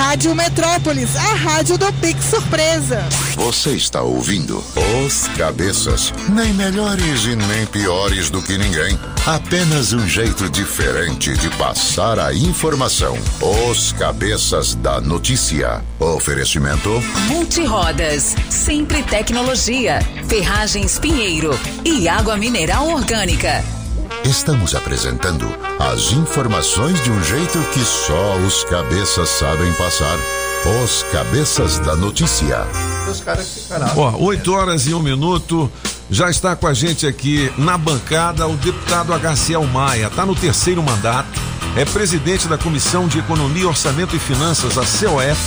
Rádio Metrópolis, a rádio do Pix Surpresa. Você está ouvindo Os Cabeças. Nem melhores e nem piores do que ninguém. Apenas um jeito diferente de passar a informação. Os Cabeças da Notícia. Oferecimento. Multirodas, sempre tecnologia, ferragens Pinheiro e água mineral orgânica. Estamos apresentando as informações de um jeito que só os cabeças sabem passar. Os Cabeças da Notícia. Os caras ficaram. Ó, 8 horas e um minuto. Já está com a gente aqui na bancada o deputado Agaciel Maia, está no terceiro mandato, é presidente da Comissão de Economia, Orçamento e Finanças, a COF.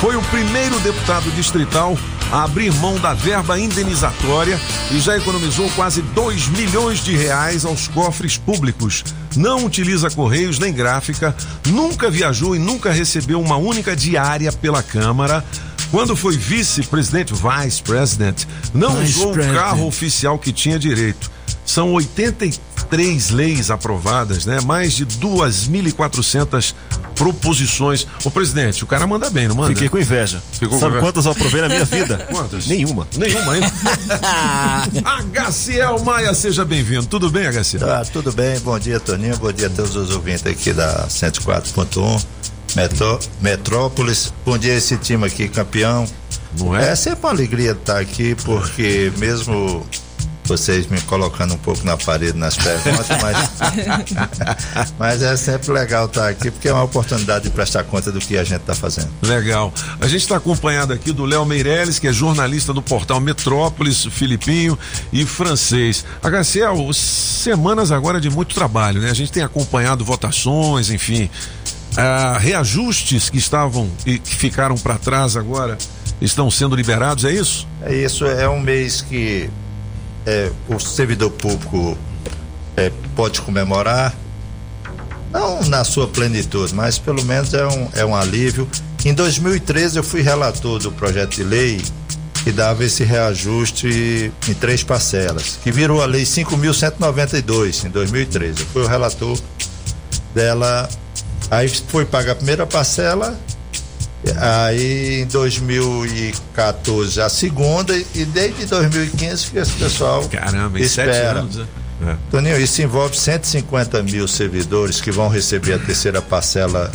Foi o primeiro deputado distrital a abrir mão da verba indenizatória e já economizou quase 2 milhões de reais aos cofres públicos. Não utiliza correios nem gráfica, nunca viajou e nunca recebeu uma única diária pela Câmara. Quando foi vice-presidente, vice-president, não Vice usou o carro oficial que tinha direito. São 83 leis aprovadas, né? Mais de 2.400 proposições. Ô, presidente, o cara manda bem, não manda? Fiquei com inveja. Ficou Sabe com quantas eu aprovei na minha vida? *laughs* Quantas? Nenhuma. Nenhuma ainda. *laughs* HCL Maia, seja bem-vindo. Tudo bem, HCL? Tá, tudo bem. Bom dia, Toninho. Bom dia a todos os ouvintes aqui da 104.1 Metro, Metrópolis. Bom dia a esse time aqui, campeão. Não é? É sempre uma alegria estar aqui, porque mesmo vocês me colocando um pouco na parede nas perguntas, mas, *laughs* mas é sempre legal estar aqui, porque é uma oportunidade de prestar conta do que a gente está fazendo. Legal. A gente está acompanhado aqui do Léo Meirelles, que é jornalista do portal Metrópolis, Filipinho e francês. HCL, semanas agora de muito trabalho, né? A gente tem acompanhado votações, enfim. ah, reajustes que estavam e que ficaram para trás agora estão sendo liberados, é isso? É isso, é um mês que é, o servidor público é, pode comemorar, não na sua plenitude, mas pelo menos é um, é um alívio. Em 2013 eu fui relator do projeto de lei que dava esse reajuste em três parcelas, que virou a lei 5.192 em 2013. Eu fui o relator dela, aí foi paga a primeira parcela Aí em 2014 a segunda e desde 2015 que esse pessoal Caramba, espera. anos, né? É. Toninho, isso envolve 150 mil servidores que vão receber a terceira parcela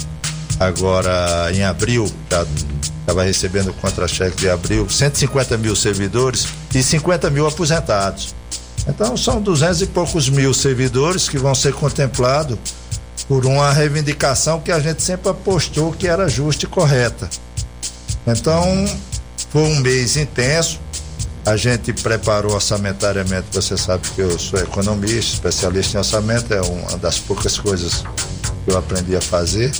agora em abril. Já estava recebendo o contra-cheque de abril. 150 mil servidores e 50 mil aposentados. Então são 200 e poucos mil servidores que vão ser contemplados por uma reivindicação que a gente sempre apostou que era justa e correta. Então, foi um mês intenso. A gente preparou orçamentariamente, você sabe que eu sou economista, especialista em orçamento, é uma das poucas coisas que eu aprendi a fazer.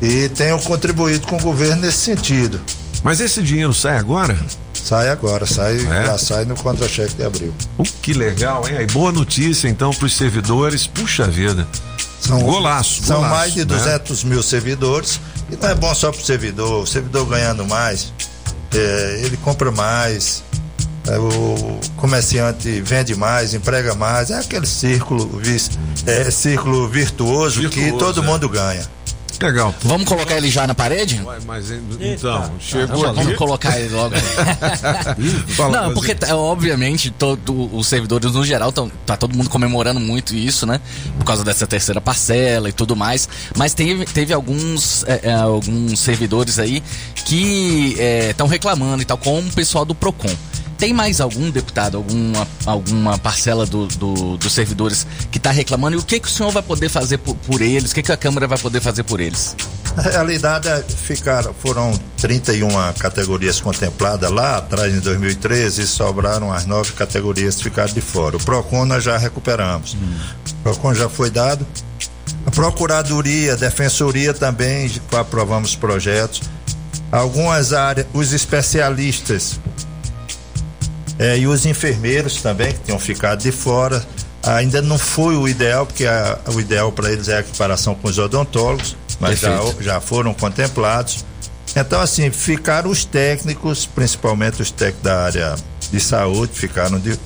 E tenho contribuído com o governo nesse sentido. Mas esse dinheiro sai agora? Sai agora, sai, É? já sai no contra-cheque de abril. Uh, que legal, hein? Aí, boa notícia então para os servidores. Puxa vida. São, golaço. São golaço, mais de né? 200 mil servidores. E não é bom só para o servidor. O servidor ganhando mais, é, ele compra mais. é, o comerciante vende mais, emprega mais. É aquele círculo, é, círculo virtuoso, que Virtuoso, todo é. mundo ganha. Legal. Vamos colocar ele já na parede? Mas então, chegou Vamos aqui. colocar ele logo. *laughs* Não, porque tá, obviamente todo, os servidores no geral tão, tá todo mundo comemorando muito isso, né? Por causa dessa terceira parcela e tudo mais. Mas teve, teve alguns, é, é, alguns servidores aí que estão reclamando e tal, como o pessoal do Procon. Tem mais algum deputado, alguma, alguma parcela do, do- dos servidores que está reclamando? E o que, que o senhor vai poder fazer por, por eles? O que, que a Câmara vai poder fazer por eles? Na realidade, é, ficaram, foram 31 categorias contempladas lá atrás, em 2013, e sobraram as nove categorias que ficaram de fora. O PROCON nós já recuperamos. O PROCON já foi dado. A Procuradoria, a Defensoria também, aprovamos projetos. Algumas áreas, os especialistas é, e os enfermeiros também, que tinham ficado de fora. Ainda não foi o ideal, porque a- o ideal para eles é a equiparação com os odontólogos, mas já, já foram contemplados. Então, assim, ficaram os técnicos, principalmente os técnicos da área de saúde, ficaram de.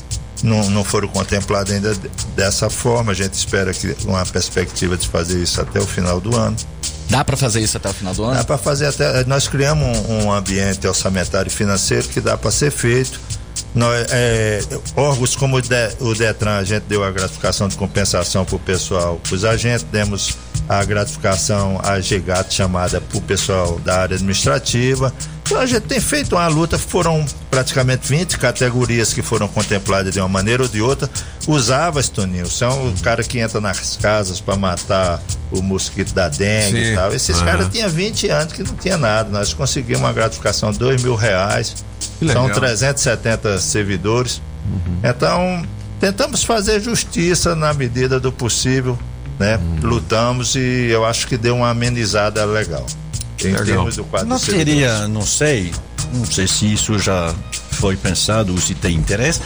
Não, não foram contemplados ainda de- dessa forma. A gente espera que uma perspectiva de fazer isso até o final do ano. Dá para fazer isso até o final do ano? Dá para fazer até. Nós criamos um, um ambiente orçamentário e financeiro que dá para ser feito. Nós, é, órgãos como o, De- o Detran, a gente deu a gratificação de compensação para o pessoal, para os agentes, demos a gratificação, a GGAT chamada para o pessoal da área administrativa. Então a gente tem feito uma luta, foram praticamente 20 categorias que foram contempladas de uma maneira ou de outra. Os AVAs, Toninho, são o cara que entra nas casas para matar o mosquito da dengue Sim. e tal. Esses Aham. caras tinham 20 anos que não tinha nada. Nós conseguimos uma gratificação de 2 mil reais. Legal. São 370 servidores. Então, tentamos fazer justiça na medida do possível, né? Lutamos e eu acho que deu uma amenizada legal. Em termos do quadro Não teria, não sei, não sei se isso já foi pensado ou se tem interesse.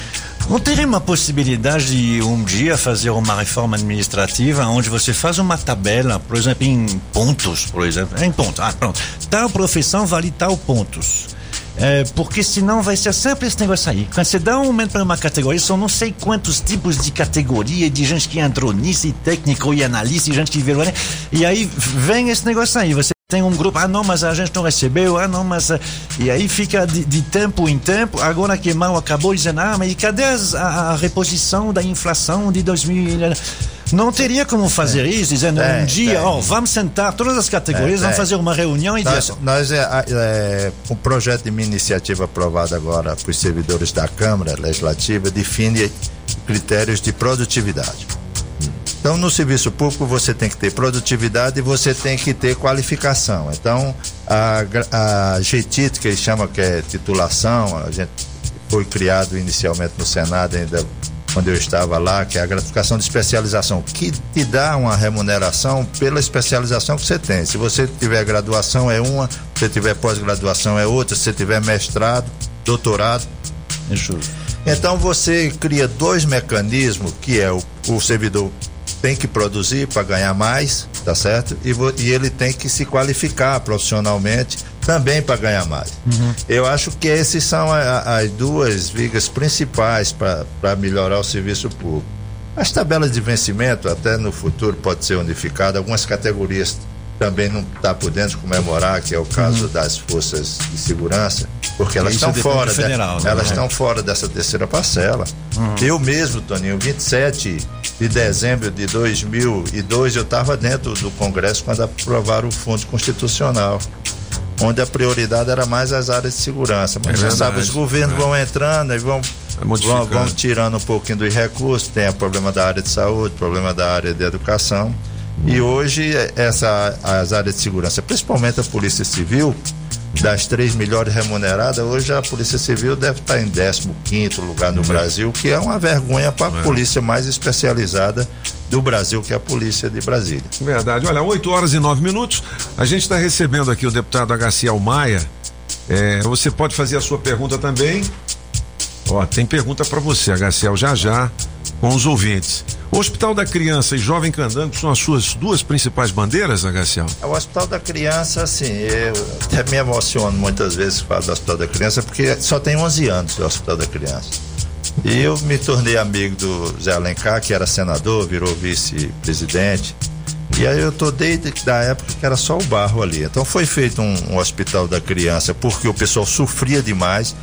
Não teria uma possibilidade de um dia fazer uma reforma administrativa onde você faz uma tabela, por exemplo, em pontos, por exemplo, em pontos. Ah, pronto. Tal profissão vale tal pontos. É, porque senão vai ser sempre esse negócio aí. Quando você dá um aumento para uma categoria, são não sei quantos tipos de categoria, de gente que entrou nisso, e técnico e analista, e gente que virou. né? E aí vem esse negócio aí. Você tem um grupo, ah não, mas a gente não recebeu, ah não, mas. ah, E aí fica de, de tempo em tempo, agora que mal acabou, dizendo, ah, mas cadê as- a, a reposição da inflação de 2000? Não teria como fazer isso, dizendo Tem, um dia, tem. ó, vamos sentar todas as categorias, É, vamos tem. fazer uma reunião e dizer, Nós, nós é, é, um projeto de minha iniciativa aprovado agora para os servidores da Câmara Legislativa define critérios de produtividade. Então, no serviço público, você tem que ter produtividade e você tem que ter qualificação. Então, a, a GTIT, que eles chamam que é titulação, a gente foi criado inicialmente no Senado, ainda quando eu estava lá, que é a gratificação de especialização, que te dá uma remuneração pela especialização que você tem. Se você tiver graduação, é uma, se você tiver pós-graduação, é outra, se você tiver mestrado, doutorado. Então você cria dois mecanismos, que é o, o servidor tem que produzir para ganhar mais, tá certo? E, e ele tem que se qualificar profissionalmente também para ganhar mais. Eu acho que esses são a- a- as duas vigas principais para melhorar o serviço público. As tabelas de vencimento, até no futuro, pode ser unificada. Algumas categorias também não está podendo comemorar, que é o caso das forças de segurança, porque elas Isso estão fora, federal, de- né? elas estão fora dessa terceira parcela. Uhum. Eu mesmo, Toninho, 27 de dezembro de 2002, eu estava dentro do Congresso quando aprovaram o Fundo Constitucional, onde a prioridade era mais as áreas de segurança. Mas É você sabe, verdade. os governos É. vão entrando e vão, vão, modificando. vão tirando um pouquinho dos recursos, tem o problema da área de saúde, problema da área de educação. E hoje, essa, as áreas de segurança, principalmente a Polícia Civil, das três melhores remuneradas, hoje a Polícia Civil deve estar em 15 lugar no Brasil, que é uma vergonha para a polícia mais especializada do Brasil, que é a Polícia de Brasília. Verdade. Olha, 8 horas e 9 minutos. A gente está recebendo aqui o deputado Agaciel Maia. É, você pode fazer a sua pergunta também. Ó, tem pergunta para você, Agaciel, já já, com os ouvintes. O Hospital da Criança e Jovem Candango são as suas duas principais bandeiras, Agaciel? O Hospital da Criança, assim, eu até me emociono muitas vezes falar do Hospital da Criança, porque só tem 11 anos o Hospital da Criança. E eu me tornei amigo do Zé Alencar, que era senador, virou vice-presidente. E aí eu tô desde da época que era só o barro ali. Então foi feito um, um hospital da criança porque o pessoal sofria demais.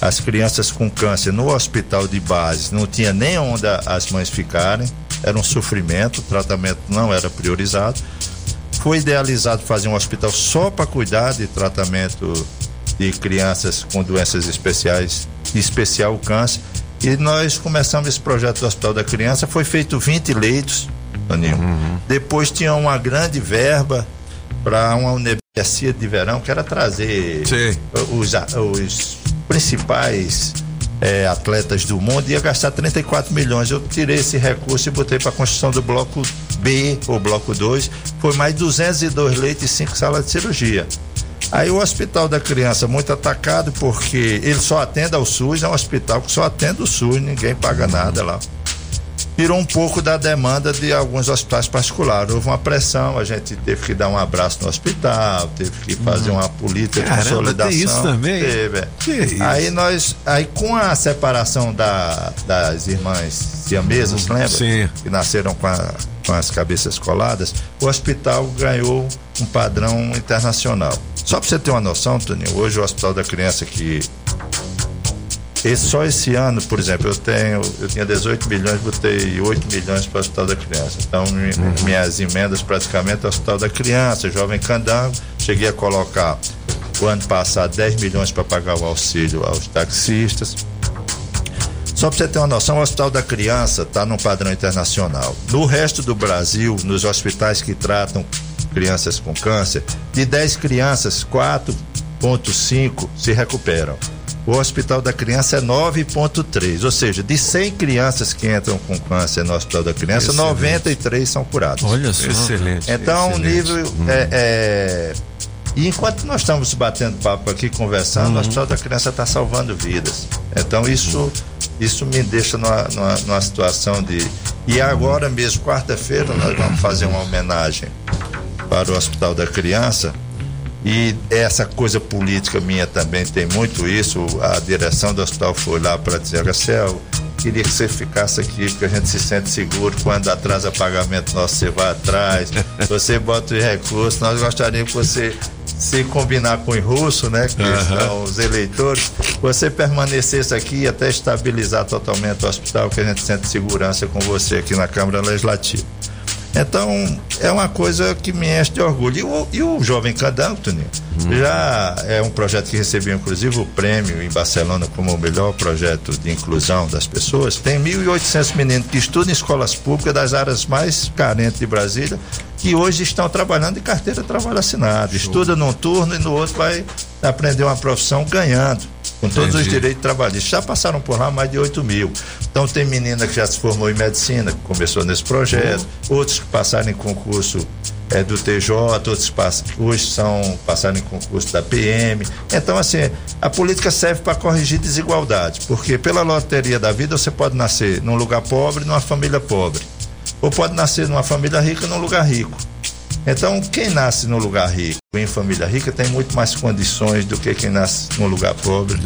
As crianças com câncer no hospital de base não tinha nem onde as mães ficarem. Era um sofrimento, o tratamento não era priorizado. Foi idealizado fazer um hospital só para cuidar de tratamento de crianças com doenças especiais, em especial o câncer. E nós começamos esse projeto do Hospital da Criança, foi feito 20 leitos, Toninho. Depois tinha uma grande verba para uma universidade de verão, que era trazer os, os principais eh, atletas do mundo, ia gastar 34 milhões. Eu tirei esse recurso e botei para a construção do bloco B, ou bloco 2, foi mais 202 leitos e 5 salas de cirurgia. Aí o Hospital da Criança muito atacado porque ele só atende ao SUS, é um hospital que só atende o SUS, ninguém paga nada lá. Virou um pouco da demanda de alguns hospitais particulares. Houve uma pressão, a gente teve que dar um abraço no hospital, teve que fazer uma política de Caramba, tem consolidação. isso também? Teve, é. Que isso? Aí nós, aí com a separação da- das irmãs siamesas, lembra? Sim. Que nasceram com, a- com as cabeças coladas, o hospital ganhou um padrão internacional. Só para você ter uma noção, Toninho, hoje o Hospital da Criança que esse, só esse ano, por exemplo, eu tenho, eu tinha 18 milhões, botei 8 milhões para o Hospital da Criança. Então, Uhum. minhas emendas praticamente é o Hospital da Criança, Jovem Candango. Cheguei a colocar o ano passado 10 milhões para pagar o auxílio aos taxistas. Só para você ter uma noção, o Hospital da Criança está num padrão internacional. No resto do Brasil, nos hospitais que tratam crianças com câncer, de 10 crianças, 4,5 se recuperam. o Hospital da Criança é 9,3. Ou seja, de 100 crianças que entram com câncer no Hospital da Criança, Excelente. 93 são curadas. Olha só. Excelente, Então, o excelente. nível é, é- E enquanto nós estamos batendo papo aqui, conversando, Uhum. o Hospital da Criança está salvando vidas. Então, isso, isso me deixa numa, numa, numa situação de. E agora mesmo, quarta-feira, nós vamos fazer uma homenagem para o Hospital da Criança. E essa coisa política minha também tem muito isso. A direção do hospital foi lá para dizer, Garcel, queria que você ficasse aqui, porque a gente se sente seguro. Quando atrasa pagamento nosso, você vai atrás, *laughs* você bota os recursos. Nós gostaríamos que você se combinar com o russo, né? Que Aham. são os eleitores, você permanecesse aqui até estabilizar totalmente o hospital, que a gente sente segurança com você aqui na Câmara Legislativa. Então, é uma coisa que me enche de orgulho. E o, e o Jovem Candango, Toninho, já é um projeto que recebeu, inclusive, o prêmio em Barcelona como o melhor projeto de inclusão das pessoas. Tem 1.800 meninos que estudam em escolas públicas das áreas mais carentes de Brasília, que hoje estão trabalhando de carteira de trabalho assinado. Estuda num turno e no outro vai aprender uma profissão ganhando com todos os direitos trabalhistas. Já passaram por lá mais de 8 mil. Então tem menina que já se formou em medicina, que começou nesse projeto, outros que passaram em concurso é, do TJ, outros pass- hoje são passaram em concurso da PM. Então, assim, a política serve para corrigir desigualdades, porque pela loteria da vida você pode nascer num lugar pobre, numa família pobre, ou pode nascer numa família rica, num lugar rico. Então, quem nasce num lugar rico, em família rica, tem muito mais condições do que quem nasce num lugar pobre,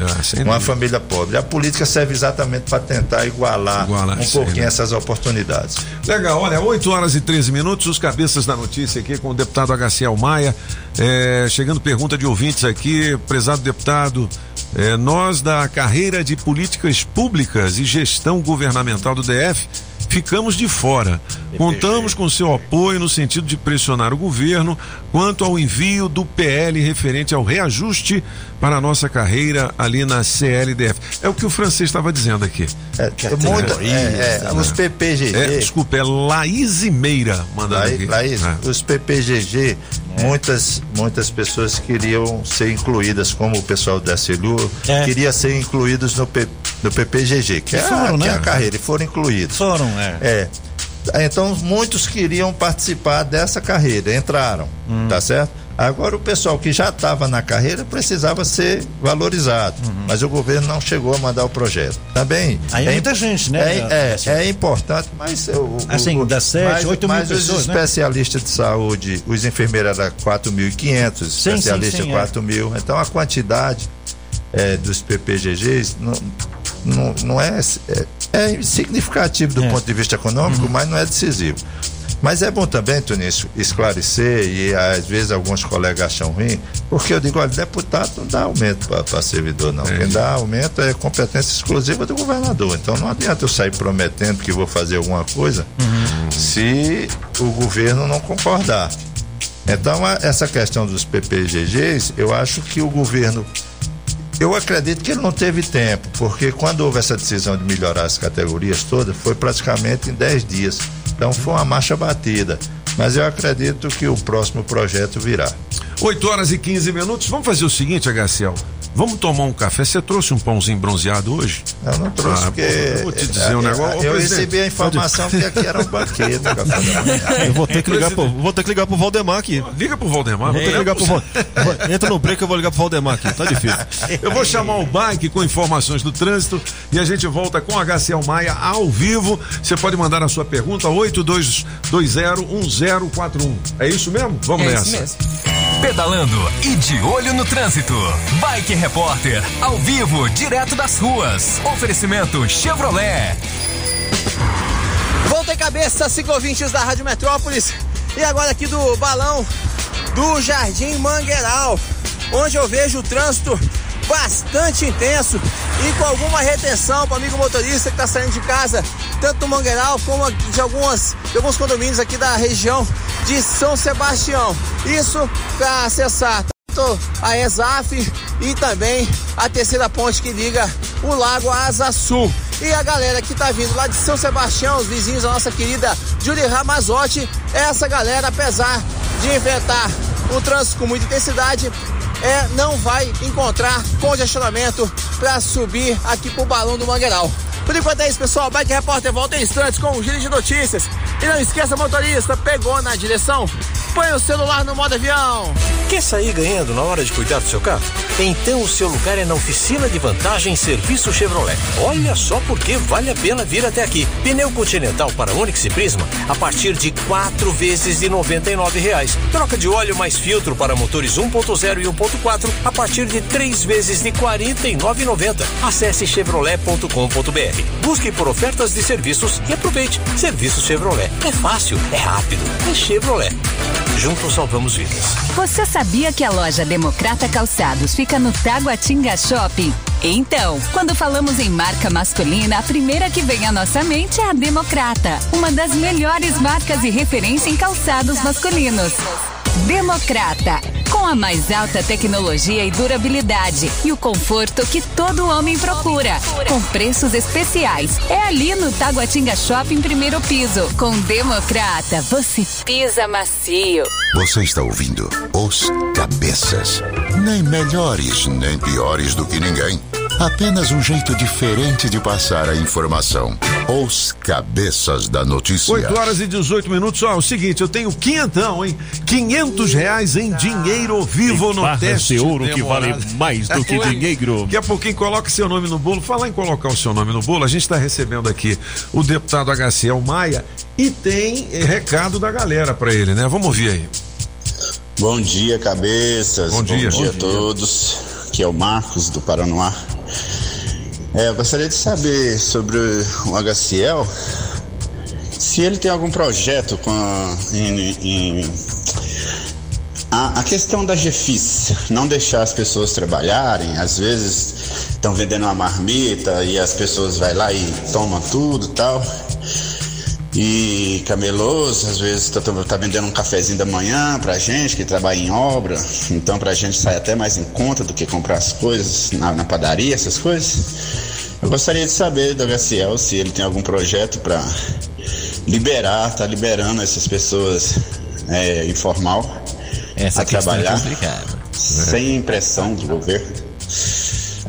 uma família pobre. A política serve exatamente para tentar igualar, Igualar, um pouquinho né? essas oportunidades. Legal, olha, 8 horas e 13 minutos, os cabeças da notícia aqui com o deputado HCL Maia. É, chegando pergunta de ouvintes aqui, prezado deputado. é, nós da carreira de políticas públicas e gestão governamental do DF ficamos de fora. Contamos com seu apoio no sentido de pressionar o governo quanto ao envio do PL referente ao reajuste para a nossa carreira ali na CLDF. É o que o francês estava dizendo aqui. É, muita- é, é, os PPGG. É, desculpa, é Laís Meira mandando Laí- aqui. Laís, É. os PPGG, muitas, muitas pessoas queriam ser incluídas, como o pessoal da CELU, É. queria ser incluídos no, P, no PPGG, que, é, a- foram, que é né? a carreira, e foram incluídos. Foram, é. É. Então, muitos queriam participar dessa carreira, entraram, Hum. tá certo? Agora, o pessoal que já estava na carreira precisava ser valorizado, mas o governo não chegou a mandar o projeto. Também. Aí é muita gente, né? É, é, é importante, mas. O, Assim, o- dá sete, mas- oito mil mas pessoas, os né? especialistas de saúde, os enfermeiros eram 4.500, os especialistas sim, é. 4 mil. Então, a quantidade é, dos PPGGs não, não, não é, é, é significativo do ponto de vista econômico, mas não é decisivo. Mas é bom também, Tunício, esclarecer, e às vezes alguns colegas acham ruim, porque eu digo, olha, deputado não dá aumento para servidor, não. Quem dá aumento é competência exclusiva do governador. Então não adianta eu sair prometendo que vou fazer alguma coisa se o governo não concordar. Então, essa questão dos PPGGs, eu acho que o governo. Eu acredito que ele não teve tempo, porque quando houve essa decisão de melhorar as categorias todas, foi praticamente em 10 dias. Então, foi uma marcha batida. Mas eu acredito que o próximo projeto virá. 8 horas e 15 minutos. Vamos fazer o seguinte, HCL. Vamos tomar um café. Você trouxe um pãozinho bronzeado hoje? Eu não trouxe, Ah, porque. eu vou te dizer um eh, negócio. Ô, Eu presidente, recebi a informação que aqui era um banquete. *laughs* Eu vou ter que ligar pro, vou ter que ligar pro Valdemar aqui. Liga pro Valdemar. Vou ter que ligar pro Val- Vou- Entra no break, eu vou ligar pro Valdemar aqui. Tá difícil. *laughs* Eu vou chamar o bike com informações do trânsito e a gente volta com HCL Maia ao vivo. Você pode mandar a sua pergunta 82201041. É isso mesmo? Vamos É nessa. isso mesmo. Pedalando e de olho no trânsito. Bike Repórter, ao vivo, direto das ruas. Oferecimento Chevrolet. Volta em cabeça, ciclovintes da Rádio Metrópolis. E agora aqui do balão do Jardim Mangueiral, onde eu vejo o trânsito bastante intenso e com alguma retenção para amigo motorista que está saindo de casa, tanto do Mangueiral como de, algumas, de alguns condomínios aqui da região de São Sebastião. Isso para acessar a ESAF e também a terceira ponte que liga o Lago Asa Sul. E a galera que tá vindo lá de São Sebastião, os vizinhos da nossa querida Julie Ramazotti, essa galera, apesar de enfrentar o trânsito com muita intensidade, é, não vai encontrar congestionamento para subir aqui pro Balão do Mangueiral. Por enquanto é isso, pessoal. Bike Repórter volta em instantes com um giro de notícias. E não esqueça, motorista, pegou na direção? Põe o celular no modo avião. Quer sair ganhando na hora de cuidar do seu carro? Então o seu lugar é na oficina de vantagem Serviço Chevrolet. Olha só porque vale a pena vir até aqui. Pneu Continental para Onix e Prisma a partir de quatro vezes de 99 reais. Troca de óleo mais filtro para motores 1.0 e 1.4 a partir de três vezes de R$ 49,90. Acesse chevrolet.com.br. Busque por ofertas de serviços e aproveite. Serviço Chevrolet. É fácil, é rápido, é Chevrolet. Juntos salvamos vidas. Você sabia que a loja Democrata Calçados fica no Taguatinga Shopping? Então, quando falamos em marca masculina, a primeira que vem à nossa mente é a Democrata, uma das melhores marcas e referência em calçados masculinos. Democrata, com a mais alta tecnologia e durabilidade e o conforto que todo homem procura, com preços especiais. É ali no Taguatinga Shopping primeiro piso. Com Democrata, você pisa macio. Você está ouvindo Os Cabeças. Nem melhores, nem piores do que ninguém. Apenas um jeito diferente de passar a informação. Os Cabeças da Notícia. 8 horas e 18 minutos. Ó, é o seguinte, eu tenho quinhentão, hein? 500 reais em dinheiro vivo no Barra teste. esse ouro que demorado. vale mais do que *laughs* Oi. dinheiro. Daqui a pouquinho coloque seu nome no bolo. Falar em colocar o seu nome no bolo, a gente está recebendo aqui o deputado HCL Maia e tem eh, recado da galera para ele, né? Vamos ouvir aí. Bom dia, cabeças. Bom dia. Bom dia Bom a todos. Aqui é o Marcos do Paranoá. É, eu gostaria de saber sobre o HCL, se ele tem algum projeto com a, em, em- a, a questão da GFIS, não deixar as pessoas trabalharem, às vezes estão vendendo uma marmita e as pessoas vai lá e tomam tudo tal. E camelôs, às vezes tá, tá vendendo um cafezinho da manhã pra gente que trabalha em obra, então pra gente sai até mais em conta do que comprar as coisas na, na padaria, essas coisas. Eu gostaria de saber do HCL se ele tem algum projeto pra liberar, tá liberando essas pessoas é, informal Essa a é trabalhar complicada. sem pressão do governo.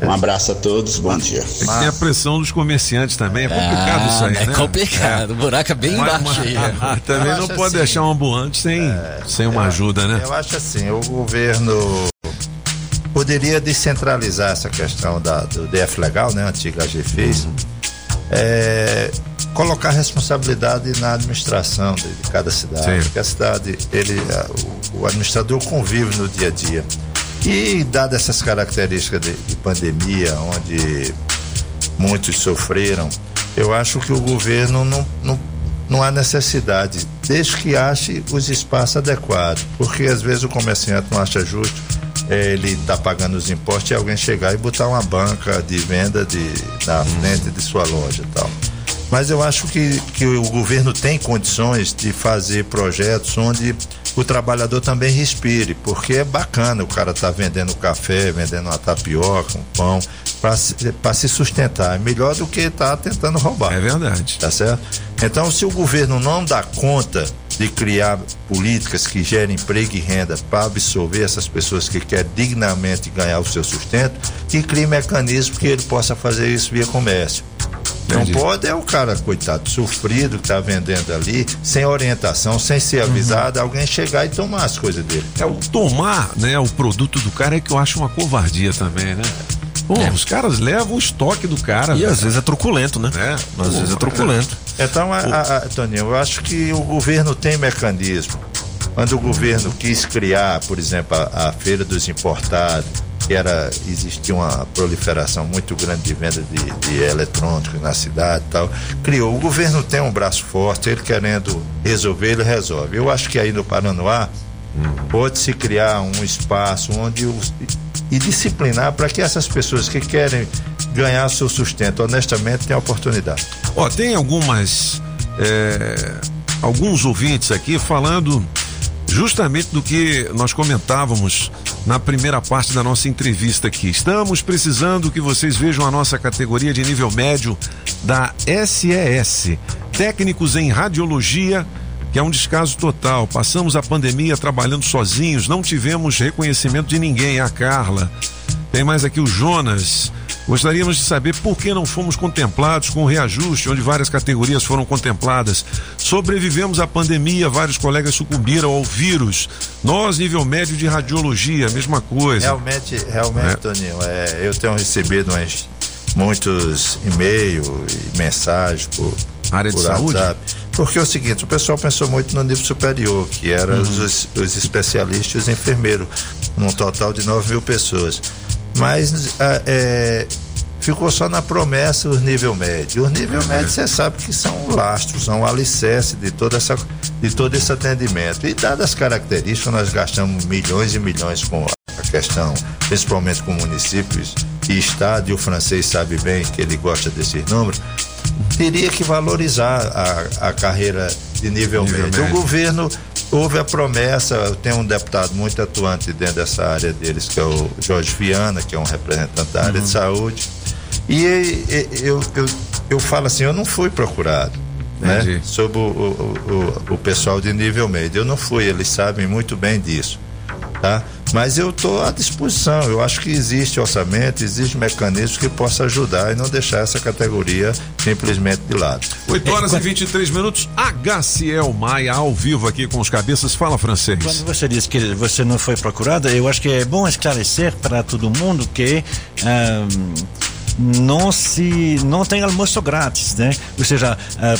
Um abraço a todos, bom dia. Tem que ter a pressão dos comerciantes também. É complicado isso aí, é né? complicado. O buraco é bem Mas- embaixo aí. *laughs* mas- né? Também Eu não pode assim, deixar um ambulante sem, sem uma ajuda, né? Eu acho assim, o governo poderia descentralizar essa questão da, do DF Legal, né? Antiga AGFIS. É, colocar responsabilidade na administração de, de cada cidade. Sim. Porque a cidade, ele, a- o, o administrador convive no dia a dia. E dadas essas características de, de pandemia, onde muitos sofreram, eu acho que o governo não, não, não há necessidade, desde que ache os espaços adequados, porque às vezes o comerciante não acha justo eh, ele está pagando os impostos e alguém chegar e botar uma banca de venda de, na frente de sua loja tal. Mas eu acho que, que o governo tem condições de fazer projetos onde o trabalhador também respire, porque é bacana o cara tá vendendo café, vendendo uma tapioca, um pão, para se sustentar. É melhor do que estar tentando roubar. É verdade. Tá certo? Então, se o governo não dá conta de criar políticas que gerem emprego e renda para absorver essas pessoas que querem dignamente ganhar o seu sustento, que crie mecanismos que ele possa fazer isso via comércio. Não Entendi. pode é o cara, coitado, sofrido que tá vendendo ali, sem orientação, sem ser avisado, alguém chegar e tomar as coisas dele. É o tomar, né, o produto do cara é que eu acho uma covardia também, né? Pô, os caras levam o estoque do cara. E velho. às vezes é truculento, né? Às vezes é truculento. Então, a, a, a- Toninho, eu acho que o governo tem mecanismo. Quando o governo quis criar, por exemplo, a, a feira dos importados, era existia uma proliferação muito grande de venda de, de eletrônicos na cidade, tal, criou. O governo tem um braço forte, ele querendo resolver, ele resolve. Eu acho que aí no Paranoá pode se criar um espaço onde os, e disciplinar para que essas pessoas que querem ganhar seu sustento honestamente tenham oportunidade. Ó, tem algumas. é, alguns ouvintes aqui falando justamente do que nós comentávamos na primeira parte da nossa entrevista aqui. Estamos precisando que vocês vejam a nossa categoria de nível médio da SES. Técnicos em radiologia que é um descaso total. Passamos a pandemia trabalhando sozinhos, não tivemos reconhecimento de ninguém. A Carla. Tem mais aqui o Jonas. Gostaríamos de saber por que não fomos contemplados com o reajuste, onde várias categorias foram contempladas. Sobrevivemos à pandemia, vários colegas sucumbiram ao vírus. Nós, nível médio de radiologia, mesma coisa. Realmente, realmente, É. Toninho, é, eu tenho recebido umas- muitos e-mails e mensagens por, Área de saúde? WhatsApp. Porque é o seguinte, o pessoal pensou muito no nível superior, que era Uhum. os, os especialistas e os enfermeiros, num total de 9 mil pessoas. Mas ah, é, ficou só na promessa os nível médio. Os nível médio você sabe que são lastros, são o alicerce de, toda essa, de todo esse atendimento. E dadas as características, nós gastamos milhões e milhões com a questão, principalmente com municípios e estado, e o francês sabe bem que ele gosta desses números, teria que valorizar a, a carreira de nível, Nível médio. médio. O governo houve a promessa, tem um deputado muito atuante dentro dessa área deles, que é o Jorge Viana, que é um representante da área de saúde. E, e- eu, eu, eu falo assim, eu não fui procurado. Né, sobre o, o, o, o pessoal de nível médio. Eu não fui, eles sabem muito bem disso. Tá? Mas eu estou à disposição. Eu acho que existe orçamento, existe mecanismo que possa ajudar e não deixar essa categoria simplesmente de lado. 8 horas e 23 minutos. HCL Maia ao vivo aqui com os cabeças. Fala francês. Quando você diz que você não foi procurada, eu acho que é bom esclarecer para todo mundo que ahm, não se não tem almoço grátis, né? Ou seja,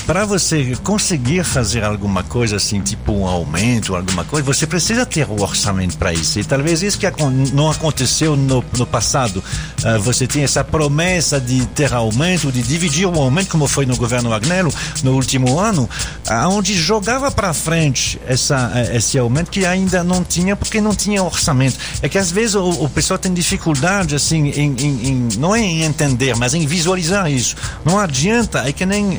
para você conseguir fazer alguma coisa assim, tipo um aumento, alguma coisa, você precisa ter o orçamento para isso. E talvez isso que não aconteceu no, no passado. Ah, você tinha essa promessa de ter aumento, de dividir o aumento, como foi no governo Agnello no último ano, onde jogava para frente essa, eh, esse aumento que ainda não tinha, porque não tinha orçamento. É que às vezes o, o pessoal tem dificuldade assim, em, em- em- não é em entender, mas em visualizar isso. Não adianta, é que nem.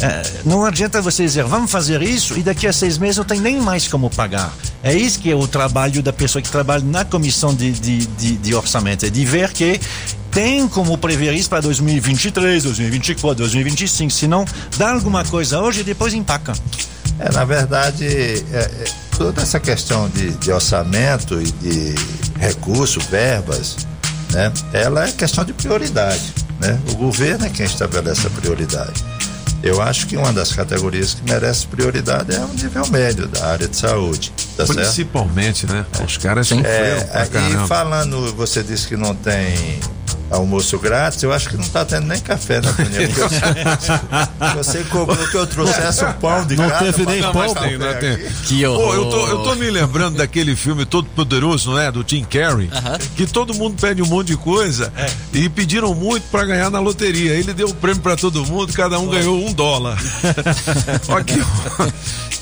eh, não adianta você dizer, vamos fazer isso e daqui a seis meses não tem nem mais como pagar. É isso que é o trabalho da pessoa que trabalha na comissão de, de, de, de orçamento, é de ver que tem como prever isso para 2023, 2024, 2025. Se não, dá alguma coisa hoje e depois empaca. É, na verdade, é, é, toda essa questão de, de orçamento e de recursos, verbas, né, ela é questão de prioridade. Né? O governo é quem estabelece a prioridade. Eu acho que uma das categorias que merece prioridade é o nível médio da área de saúde. Tá certo? Principalmente, né? Os caras sofreram É, pra e falando, você disse que não tem almoço grátis, eu acho que não tá tendo nem café, né, Toninho? Porque Você, cobrou que eu *laughs* trouxesse o pão de Não casa. teve nem pra pão. tomar Tem, café não tem. Que Pô, eu tô, eu tô me lembrando daquele filme Todo Poderoso, né? Do Tim Carrey. Que todo mundo pede um monte de coisa e pediram muito pra ganhar na loteria. Ele deu o prêmio pra todo mundo, cada um ganhou um dólar. *laughs* aqui.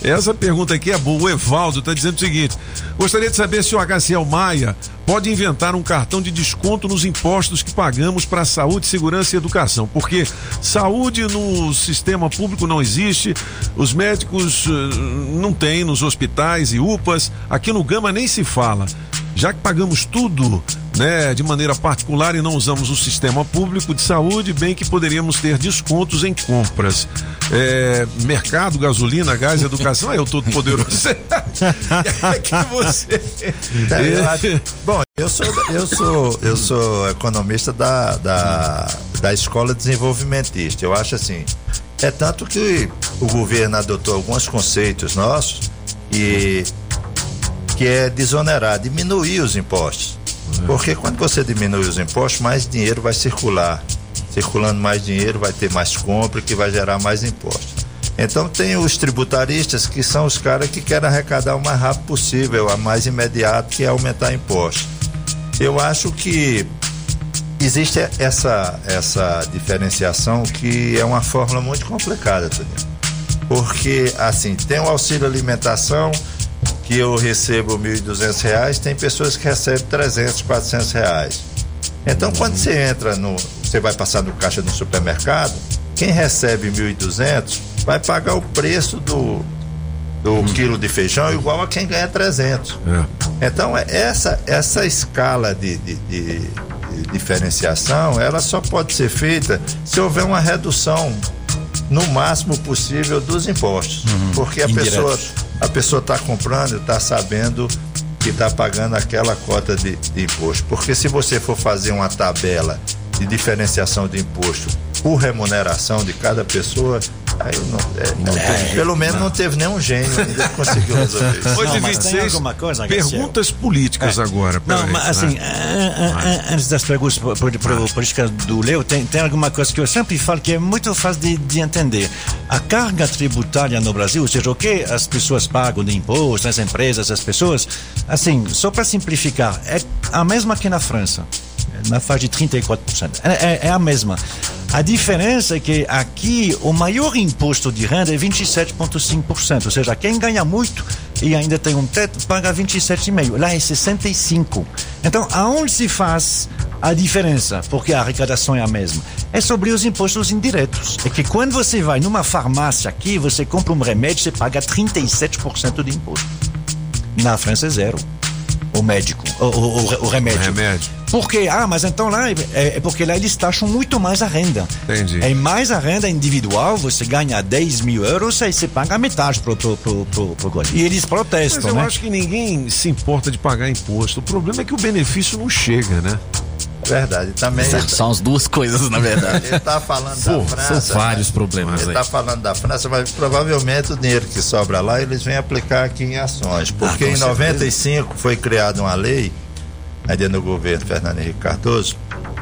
Essa pergunta aqui é boa. O Evaldo tá dizendo o seguinte: gostaria de saber se o HCL Maia pode inventar um cartão de desconto nos impostos que pagamos para saúde, segurança e educação. Porque saúde no sistema público não existe, os médicos eh, não tem nos hospitais e UPAs, aqui no Gama nem se fala. Já que pagamos tudo né, de maneira particular e não usamos o sistema público de saúde, bem que poderíamos ter descontos em compras. É, mercado, gasolina, gás, educação, é eu todo poderoso. *laughs* é que você. É, eu acho- bom, eu sou, eu sou, eu sou economista da, da, da escola desenvolvimentista. Eu acho assim, é tanto que o governo adotou alguns conceitos nossos e que é desonerar, diminuir os impostos. Porque quando você diminui os impostos, mais dinheiro vai circular. Circulando mais dinheiro, vai ter mais compra, que vai gerar mais impostos. Então tem os tributaristas que são os caras que querem arrecadar o mais rápido possível, a mais imediato, que é aumentar impostos. Eu acho que existe essa, essa diferenciação que é uma fórmula muito complicada, Toninho. Porque, assim, tem o auxílio alimentação, que eu recebo 1.200 reais, tem pessoas que recebem 300, 400 reais. Então, quando você entra no. Você vai passar no caixa do supermercado, quem recebe 1.200 vai pagar o preço do, do quilo de feijão igual a quem ganha 300. Então, é essa, essa escala de, de, de- de diferenciação, ela só pode ser feita se houver uma redução no máximo possível dos impostos. Porque a Indiretos. pessoa a pessoa está comprando, está sabendo que está pagando aquela cota de, de imposto. Porque se você for fazer uma tabela de diferenciação de imposto por remuneração de cada pessoa, aí não, é, tem pelo jeito, menos não. não. teve nenhum gênio ainda que conseguiu resolver isso. 8h26, perguntas políticas agora. Não, mas né? assim, an- antes das perguntas políticas do Leo, tem, tem alguma coisa que eu sempre falo que é muito fácil de, de entender. A carga tributária no Brasil, ou seja, o que as pessoas pagam de imposto, as empresas, as pessoas, assim, só para simplificar, é a mesma que na França, na faixa de 34%. É, é, é a mesma. A diferença é que aqui o maior imposto de renda é 27,5%, ou seja, quem ganha muito e ainda tem um teto paga 27,5%. Lá é 65%. Então, aonde se faz a diferença? Porque a arrecadação é a mesma. É sobre os impostos indiretos. É que quando você vai numa farmácia aqui, você compra um remédio, você paga 37% de imposto. Na França é zero. O médico, o, o, o- o remédio. remédio. Por quê? Ah, mas então lá é, é porque lá eles taxam muito mais a renda. Entendi. É mais a renda individual, você ganha 10 mil euros, aí você paga metade pro, pro, pro, pro, pro. E eles Mas protestam, eu né? acho que ninguém se importa de pagar imposto. O problema é que o benefício não chega, né? Verdade, também. São as duas coisas, na verdade. Ele está falando Pô, da França. são vários problemas Ele aí. está falando da França, mas provavelmente o dinheiro que sobra lá eles vêm aplicar aqui em ações. Porque com em certeza. 95 foi criada uma lei, ainda no governo Fernando Henrique Cardoso,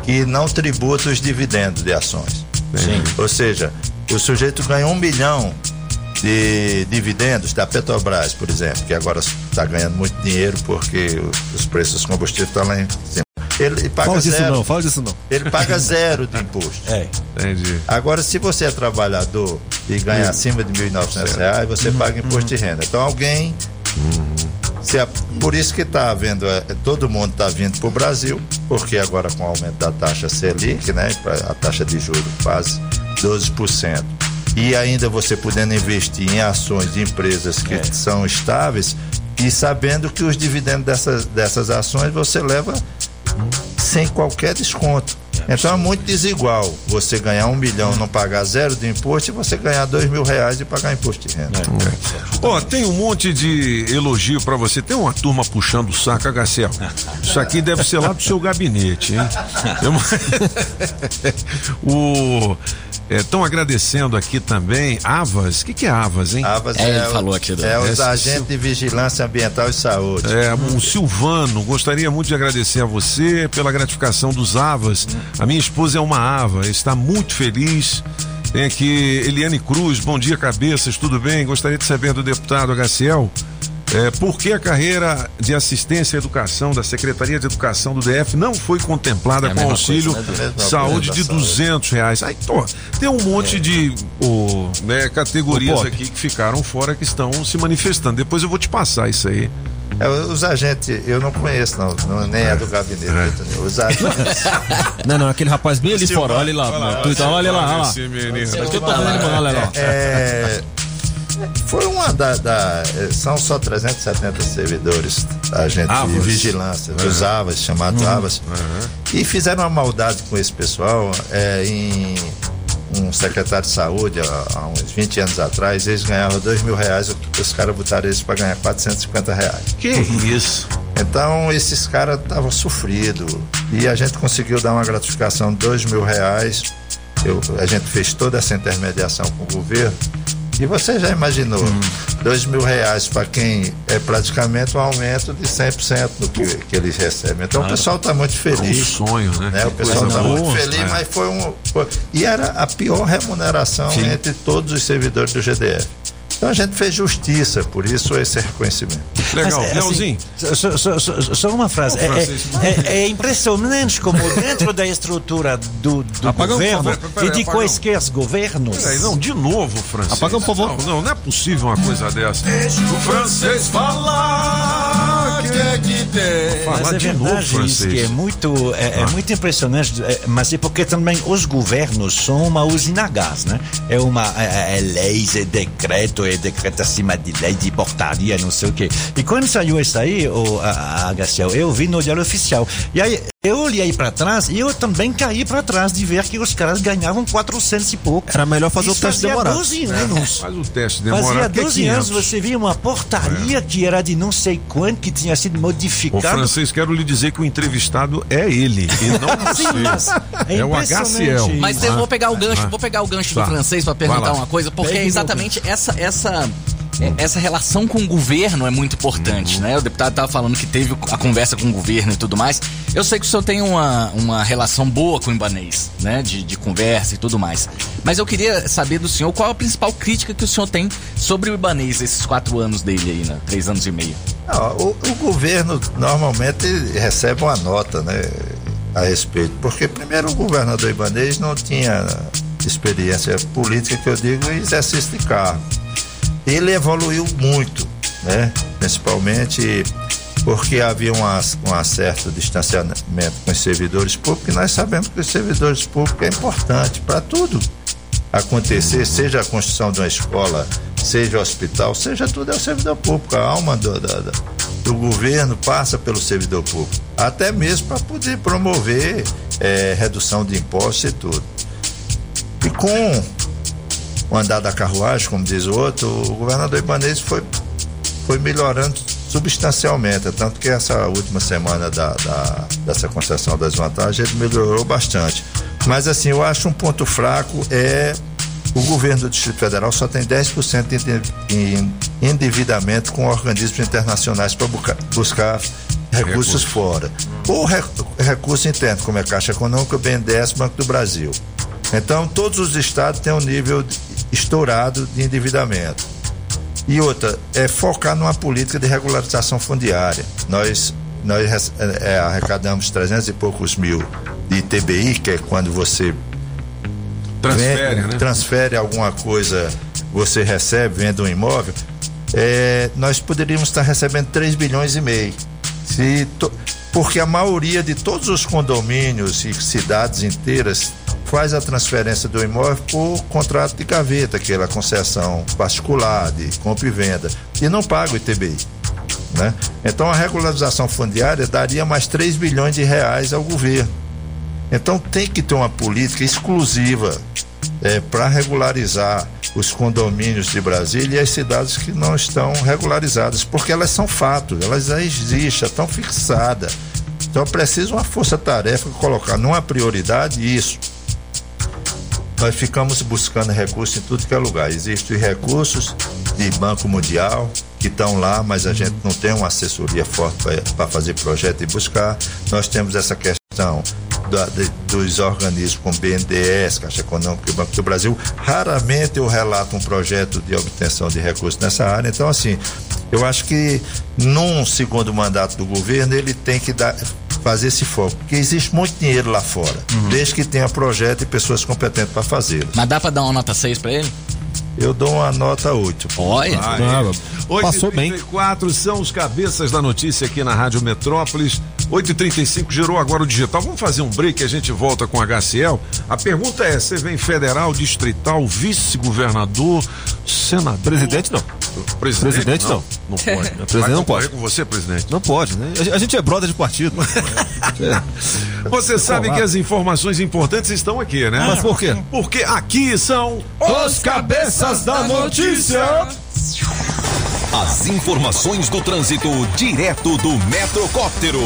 que não tributa os dividendos de ações. Sim. Ou seja, o sujeito ganha um milhão de dividendos da Petrobras, por exemplo, que agora está ganhando muito dinheiro porque os preços dos combustíveis estão lá em cima. Ele paga Fala disso zero. não, fala disso não. Ele paga zero de imposto. É. Entendi. Agora, se você é trabalhador e ganha acima de 1.900 reais, você paga imposto de renda. Então, alguém. se a- por isso que está havendo. é, todo mundo está vindo para o Brasil, porque agora com o aumento da taxa Selic, né, a taxa de juros quase 12%. E ainda você podendo investir em ações de empresas que são estáveis e sabendo que os dividendos dessas, dessas ações você leva sem qualquer desconto. Então é muito desigual você ganhar um milhão e não pagar zero de imposto e você ganhar dois mil reais e pagar imposto de renda. Ó, tem um monte de elogio pra você. Tem uma turma puxando o saco, HCL. Isso aqui deve ser lá do seu gabinete, hein? *laughs* *laughs* O. Estão agradecendo aqui também. Avas, o que, que é Avas, hein? Avas É, ele é o- falou aqui do- é os agentes de vigilância ambiental e saúde. É, o Silvano, gostaria muito de agradecer a você pela gratificação dos Avas. A minha esposa é uma Ava, está muito feliz. Tem aqui Eliane Cruz, bom dia, cabeças, tudo bem? Gostaria de saber do deputado HCL. É, por que a carreira de assistência à educação da Secretaria de Educação do DF não foi contemplada É com auxílio coisa, né? Mesma saúde de saúde. 200 reais? Aí, tô, tem um monte de o, né, categorias aqui que ficaram fora que estão se manifestando. Depois eu vou te passar isso aí. É, os agentes, eu não conheço, não, não- nem é do gabinete. Os agentes. *laughs* Não, não, aquele rapaz bem ali fora, olha lá. Twitter, olha lá, olha lá. Eu tô vendo, mano, olha lá. É, foi uma da, da- é, São só 370 servidores, agentes de Avas. vigilância, dos Uhum. AVAS, chamados Uhum. AVAS. E fizeram uma maldade com esse pessoal é, em um secretário de saúde há, há uns 20 anos atrás, eles ganhavam 2 mil reais, os caras botaram eles para ganhar 450 reais. Que isso? Então esses caras estavam sofridos e a gente conseguiu dar uma gratificação de 2 mil reais. Eu- a gente fez toda essa intermediação com o governo. E você já imaginou, Hum. 2 mil reais para quem é praticamente um aumento de 100% do que, que eles recebem. Então o pessoal está muito feliz. É um sonho, né? O Que pessoal está muito feliz, É. mas foi um. foi- e era a pior remuneração Sim. entre todos os servidores do GDF. Então a gente fez justiça, por isso esse reconhecimento. Legal, Mas, é, Leozinho. Só, só- só- só- uma frase. É, Francisco. é- é- é impressionante como dentro da estrutura do, do governo favor, peraí, e de quaisquer governos. Peraí, não, de novo, Francisco. Apaga um, por favor. Não, não, não é possível uma coisa dessa. o francês falar, que é que Falar Mas é de novo, verdade isso francês. que é muito, é, é Ah. muito impressionante, é, mas é porque também os governos são uma usina a gás, né? É uma é, é leis, é decreto, é decreto acima de lei, de portaria, não sei o quê. E quando saiu isso aí, o, a, a HCL, eu vi no diário oficial. E aí Eu olhei pra trás e eu também caí pra trás de ver que os caras ganhavam 400 e pouco. Era melhor fazer Isso o teste fazia demorado. 12 É, anos. Faz o teste demorado. Fazia que é 12 anos 500. você via uma portaria que era de não sei quanto, que tinha sido Ô, modificado. francês, quero lhe dizer que o entrevistado é ele e não *laughs* Sim, mas você. é É, o HCL. Mas eu vou pegar o gancho, ah. vou pegar o gancho Tá. do francês pra Vai perguntar uma coisa, porque é exatamente essa essa é, essa relação com o governo é muito importante, né? O deputado tava falando que teve a conversa com o governo e tudo mais. Eu sei que o senhor tem uma, uma relação boa com o Ibanês, né? De, de conversa e tudo mais. Mas eu queria saber do senhor qual a principal crítica que o senhor tem sobre o Ibanês, esses quatro anos dele aí, né? Três anos e meio. Não, o, o governo normalmente recebe uma nota né, a respeito, porque primeiro o governador Ibanez não tinha experiência política, que eu digo, em exercício de cargo. Ele evoluiu muito, né, principalmente porque havia uma, um certo distanciamento com os servidores públicos, e nós sabemos que os servidores públicos é importante para tudo acontecer, seja a construção de uma escola, seja o hospital, seja tudo, é o servidor público. A alma do, da- do governo passa pelo servidor público, até mesmo para poder promover eh, redução de impostos e tudo. E com o andar da carruagem, como diz o outro, o governador Ibanez foi, foi melhorando substancialmente, tanto que essa última semana da, da- dessa concessão das vantagens ele melhorou bastante. Mas assim, eu acho um ponto fraco é o governo do Distrito Federal só tem 10% de endividamento com organismos internacionais para buscar recursos fora. Ou re- recurso interno, como é Caixa Econômica, BNDES, Banco do Brasil. Então, todos os estados têm um nível estourado de endividamento. E outra, é focar numa política de regularização fundiária. Nós, nós é, é, arrecadamos 300 e poucos mil de ITBI, que é quando você Transfere, vende- né? transfere alguma coisa, você recebe, vende um imóvel. É, nós poderíamos estar recebendo 3 bilhões e meio. Se to- porque a maioria de todos os condomínios e cidades inteiras faz a transferência do imóvel por contrato de gaveta, aquela concessão particular de compra e venda, e não paga o ITBI. Né? Então a regularização fundiária daria mais 3 bilhões de reais ao governo. Então tem que ter uma política exclusiva para regularizar os condomínios de Brasília e as cidades que não estão regularizadas, porque elas são fato, elas já existem, estão fixadas. Então precisa uma força-tarefa colocar numa prioridade isso. Nós ficamos buscando recursos em tudo que é lugar. Existem recursos de Banco Mundial que estão lá, mas a gente não tem uma assessoria forte para fazer projeto e buscar. Nós temos essa questão da- de- dos organismos como BNDES, Caixa Econômica e Banco do Brasil. Raramente eu relato um projeto de obtenção de recursos nessa área. Então, assim, eu acho que num segundo mandato do governo ele tem que dar, fazer esse foco, porque existe muito dinheiro lá fora, desde que tenha projeto e pessoas competentes para fazê-lo. Mas dá pra dar uma nota 6 pra ele? Eu dou uma nota 8. Olha, Ah, é. passou bem. 8h34 são os cabeças da notícia aqui na Rádio Metrópolis. 8h35 gerou agora o digital. Vamos fazer um break e a gente volta com o HCL. A pergunta é: você vem federal, distrital, vice-governador, senador? Presidente não. Presidente, Presidente não. Não pode. né? Presidente Vai não pode. com você, presidente? Não pode, né? A gente é brother de partido. *laughs* É. Você sabe que as informações importantes estão aqui, né? Mas por quê? Porque aqui são Os cabeças da notícia. As informações do trânsito direto do Metrocóptero.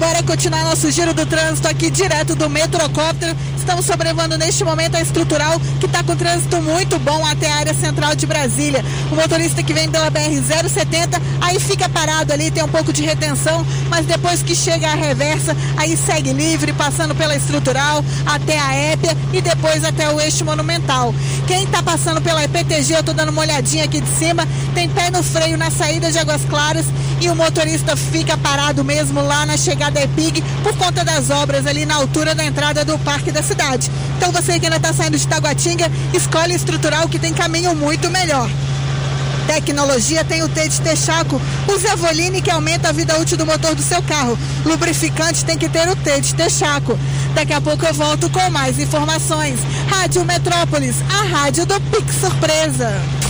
Bora continuar nosso giro do trânsito aqui direto do Metrocóptero. Estamos sobrevando neste momento a estrutural que está com trânsito muito bom até a área central de Brasília. O motorista que vem pela BR-070 aí fica parado ali, tem um pouco de retenção, mas depois que chega a reversa, aí segue livre, passando pela estrutural até a Épia e depois até o eixo monumental. Quem está passando pela EPTG, eu tô dando uma olhadinha aqui de cima, tem pé no freio na saída de Águas Claras e o motorista fica parado mesmo lá na chegada EPIG por conta das obras ali na altura da entrada do Parque da Cidade. Então você que ainda está saindo de Taguatinga, escolhe estrutural que tem caminho muito melhor. Tecnologia tem o T de Texaco. Use a que aumenta a vida útil do motor do seu carro. Lubrificante tem que ter o T de Texaco. Daqui a pouco eu volto com mais informações. Rádio Metrópolis, a rádio do Pix Surpresa.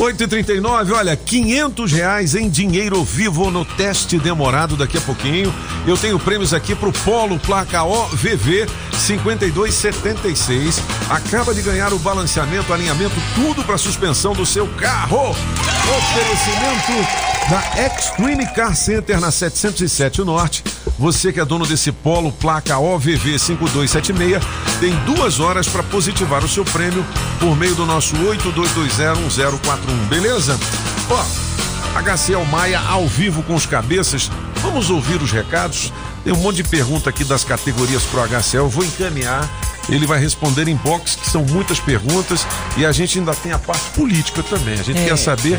8h39, olha, 500 reais em dinheiro vivo no teste demorado daqui a pouquinho. Eu tenho prêmios aqui pro Polo Placa OVV 5276. Acaba de ganhar o balanceamento, alinhamento, tudo para suspensão do seu carro. Oferecimento da Extreme Car Center na 707 Norte. Você que é dono desse Polo Placa OVV 5276 tem duas horas para positivar o seu prêmio por meio do nosso 82201041, beleza? Ó, HCL Maia ao vivo com os cabeças. Vamos ouvir os recados. Tem um monte de pergunta aqui das categorias pro HCL. Eu vou encaminhar. Ele vai responder em box, que são muitas perguntas. E a gente ainda tem a parte política também. A gente É, quer saber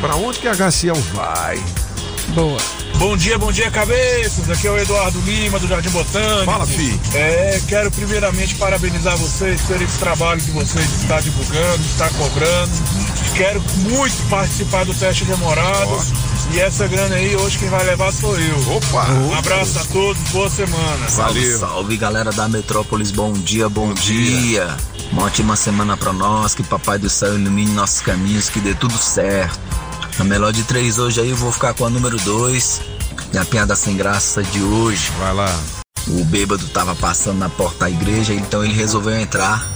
para onde que a HCL vai. Boa. Bom dia, bom dia, cabeças. Aqui é o Eduardo Lima, do Jardim Botânico. Fala, fi. É, quero primeiramente parabenizar vocês por esse trabalho que vocês estão divulgando, está cobrando. Quero muito participar do teste demorado. E essa grana aí, hoje quem vai levar sou eu. Opa! Um abraço a todos, boa semana. Salve, salve galera da Metrópolis, bom dia, bom, dia. Uma ótima semana pra nós, que Papai do Céu ilumine nossos caminhos, que dê tudo certo. A melhor de três hoje aí eu vou ficar com a número dois. E a piada sem graça de hoje. Vai lá. O bêbado tava passando na porta da igreja, então ele resolveu entrar.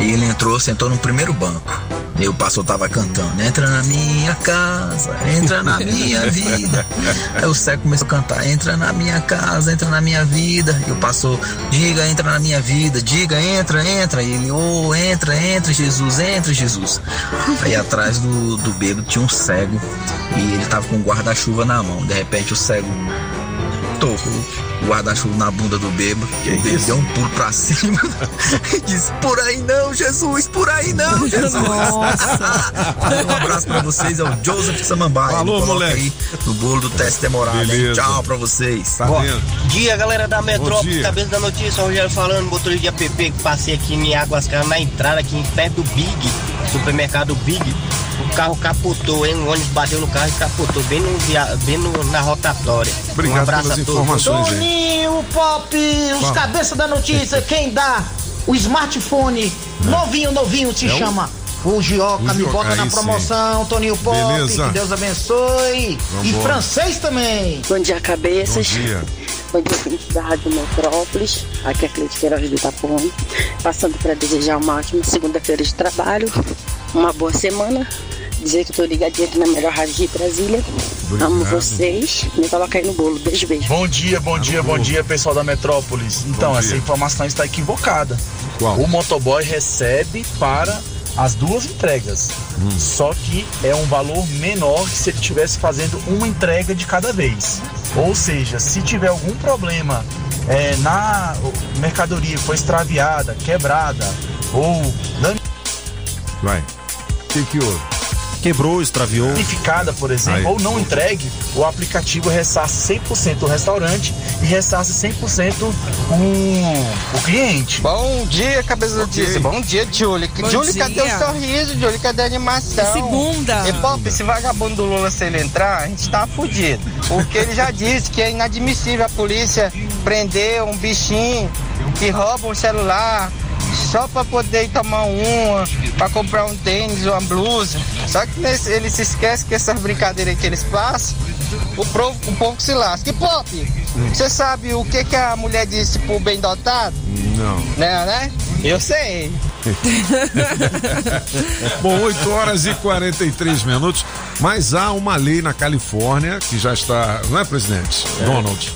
E ele entrou, sentou no primeiro banco. E o pastor tava cantando: Entra na minha casa, entra na minha *laughs* vida. Aí o cego começou a cantar: Entra na minha casa, entra na minha vida. E o pastor: Diga, entra na minha vida, diga, entra, entra. E ele: Oh, entra, entra, Jesus, entra, Jesus. Aí atrás do, do bêbado tinha um cego e ele tava com um guarda-chuva na mão. De repente o cego tocou guarda-chuva na bunda do bêbado. o bêbado deu um pulo pra *laughs* cima e disse: Por aí não, Jesus, por aí não, *laughs* Jesus. um abraço pra vocês, é o Joseph Samambaia. Falou, moleque. Aí no bolo do teste demorado. hein? Tchau pra vocês. Tá? Dia, galera da Metrópole, cabeça da notícia, Rogério falando, motorista de app que passei aqui em Águas Claras na entrada aqui perto do Big, supermercado Big. O carro capotou, hein? O ônibus bateu no carro e capotou bem, no, via- bem no- na rotatória. Obrigado um abraço pelas a todos. informações? Toninho Pop, os cabeças da notícia, quem dá o smartphone novinho, novinho se É chama. O Gioca, O me Gioca, bota na aí sim. promoção, Toninho Pop, Beleza. que Deus abençoe. E Vambora. francês também. Bom dia, cabeças. Bom dia. Bom dia, ouvintes da Rádio Metrópolis. Aqui é a Cleide Queiroz do Itapuã. Passando para desejar uma ótima segunda-feira de trabalho, uma boa semana. Dizer que eu tô ligadinha aqui na melhor rádio de Brasília. Obrigado. Amo vocês. Me coloca aí no bolo. Beijo, beijo. Bom dia, bom dia, bom dia, pessoal da Metrópolis. Então, essa informação está equivocada. Qual? O motoboy recebe para as duas entregas. Hum. Só que é um valor menor que se ele estivesse fazendo uma entrega de cada vez. Ou seja, se tiver algum problema é, na mercadoria foi extraviada, quebrada ou Vai. O que que houve? Quebrou, extraviou. danificada, por exemplo, Aí. ou não entregue, o aplicativo ressarce 100% o restaurante e ressarce 100% o, o cliente. Bom dia, cabeça Ok. notícia. Bom dia, Julie. Bom Julie, dia. cadê o sorriso, Julie? Cadê a animação? Segunda. E, Pop, esse vagabundo do Lula, se ele entrar, a gente tá fudido. Porque ele já *laughs* disse que é inadmissível a polícia prender um bichinho que rouba um celular só pra poder tomar uma, pra comprar um tênis ou uma blusa. Só que nesse- ele se esquece que essas brincadeiras que eles passam, o povo, o povo que se lasca. E Pop, você sabe o que, que a mulher disse pro bem dotado? Não. Né, né? Eu sei. *laughs* Bom, 8 horas e 43 minutos. Mas há uma lei na Califórnia que já está. Não é, presidente? Donald.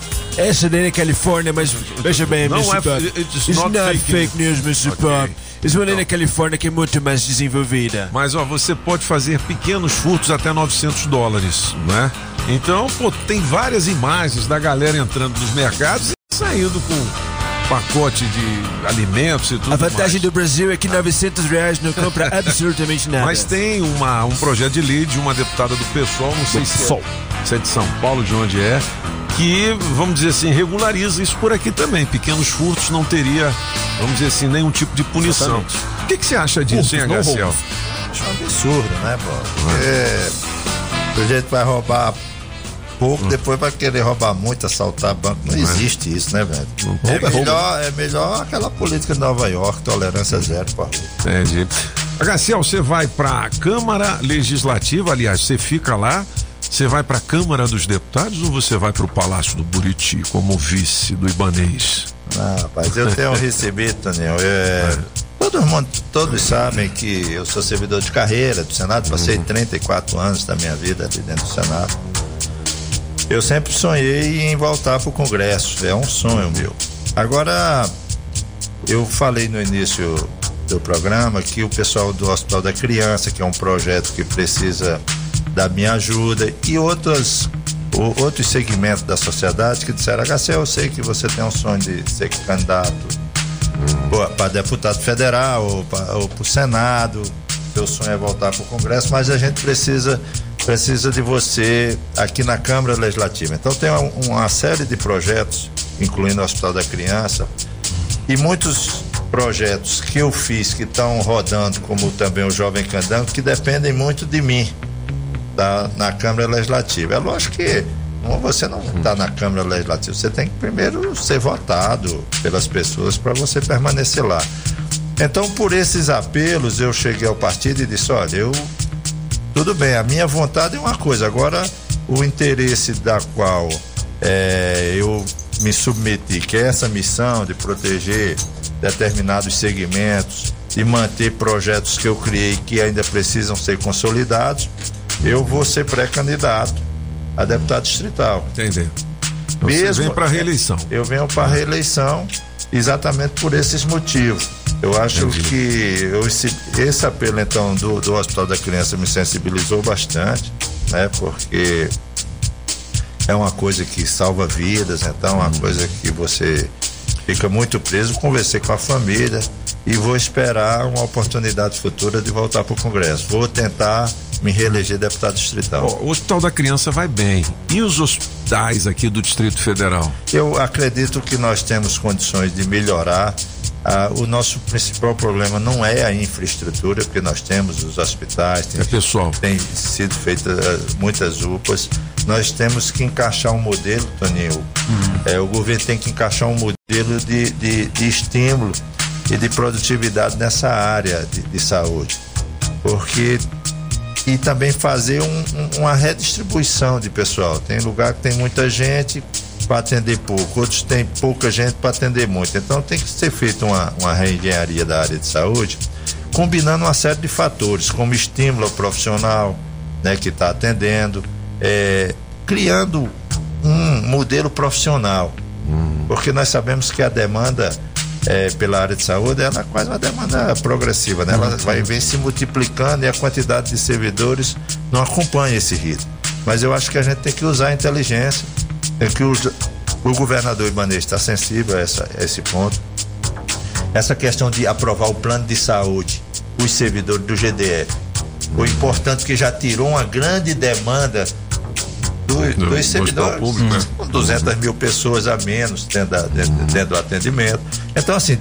Essa lei na Califórnia, mas veja bem, Não Mr. é- Pop. it's It's not not fake fake, news, Mr. Pop. Isso é uma lei na Califórnia que é muito mais desenvolvida. Mas ó, você pode fazer pequenos furtos até 900 dólares, né? Então, pô, tem várias imagens da galera entrando nos mercados e saindo com pacote de alimentos e tudo A vantagem mais. do Brasil é que 900 reais não compra *laughs* absolutamente nada. Mas tem uma, um projeto de lei de uma deputada do PSOL, não sei se é, se é de São Paulo, de onde é, que, vamos dizer assim, regulariza isso por aqui também. Pequenos furtos não teria, vamos dizer assim, nenhum tipo de punição. O que, que você acha disso, hein, Furtos, Agaciel? roubos. Acho um absurdo, né, pô? Porque o jeito vai roubar pouco, depois vai querer roubar muito, assaltar banco. Não existe isso, né, velho? É é melhor, é melhor aquela política de Nova York, tolerância zero, pô. Entendi. Agaciel, você vai pra Câmara Legislativa, aliás, você fica lá, você vai pra Câmara dos Deputados ou você vai pro Palácio do Buriti como vice do Ibanês? Não, rapaz, eu tenho recebido, Daniel. É, todo mundo, todos sabem que eu sou servidor de carreira do Senado, passei 34 anos da minha vida ali dentro do Senado. Eu sempre sonhei em voltar para o Congresso, é um sonho meu. Agora, eu falei no início do programa que o pessoal do Hospital da Criança, que é um projeto que precisa da minha ajuda, e outras, o- outros segmentos da sociedade que disseram, HC, eu sei que você tem um sonho de ser candidato para deputado federal ou para o Senado, seu sonho é voltar para o Congresso, mas a gente precisa precisa de você aqui na Câmara Legislativa. Então tem um- uma série de projetos, incluindo o Hospital da Criança, e muitos projetos que eu fiz que estão rodando, como também o Jovem Candango, que dependem muito de mim da, na Câmara Legislativa. É lógico que você não está na Câmara Legislativa, você tem que primeiro ser votado pelas pessoas para você permanecer lá. Então, por esses apelos, eu cheguei ao partido e disse: olha, eu. Tudo bem, a minha vontade é uma coisa, agora o interesse da qual eh, eu me submeti, que é essa missão de proteger determinados segmentos e manter projetos que eu criei que ainda precisam ser consolidados, eu vou ser pré-candidato a deputado distrital. Entendeu? Você vem pra reeleição. Eu venho para reeleição exatamente por esses motivos. Eu acho que eu, esse, esse apelo então do, do Hospital da Criança me sensibilizou bastante, né? Porque é uma coisa que salva vidas, então é uma coisa que você fica muito preso. Conversei com a família e vou esperar uma oportunidade futura de voltar para o Congresso. Vou tentar me reeleger deputado distrital. Ó, o Hospital da Criança vai bem. E os hospitais aqui do Distrito Federal? Eu acredito que nós temos condições de melhorar. Ah, o nosso principal problema não é a infraestrutura, porque nós temos os hospitais, tem, É pessoal. tem sido feitas ah, muitas UPAs. Nós temos que encaixar um modelo, Toninho. É, o governo tem que encaixar um modelo de, de, de estímulo e de produtividade nessa área de, de saúde. Porque e também fazer um- uma redistribuição de pessoal. Tem lugar que tem muita gente para atender pouco, outros tem pouca gente para atender muito. Então tem que ser feita uma, uma reengenharia da área de saúde, combinando uma série de fatores, como estímulo ao profissional né, que está atendendo, é, criando um modelo profissional. Porque nós sabemos que a demanda é, pela área de saúde ela é quase uma demanda progressiva, né? Ela vai vem se multiplicando e a quantidade de servidores não acompanha esse ritmo. Mas eu acho que a gente tem que usar a inteligência, é que o, o governador Ibanez está sensível a, essa, a esse ponto. Essa questão de aprovar o plano de saúde, os servidores do GDF. O importante que já tirou uma grande demanda do- Do- do dos servidores. público, né? Com 200 mil pessoas a menos dentro, da- dentro- dentro do atendimento. Então, assim,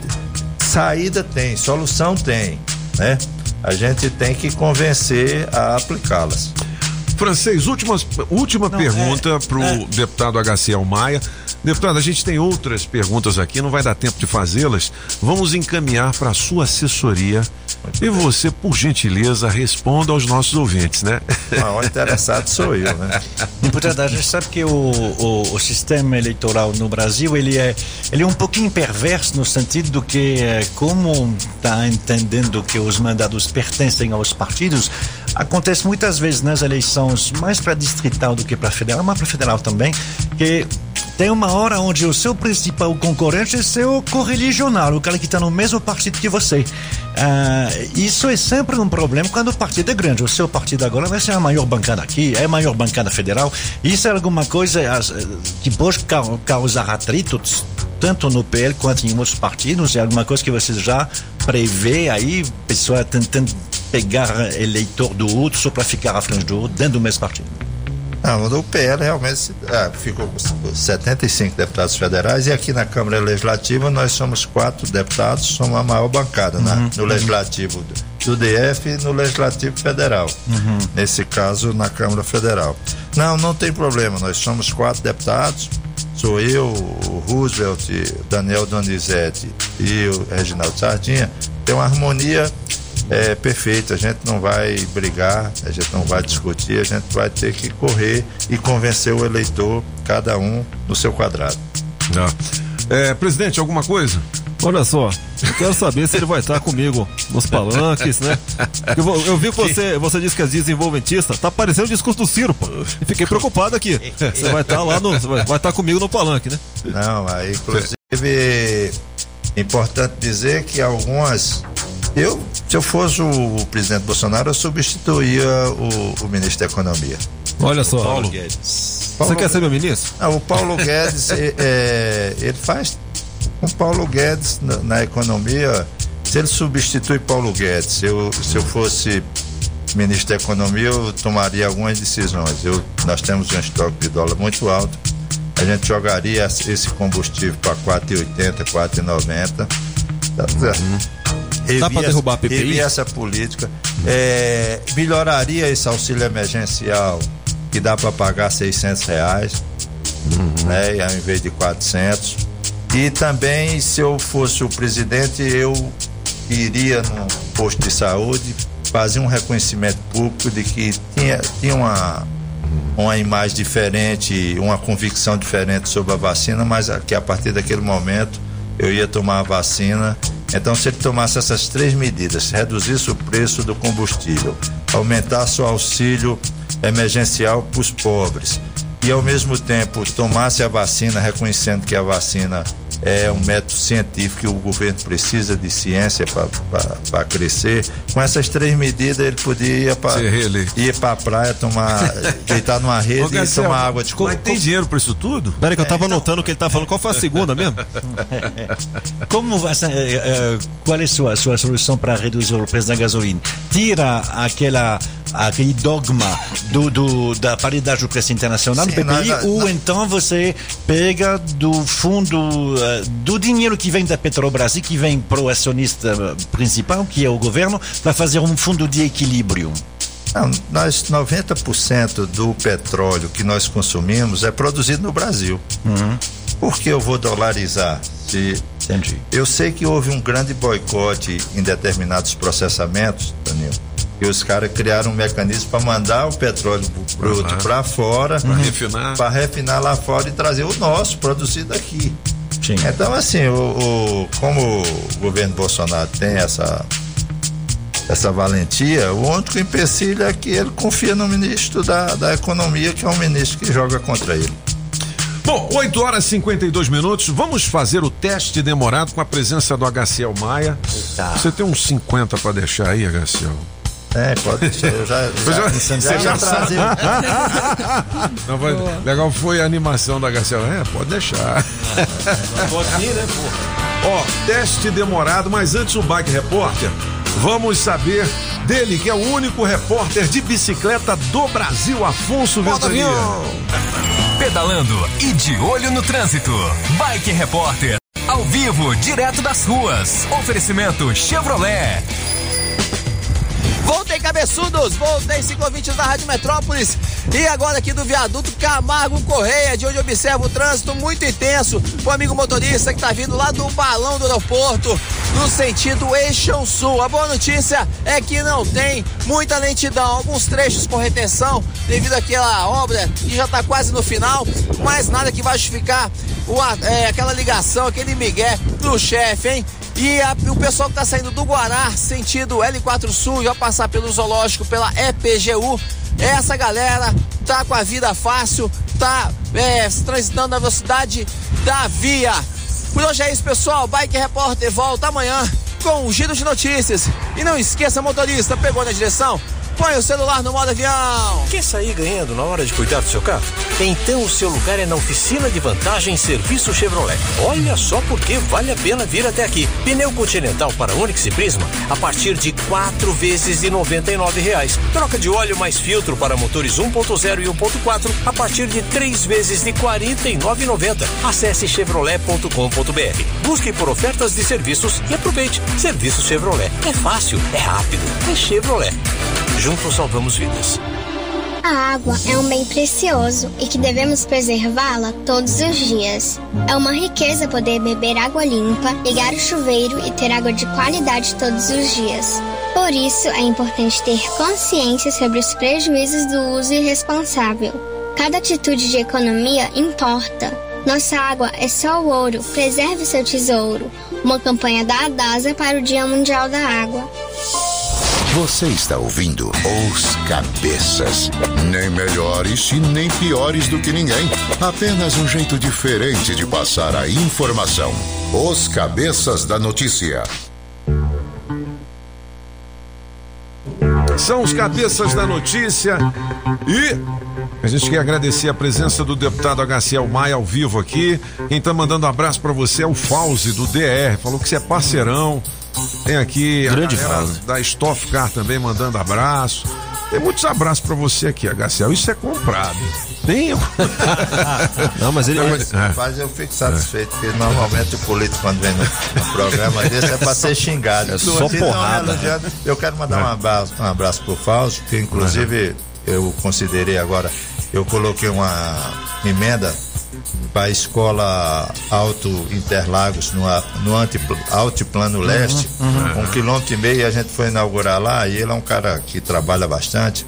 saída tem, solução tem, né? A gente tem que convencer a aplicá-las. Francês, últimas, última pergunta pro deputado HCL Maia. Deputado, a gente tem outras perguntas aqui, não vai dar tempo de fazê-las. Vamos encaminhar para a sua assessoria e você, por gentileza, responda aos nossos ouvintes, né? O maior interessado sou eu, né? *laughs* Deputado, a gente sabe que o, o, o sistema eleitoral no Brasil ele é, ele é um pouquinho perverso no sentido do que, eh, como está entendendo que os mandados pertencem aos partidos, acontece muitas vezes nas eleições, mais para distrital do que para federal, mas para federal também, que tem uma hora onde o seu principal concorrente é seu correligionário, o cara que está no mesmo partido que você. Ah, isso é sempre um problema quando o partido é grande. O seu partido agora vai ser a maior bancada aqui, é a maior bancada federal. Isso é alguma coisa que pode cau- causar atritos, tanto no PL quanto em outros partidos. É alguma coisa que você já prevê aí, pessoa tentando pegar eleitor do outro só para ficar à frente do outro dentro do mesmo partido. Não, o PL realmente ah, ficou com 75 deputados federais e aqui na Câmara Legislativa nós somos quatro deputados, somos a maior bancada né? Uhum. no Legislativo do DF e no Legislativo Federal. Uhum. Nesse caso, na Câmara Federal. Não, não tem problema, nós somos quatro deputados, sou eu, o Roosevelt, o Daniel Donizete e o Reginaldo Sardinha, tem uma harmonia é, perfeita, a gente não vai brigar, a gente não vai discutir, a gente vai ter que correr e convencer o eleitor, cada um no seu quadrado. É, presidente, alguma coisa? Olha só, eu quero saber se ele vai estar comigo nos palanques, né? Eu, eu vi que você, você disse que é desenvolventista, tá parecendo o discurso do Ciro, pô. E fiquei preocupado aqui. Você vai estar lá no. Vai, vai estar comigo no palanque, né? Não, aí, inclusive, é importante dizer que algumas. Eu, se eu fosse o, presidente Bolsonaro, eu substituía o, o ministro da Economia. Olha só. Paulo Guedes. Você quer ser meu ministro? Não, o Paulo *laughs* Guedes, é, é, ele faz. O Paulo Guedes na, na economia, se ele substitui Paulo Guedes, eu, se eu fosse ministro da Economia, eu tomaria algumas decisões. Eu, nós temos um estoque de dólar muito alto. A gente jogaria esse combustível para 4,80, 4,90. Tá certo? Dá pra Revia- derrubar a PPI? essa política. É, melhoraria esse auxílio emergencial que dá para pagar 600 reais, né, e ao invés de 400. E também, se eu fosse o presidente, eu iria no posto de saúde fazer um reconhecimento público de que tinha, tinha uma, uma imagem diferente, uma convicção diferente sobre a vacina, mas que a partir daquele momento eu ia tomar a vacina. Então, se ele tomasse essas três medidas, reduzisse o preço do combustível, aumentasse o auxílio emergencial para os pobres e, ao mesmo tempo, tomasse a vacina, reconhecendo que a vacina é um método científico que o governo precisa de ciência para crescer. Com essas três medidas, ele podia ir para ir para a praia, tomar, *laughs* deitar numa rede Ô, e tomar água de coco. mas tem dinheiro para isso tudo? Peraí, que eu tava anotando o que ele tá falando. Qual foi a segunda mesmo? *laughs* Como você, eh, eh, qual é a sua, sua solução para reduzir o preço da gasolina? Tira aquela aquele dogma do, do- da paridade do preço internacional do Sim, PPI nós- ou então você pega do fundo eh, do dinheiro que vem da Petrobras e que vem pro acionista eh, principal que é o governo para fazer um fundo de equilíbrio Não, nós 90% do petróleo que nós consumimos é produzido no Brasil. Por que eu vou dolarizar? Se Entendi. eu sei que houve um grande boicote em determinados processamentos, Danilo, e os caras criaram um mecanismo para mandar o petróleo bruto Aham. para fora, Pra refinar. para refinar lá fora e trazer o nosso produzido aqui. Então, assim, o, o- como o governo Bolsonaro tem essa essa valentia, o único empecilho é que ele confia no ministro da, da Economia, que é um ministro que joga contra ele. Bom, 8 horas e 52 minutos. Vamos fazer o teste demorado com a presença do HCL Maia. Você tem uns 50 para deixar aí, HCL? É, pode deixar. Eu *laughs* já, já, já- já, já trazi- Não, legal foi a animação da HCL. É, pode deixar. né, Ó, teste demorado, mas antes o Bike Repórter, vamos saber dele, que é o único repórter de bicicleta do Brasil, Afonso Ventania. Pedalando e de olho no trânsito. Bike Repórter. Ao vivo, direto das ruas. Oferecimento Chevrolet. Voltei, cabeçudos! Voltei, ciclovintes da Rádio Metrópolis. E agora aqui do viaduto Camargo Correia, de onde observo o trânsito muito intenso. O amigo motorista que tá vindo lá do balão do aeroporto, no sentido eixo sul. A boa notícia é que não tem muita lentidão. Alguns trechos com retenção devido àquela obra que já tá quase no final, mas nada que vai justificar o é, aquela ligação, aquele migué do chefe, hein? E a- o pessoal que tá saindo do Guará, sentido L4 Sul, já passar pelo zoológico, pela EPGU, essa galera tá com a vida fácil, tá é, transitando na velocidade da via. Por hoje é isso, pessoal. Bike Repórter volta amanhã com um giro de notícias. E não esqueça, motorista, pegou na direção? Põe o celular no modo avião. Quer sair ganhando na hora de cuidar do seu carro? Então o seu lugar é na oficina de vantagem Serviço Chevrolet. Olha só porque vale a pena vir até aqui. Pneu Continental para Onix e Prisma a partir de quatro vezes de 99 reais. Troca de óleo mais filtro para motores 1.0 e 1.4 a partir de três vezes de R$ 49,90. Acesse chevrolet.com.br. Busque por ofertas de serviços e aproveite. Serviço Chevrolet. É fácil, é rápido, é Chevrolet. Juntos salvamos vidas. A água é um bem precioso e que devemos preservá-la todos os dias. É uma riqueza poder beber água limpa, ligar o chuveiro e ter água de qualidade todos os dias. Por isso, é importante ter consciência sobre os prejuízos do uso irresponsável. Cada atitude de economia importa. Nossa água é só o ouro, preserve seu tesouro. Uma campanha da Adasa para o Dia Mundial da Água. Você está ouvindo Os Cabeças. Nem melhores e nem piores do que ninguém. Apenas um jeito diferente de passar a informação. Os Cabeças da Notícia. São os cabeças da notícia e a gente quer agradecer a presença do deputado HCL Maia ao vivo aqui. Quem tá mandando abraço para você é o Fauzi do DR, falou que você é parceirão. Tem aqui Grande a Fauzi. da Stoff Car também mandando abraço. Tem muitos abraços para você aqui, HCL. Isso é comprado. Tem. *laughs* Não, mas ele. Mas eu fico satisfeito, porque normalmente o político, quando vem no, no programa desse, é pra ser xingado. É só Se não porrada. elogiado, eu quero mandar um abraço, um abraço pro Fausto, que inclusive eu considerei agora, eu coloquei uma emenda para a escola Alto Interlagos, no, a- no antipl- Altiplano Leste, uhum. um quilômetro e meio, a gente foi inaugurar lá, e ele é um cara que trabalha bastante.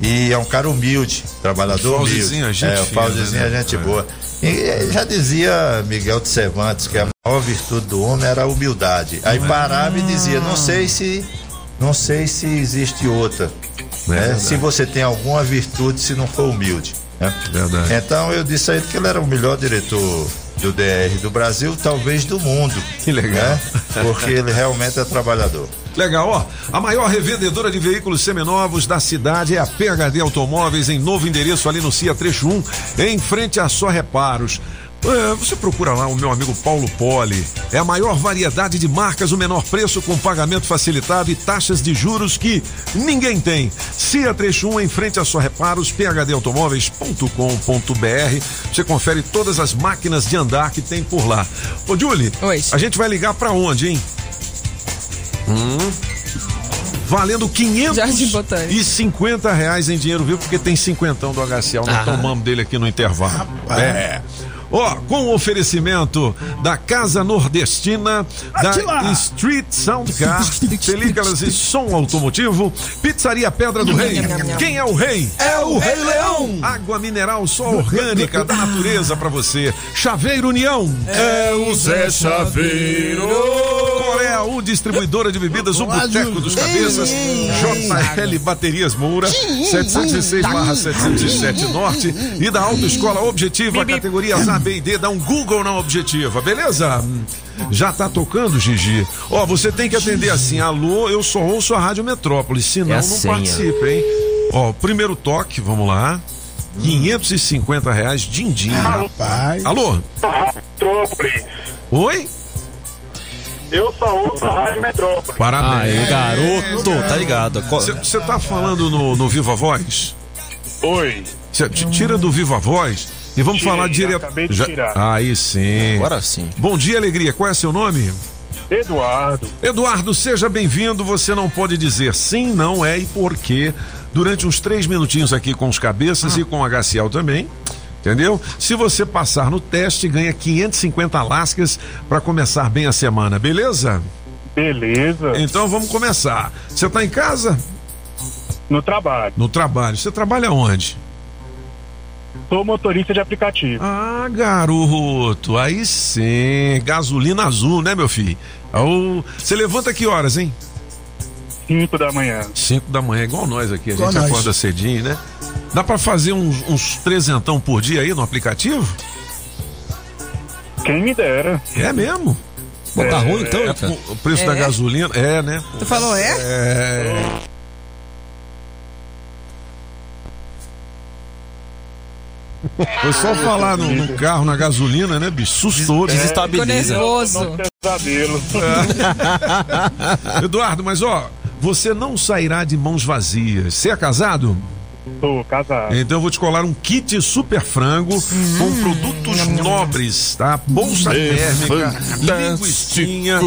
E é um cara humilde, trabalhador humilde. É gente é, o Fauzizinho né? é gente É. boa. E já dizia Miguel de Cervantes que a maior virtude do homem era a humildade. Aí parava e dizia, não sei se não sei se existe outra. né? verdade. Se você tem alguma virtude se não for humilde. Né? Verdade. Então eu disse a ele que ele era o melhor diretor do DR do Brasil, talvez do mundo. Que legal. Porque ele realmente é trabalhador. Legal, ó. A maior revendedora de veículos seminovos da cidade é a PHD Automóveis, em novo endereço ali no CIA Trecho 1, em frente a Só Reparos. É, você procura lá o meu amigo Paulo Poli. É a maior variedade de marcas, o menor preço com pagamento facilitado e taxas de juros que ninguém tem. CIA Trecho 1 em frente a Só Reparos, phdautomóveis.com.br. Você confere todas as máquinas de andar que tem por lá. Ô, Julie, a gente vai ligar pra onde, hein? Hum. Valendo 550 reais em dinheiro vivo, porque tem cinquentão do HCL. Nós Ah. tomamos dele aqui no intervalo. É. Ó, com o oferecimento da Casa Nordestina, da Street Sound Car, películas *laughs* e som automotivo, Pizzaria Pedra do Rei. Quem é o rei? É o Rei Leão. Água mineral só orgânica da natureza pra você. Chaveiro União. É o Zé Chaveiro. Coreia U, distribuidora de bebidas, o Boteco dos Cabeças. JL Baterias Moura, 706/707 Norte. E da Autoescola Objetiva, categorias A, B e D. Dá um Google na Objetiva, beleza? Já tá tocando, Gigi? Ó, você tem que atender assim: alô, eu só ouço a Rádio Metrópolis, senão É não senha. participa, hein? Ó, primeiro toque, vamos lá. 550 reais, din-din. Rapaz. Alô? Metrópolis. Oi? Eu só ouço a Rádio Metrópolis. Parabéns. Aí, garoto, tá ligado. Você tá falando no, no Viva Voz? Oi. Cê, tira do Viva Voz e vamos Tirei, falar direto. acabei de tirar. Aí sim. Agora sim. Bom dia, alegria. Qual é seu nome? Eduardo. Eduardo, seja bem-vindo. Você não pode dizer sim, não é e por quê. Durante uns três minutinhos aqui com os cabeças e com o HCL também. Entendeu? Se você passar no teste, ganha 550 lascas para começar bem a semana, beleza? Beleza. Então vamos começar. Você tá em casa? No trabalho. No trabalho. Você trabalha onde? Sou motorista de aplicativo. Ah, garoto, aí sim. Gasolina azul, né, meu filho? Você levanta que horas, hein? 5 da manhã. 5 da manhã, igual nós aqui. A Igual gente nós. acorda cedinho, né? Dá pra fazer uns, uns trezentão por dia aí no aplicativo? Quem me dera. É mesmo? Pô, tá ruim então, É, o preço É? da gasolina, é, né? Tu falou é? É. Foi só falar no, no carro, na gasolina, né, bicho? Sustou, Ficou nervoso. Pesadelo. *laughs* Eduardo, mas ó, você não sairá de mãos vazias. Você é casado? Tô casado. Então eu vou te colar um kit super frango com produtos nobres, tá? Bolsa É térmica, linguiçinha,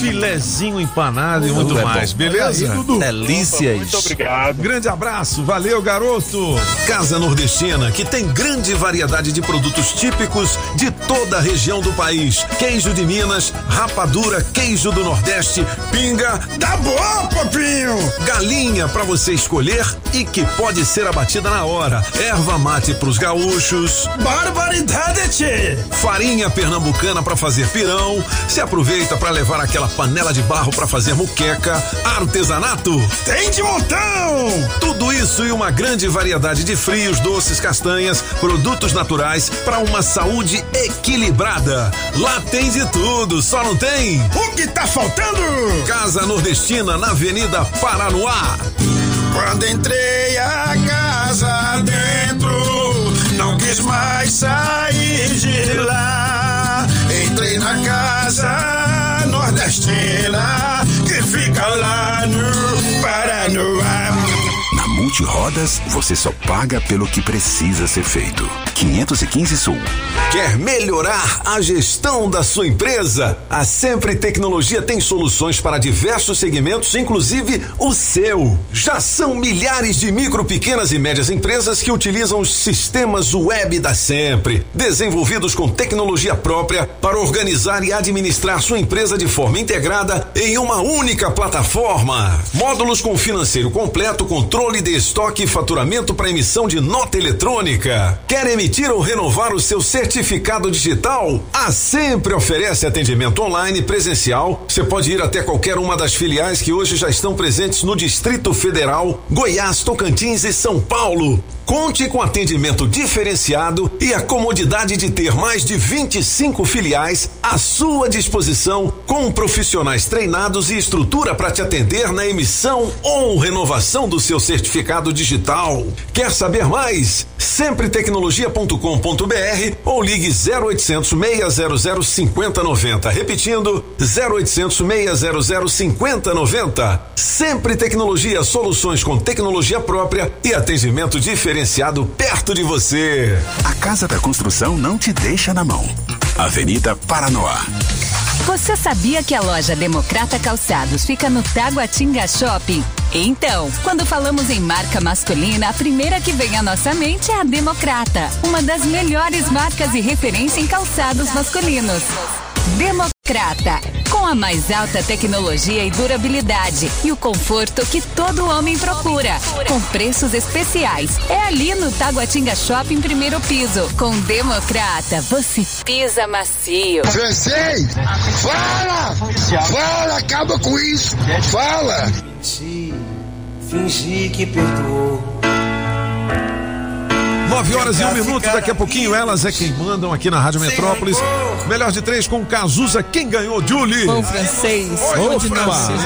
filezinho empanado e muito É bom. mais, beleza? Olha aí, Dudu. Delícias. Muito obrigado. Grande abraço, valeu, garoto. Casa Nordestina, que tem grande variedade de produtos típicos de toda a região do país. Queijo de Minas, rapadura, queijo do Nordeste, pinga. Tá bom, papinho! Galinha pra você escolher e que pode ser abatida na hora. Erva mate pros gaúchos. Barbaridade, tchê! Farinha pernambucana pra fazer pirão. Se aproveita pra levar aquela panela de barro pra fazer muqueca. Artesanato. Tem de montão! Tudo isso e uma grande variedade de frios, doces, castanhas, produtos naturais para uma saúde equilibrada. Lá tem de tudo, só não tem. O que tá faltando? Casa Nordestina na Avenida Paranoá. Quando entrei a casa Multirodas, você só paga pelo que precisa ser feito. 515 Sul. Quer melhorar a gestão da sua empresa? A Sempre Tecnologia tem soluções para diversos segmentos, inclusive o seu. Já são milhares de micro, pequenas e médias empresas que utilizam os sistemas web da Sempre, desenvolvidos com tecnologia própria para organizar e administrar sua empresa de forma integrada em uma única plataforma. Módulos com financeiro completo, controle de estoque e faturamento para emissão de nota eletrônica. Quer emitir ou renovar o seu certificado digital? A Sempre oferece atendimento online presencial. Você pode ir até qualquer uma das filiais que hoje já estão presentes no Distrito Federal, Goiás, Tocantins e São Paulo. Conte com atendimento diferenciado e a comodidade de ter mais de 25 filiais à sua disposição, com profissionais treinados e estrutura para te atender na emissão ou renovação do seu certificado digital. Quer saber mais? Sempretecnologia.com.br ou ligue 0800 600 5090. Repetindo, 0800 600 5090. Sempre Tecnologia, soluções com tecnologia própria e atendimento diferenciado perto de você. A Casa da Construção não te deixa na mão. Avenida Paranoá. Você sabia que a loja Democrata Calçados fica no Taguatinga Shopping? Então, quando falamos em marca masculina, a primeira que vem à nossa mente é a Democrata, uma das melhores marcas e referência em calçados masculinos. Democrata, com a mais alta tecnologia e durabilidade e o conforto que todo homem procura, com preços especiais. É ali no Taguatinga Shopping, primeiro piso. Com Democrata, você pisa macio. Francês, fala! Fala, acaba com isso! Fala! Fingir que perdoou. 9 horas e um minuto, daqui a pouquinho elas é quem mandam aqui na Rádio Metrópolis. Melhor de três com Cazuza. Quem ganhou, Julie? Pão francês. Não francês.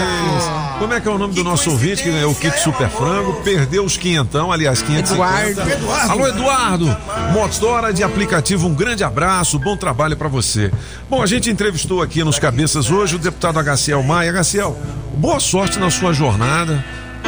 Como é que é o nome do nosso ouvinte que ganhou o kit Super Frango? Perdeu os quinhentão, aliás, 550. Eduardo. Alô, Eduardo. Motora de aplicativo, um grande abraço, bom trabalho pra você. Bom, a gente entrevistou aqui nos Cabeças hoje o deputado Agaciel Maia. Agaciel, boa sorte na sua jornada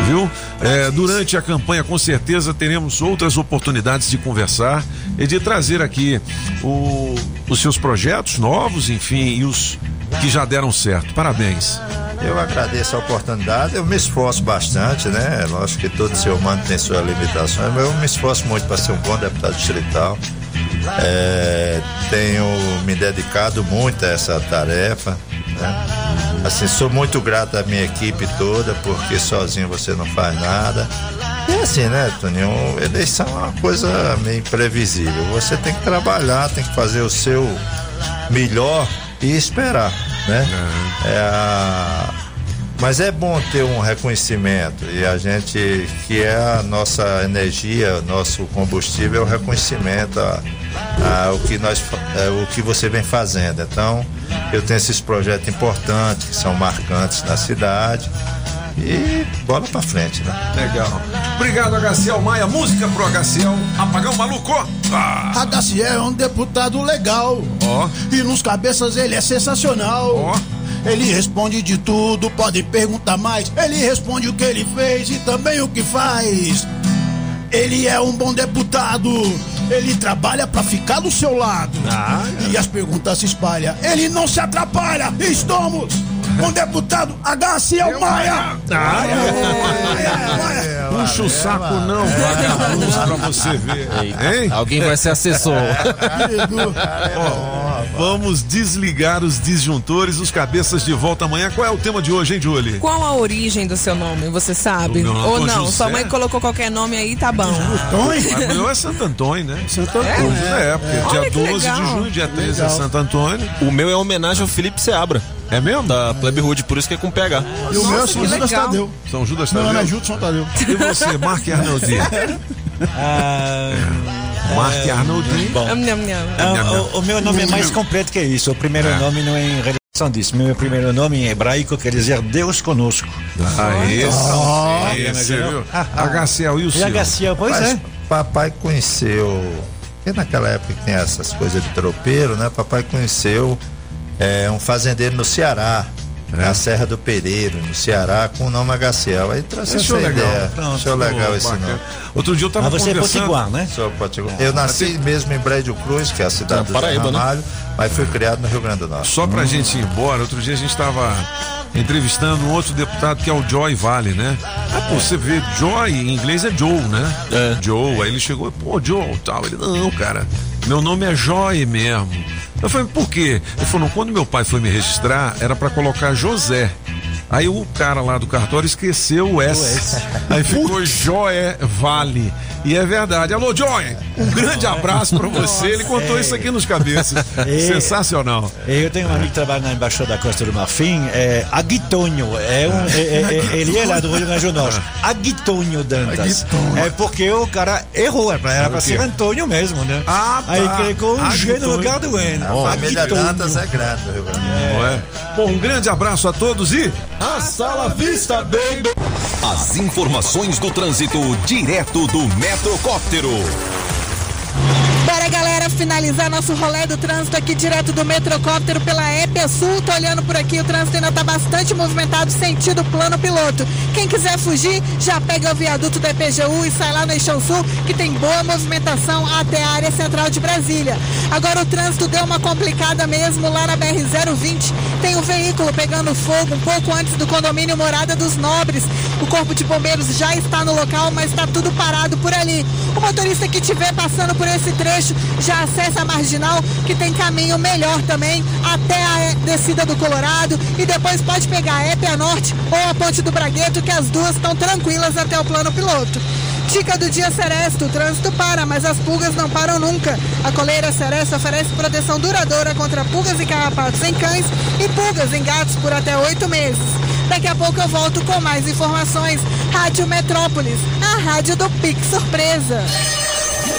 viu? É, durante a campanha, com certeza, teremos outras oportunidades de conversar e de trazer aqui o- os seus projetos novos, enfim, e os que já deram certo. Parabéns. Eu agradeço a oportunidade, eu me esforço bastante, né? Lógico que todo ser humano tem suas limitações, mas eu me esforço muito para ser um bom deputado distrital. É, tenho me dedicado muito a essa tarefa. Né? Assim, sou muito grato à minha equipe toda, porque sozinho você não faz nada. E assim, né, Toninho? Eleição é uma coisa meio imprevisível. Você tem que trabalhar, tem que fazer o seu melhor e esperar, né? É a- Mas é bom ter um reconhecimento e a gente, que é a nossa energia, nosso combustível, é o reconhecimento a, a o que nós, é, o que você vem fazendo. Então, eu tenho esses projetos importantes que são marcantes na cidade E bola pra frente, né? Legal. Obrigado, HCL Maia. Música pro HCL. Apagão maluco. Ah. Radaciel é um deputado legal. Ó. E nos cabeças ele é sensacional. Ó. Ele responde de tudo, pode perguntar mais. Ele responde o que ele fez e também o que faz. Ele é um bom deputado. Ele trabalha pra ficar do seu lado. Ah, E as perguntas se espalham. Ele não se atrapalha. Estamos com o deputado HCL Maia. Ah, é. Puxa o saco não, vagabundo, pra você ver. Hein? Alguém vai ser assessor. Vamos desligar os disjuntores, os cabeças de volta amanhã. Qual é o tema de hoje, hein, Julie? Qual a origem do seu nome, você sabe? Não, Ou Antônio não? Sua José. mãe colocou qualquer nome aí, tá bom. O meu é Santo Antônio, né? Santo Antônio. É, porque Olha dia que 12 legal. de junho, dia 13 é Legal. Santo Antônio. O meu é homenagem ao Felipe Seabra. É mesmo? Da Plebe Hood, por isso que é com PH. E o meu é São Judas Tadeu. São Judas Meu Tadeu. nome é Judson Tadeu. E você, Mark Arnoldi? *laughs* Mark Arnoldi. Bom. Nham. Ah, o, o meu nome é mais completo que isso. O primeiro nome não é em relação disso. Meu primeiro nome em hebraico quer dizer Deus conosco. Ah, esse. Ah, esse, imaginou? viu? HCL e o E seu? Pois Mas é. Papai conheceu, porque naquela época que tem essas coisas de tropeiro, né? Papai conheceu é, um fazendeiro no Ceará, É. na Serra do Pereiro, no Ceará, com o nome HCL. Aí trouxe Achou essa legal. ideia. Pronto, Achou legal esse bacana. nome. Outro dia eu tava Mas você é conversando... potiguar, né? Sou potiguar. Eu nasci mesmo em Brejo Cruz, que é a cidade Não, do Paraíba, Zé né? Ramalho, mas fui criado no Rio Grande do Norte. Só pra gente ir embora, outro dia a gente estava entrevistando um outro deputado que é o Joy Vale, né? Ah, pô, você vê, Joy em inglês é Joe, né? É. Joe, aí ele chegou, pô, Joe, tal. Ele, não, cara, meu nome é Joy mesmo. Eu falei, por quê? Ele falou, quando meu pai foi me registrar, era pra colocar José. Aí o cara lá do cartório esqueceu o S. Aí ficou Joé Vale. E é verdade. Alô, Joy, um grande abraço pra você. Ele contou isso aqui nos cabeças. *laughs* É. Sensacional. Eu tenho um amigo que trabalha na Embaixada da Costa do Marfim, é Aguitonho, é um, é- é- é- ele é lá do Rio Grande do Norte. Aguitonho Dantas. É porque o cara errou, era pra, era pra ser Antônio mesmo, né? Ah, Aí colocou um G no lugar do N. A família Aguitonho. Dantas é grande no Rio Grande do Norte. Não é? Bom, um grande abraço a todos e. A sala vista, baby. As informações do trânsito direto do Metrocóptero. Bora, galera, finalizar nosso rolê do trânsito aqui direto do Metrocóptero pela Épia Sul. Tô olhando por aqui, o trânsito ainda tá bastante movimentado, sentido plano piloto. Quem quiser fugir, já pega o viaduto da EPGU e sai lá no Eixão Sul, que tem boa movimentação até a área central de Brasília. Agora o trânsito deu uma complicada mesmo lá na BR-020. Tem um veículo pegando fogo um pouco antes do condomínio Morada dos Nobres. O Corpo de Bombeiros já está no local, mas está tudo parado por ali. O motorista que estiver passando por esse trecho já acessa a marginal, que tem caminho melhor também até a descida do Colorado e depois pode pegar a Épia Norte ou a Ponte do Bragueto, que as duas estão tranquilas até o plano piloto. Dica do dia Seresto, o trânsito para, mas as pulgas não param nunca. A coleira Seresto oferece proteção duradoura contra pulgas e carrapatos em cães e pulgas em gatos por até oito meses. Daqui a pouco eu volto com mais informações. Rádio Metrópolis, a rádio do Pique Surpresa.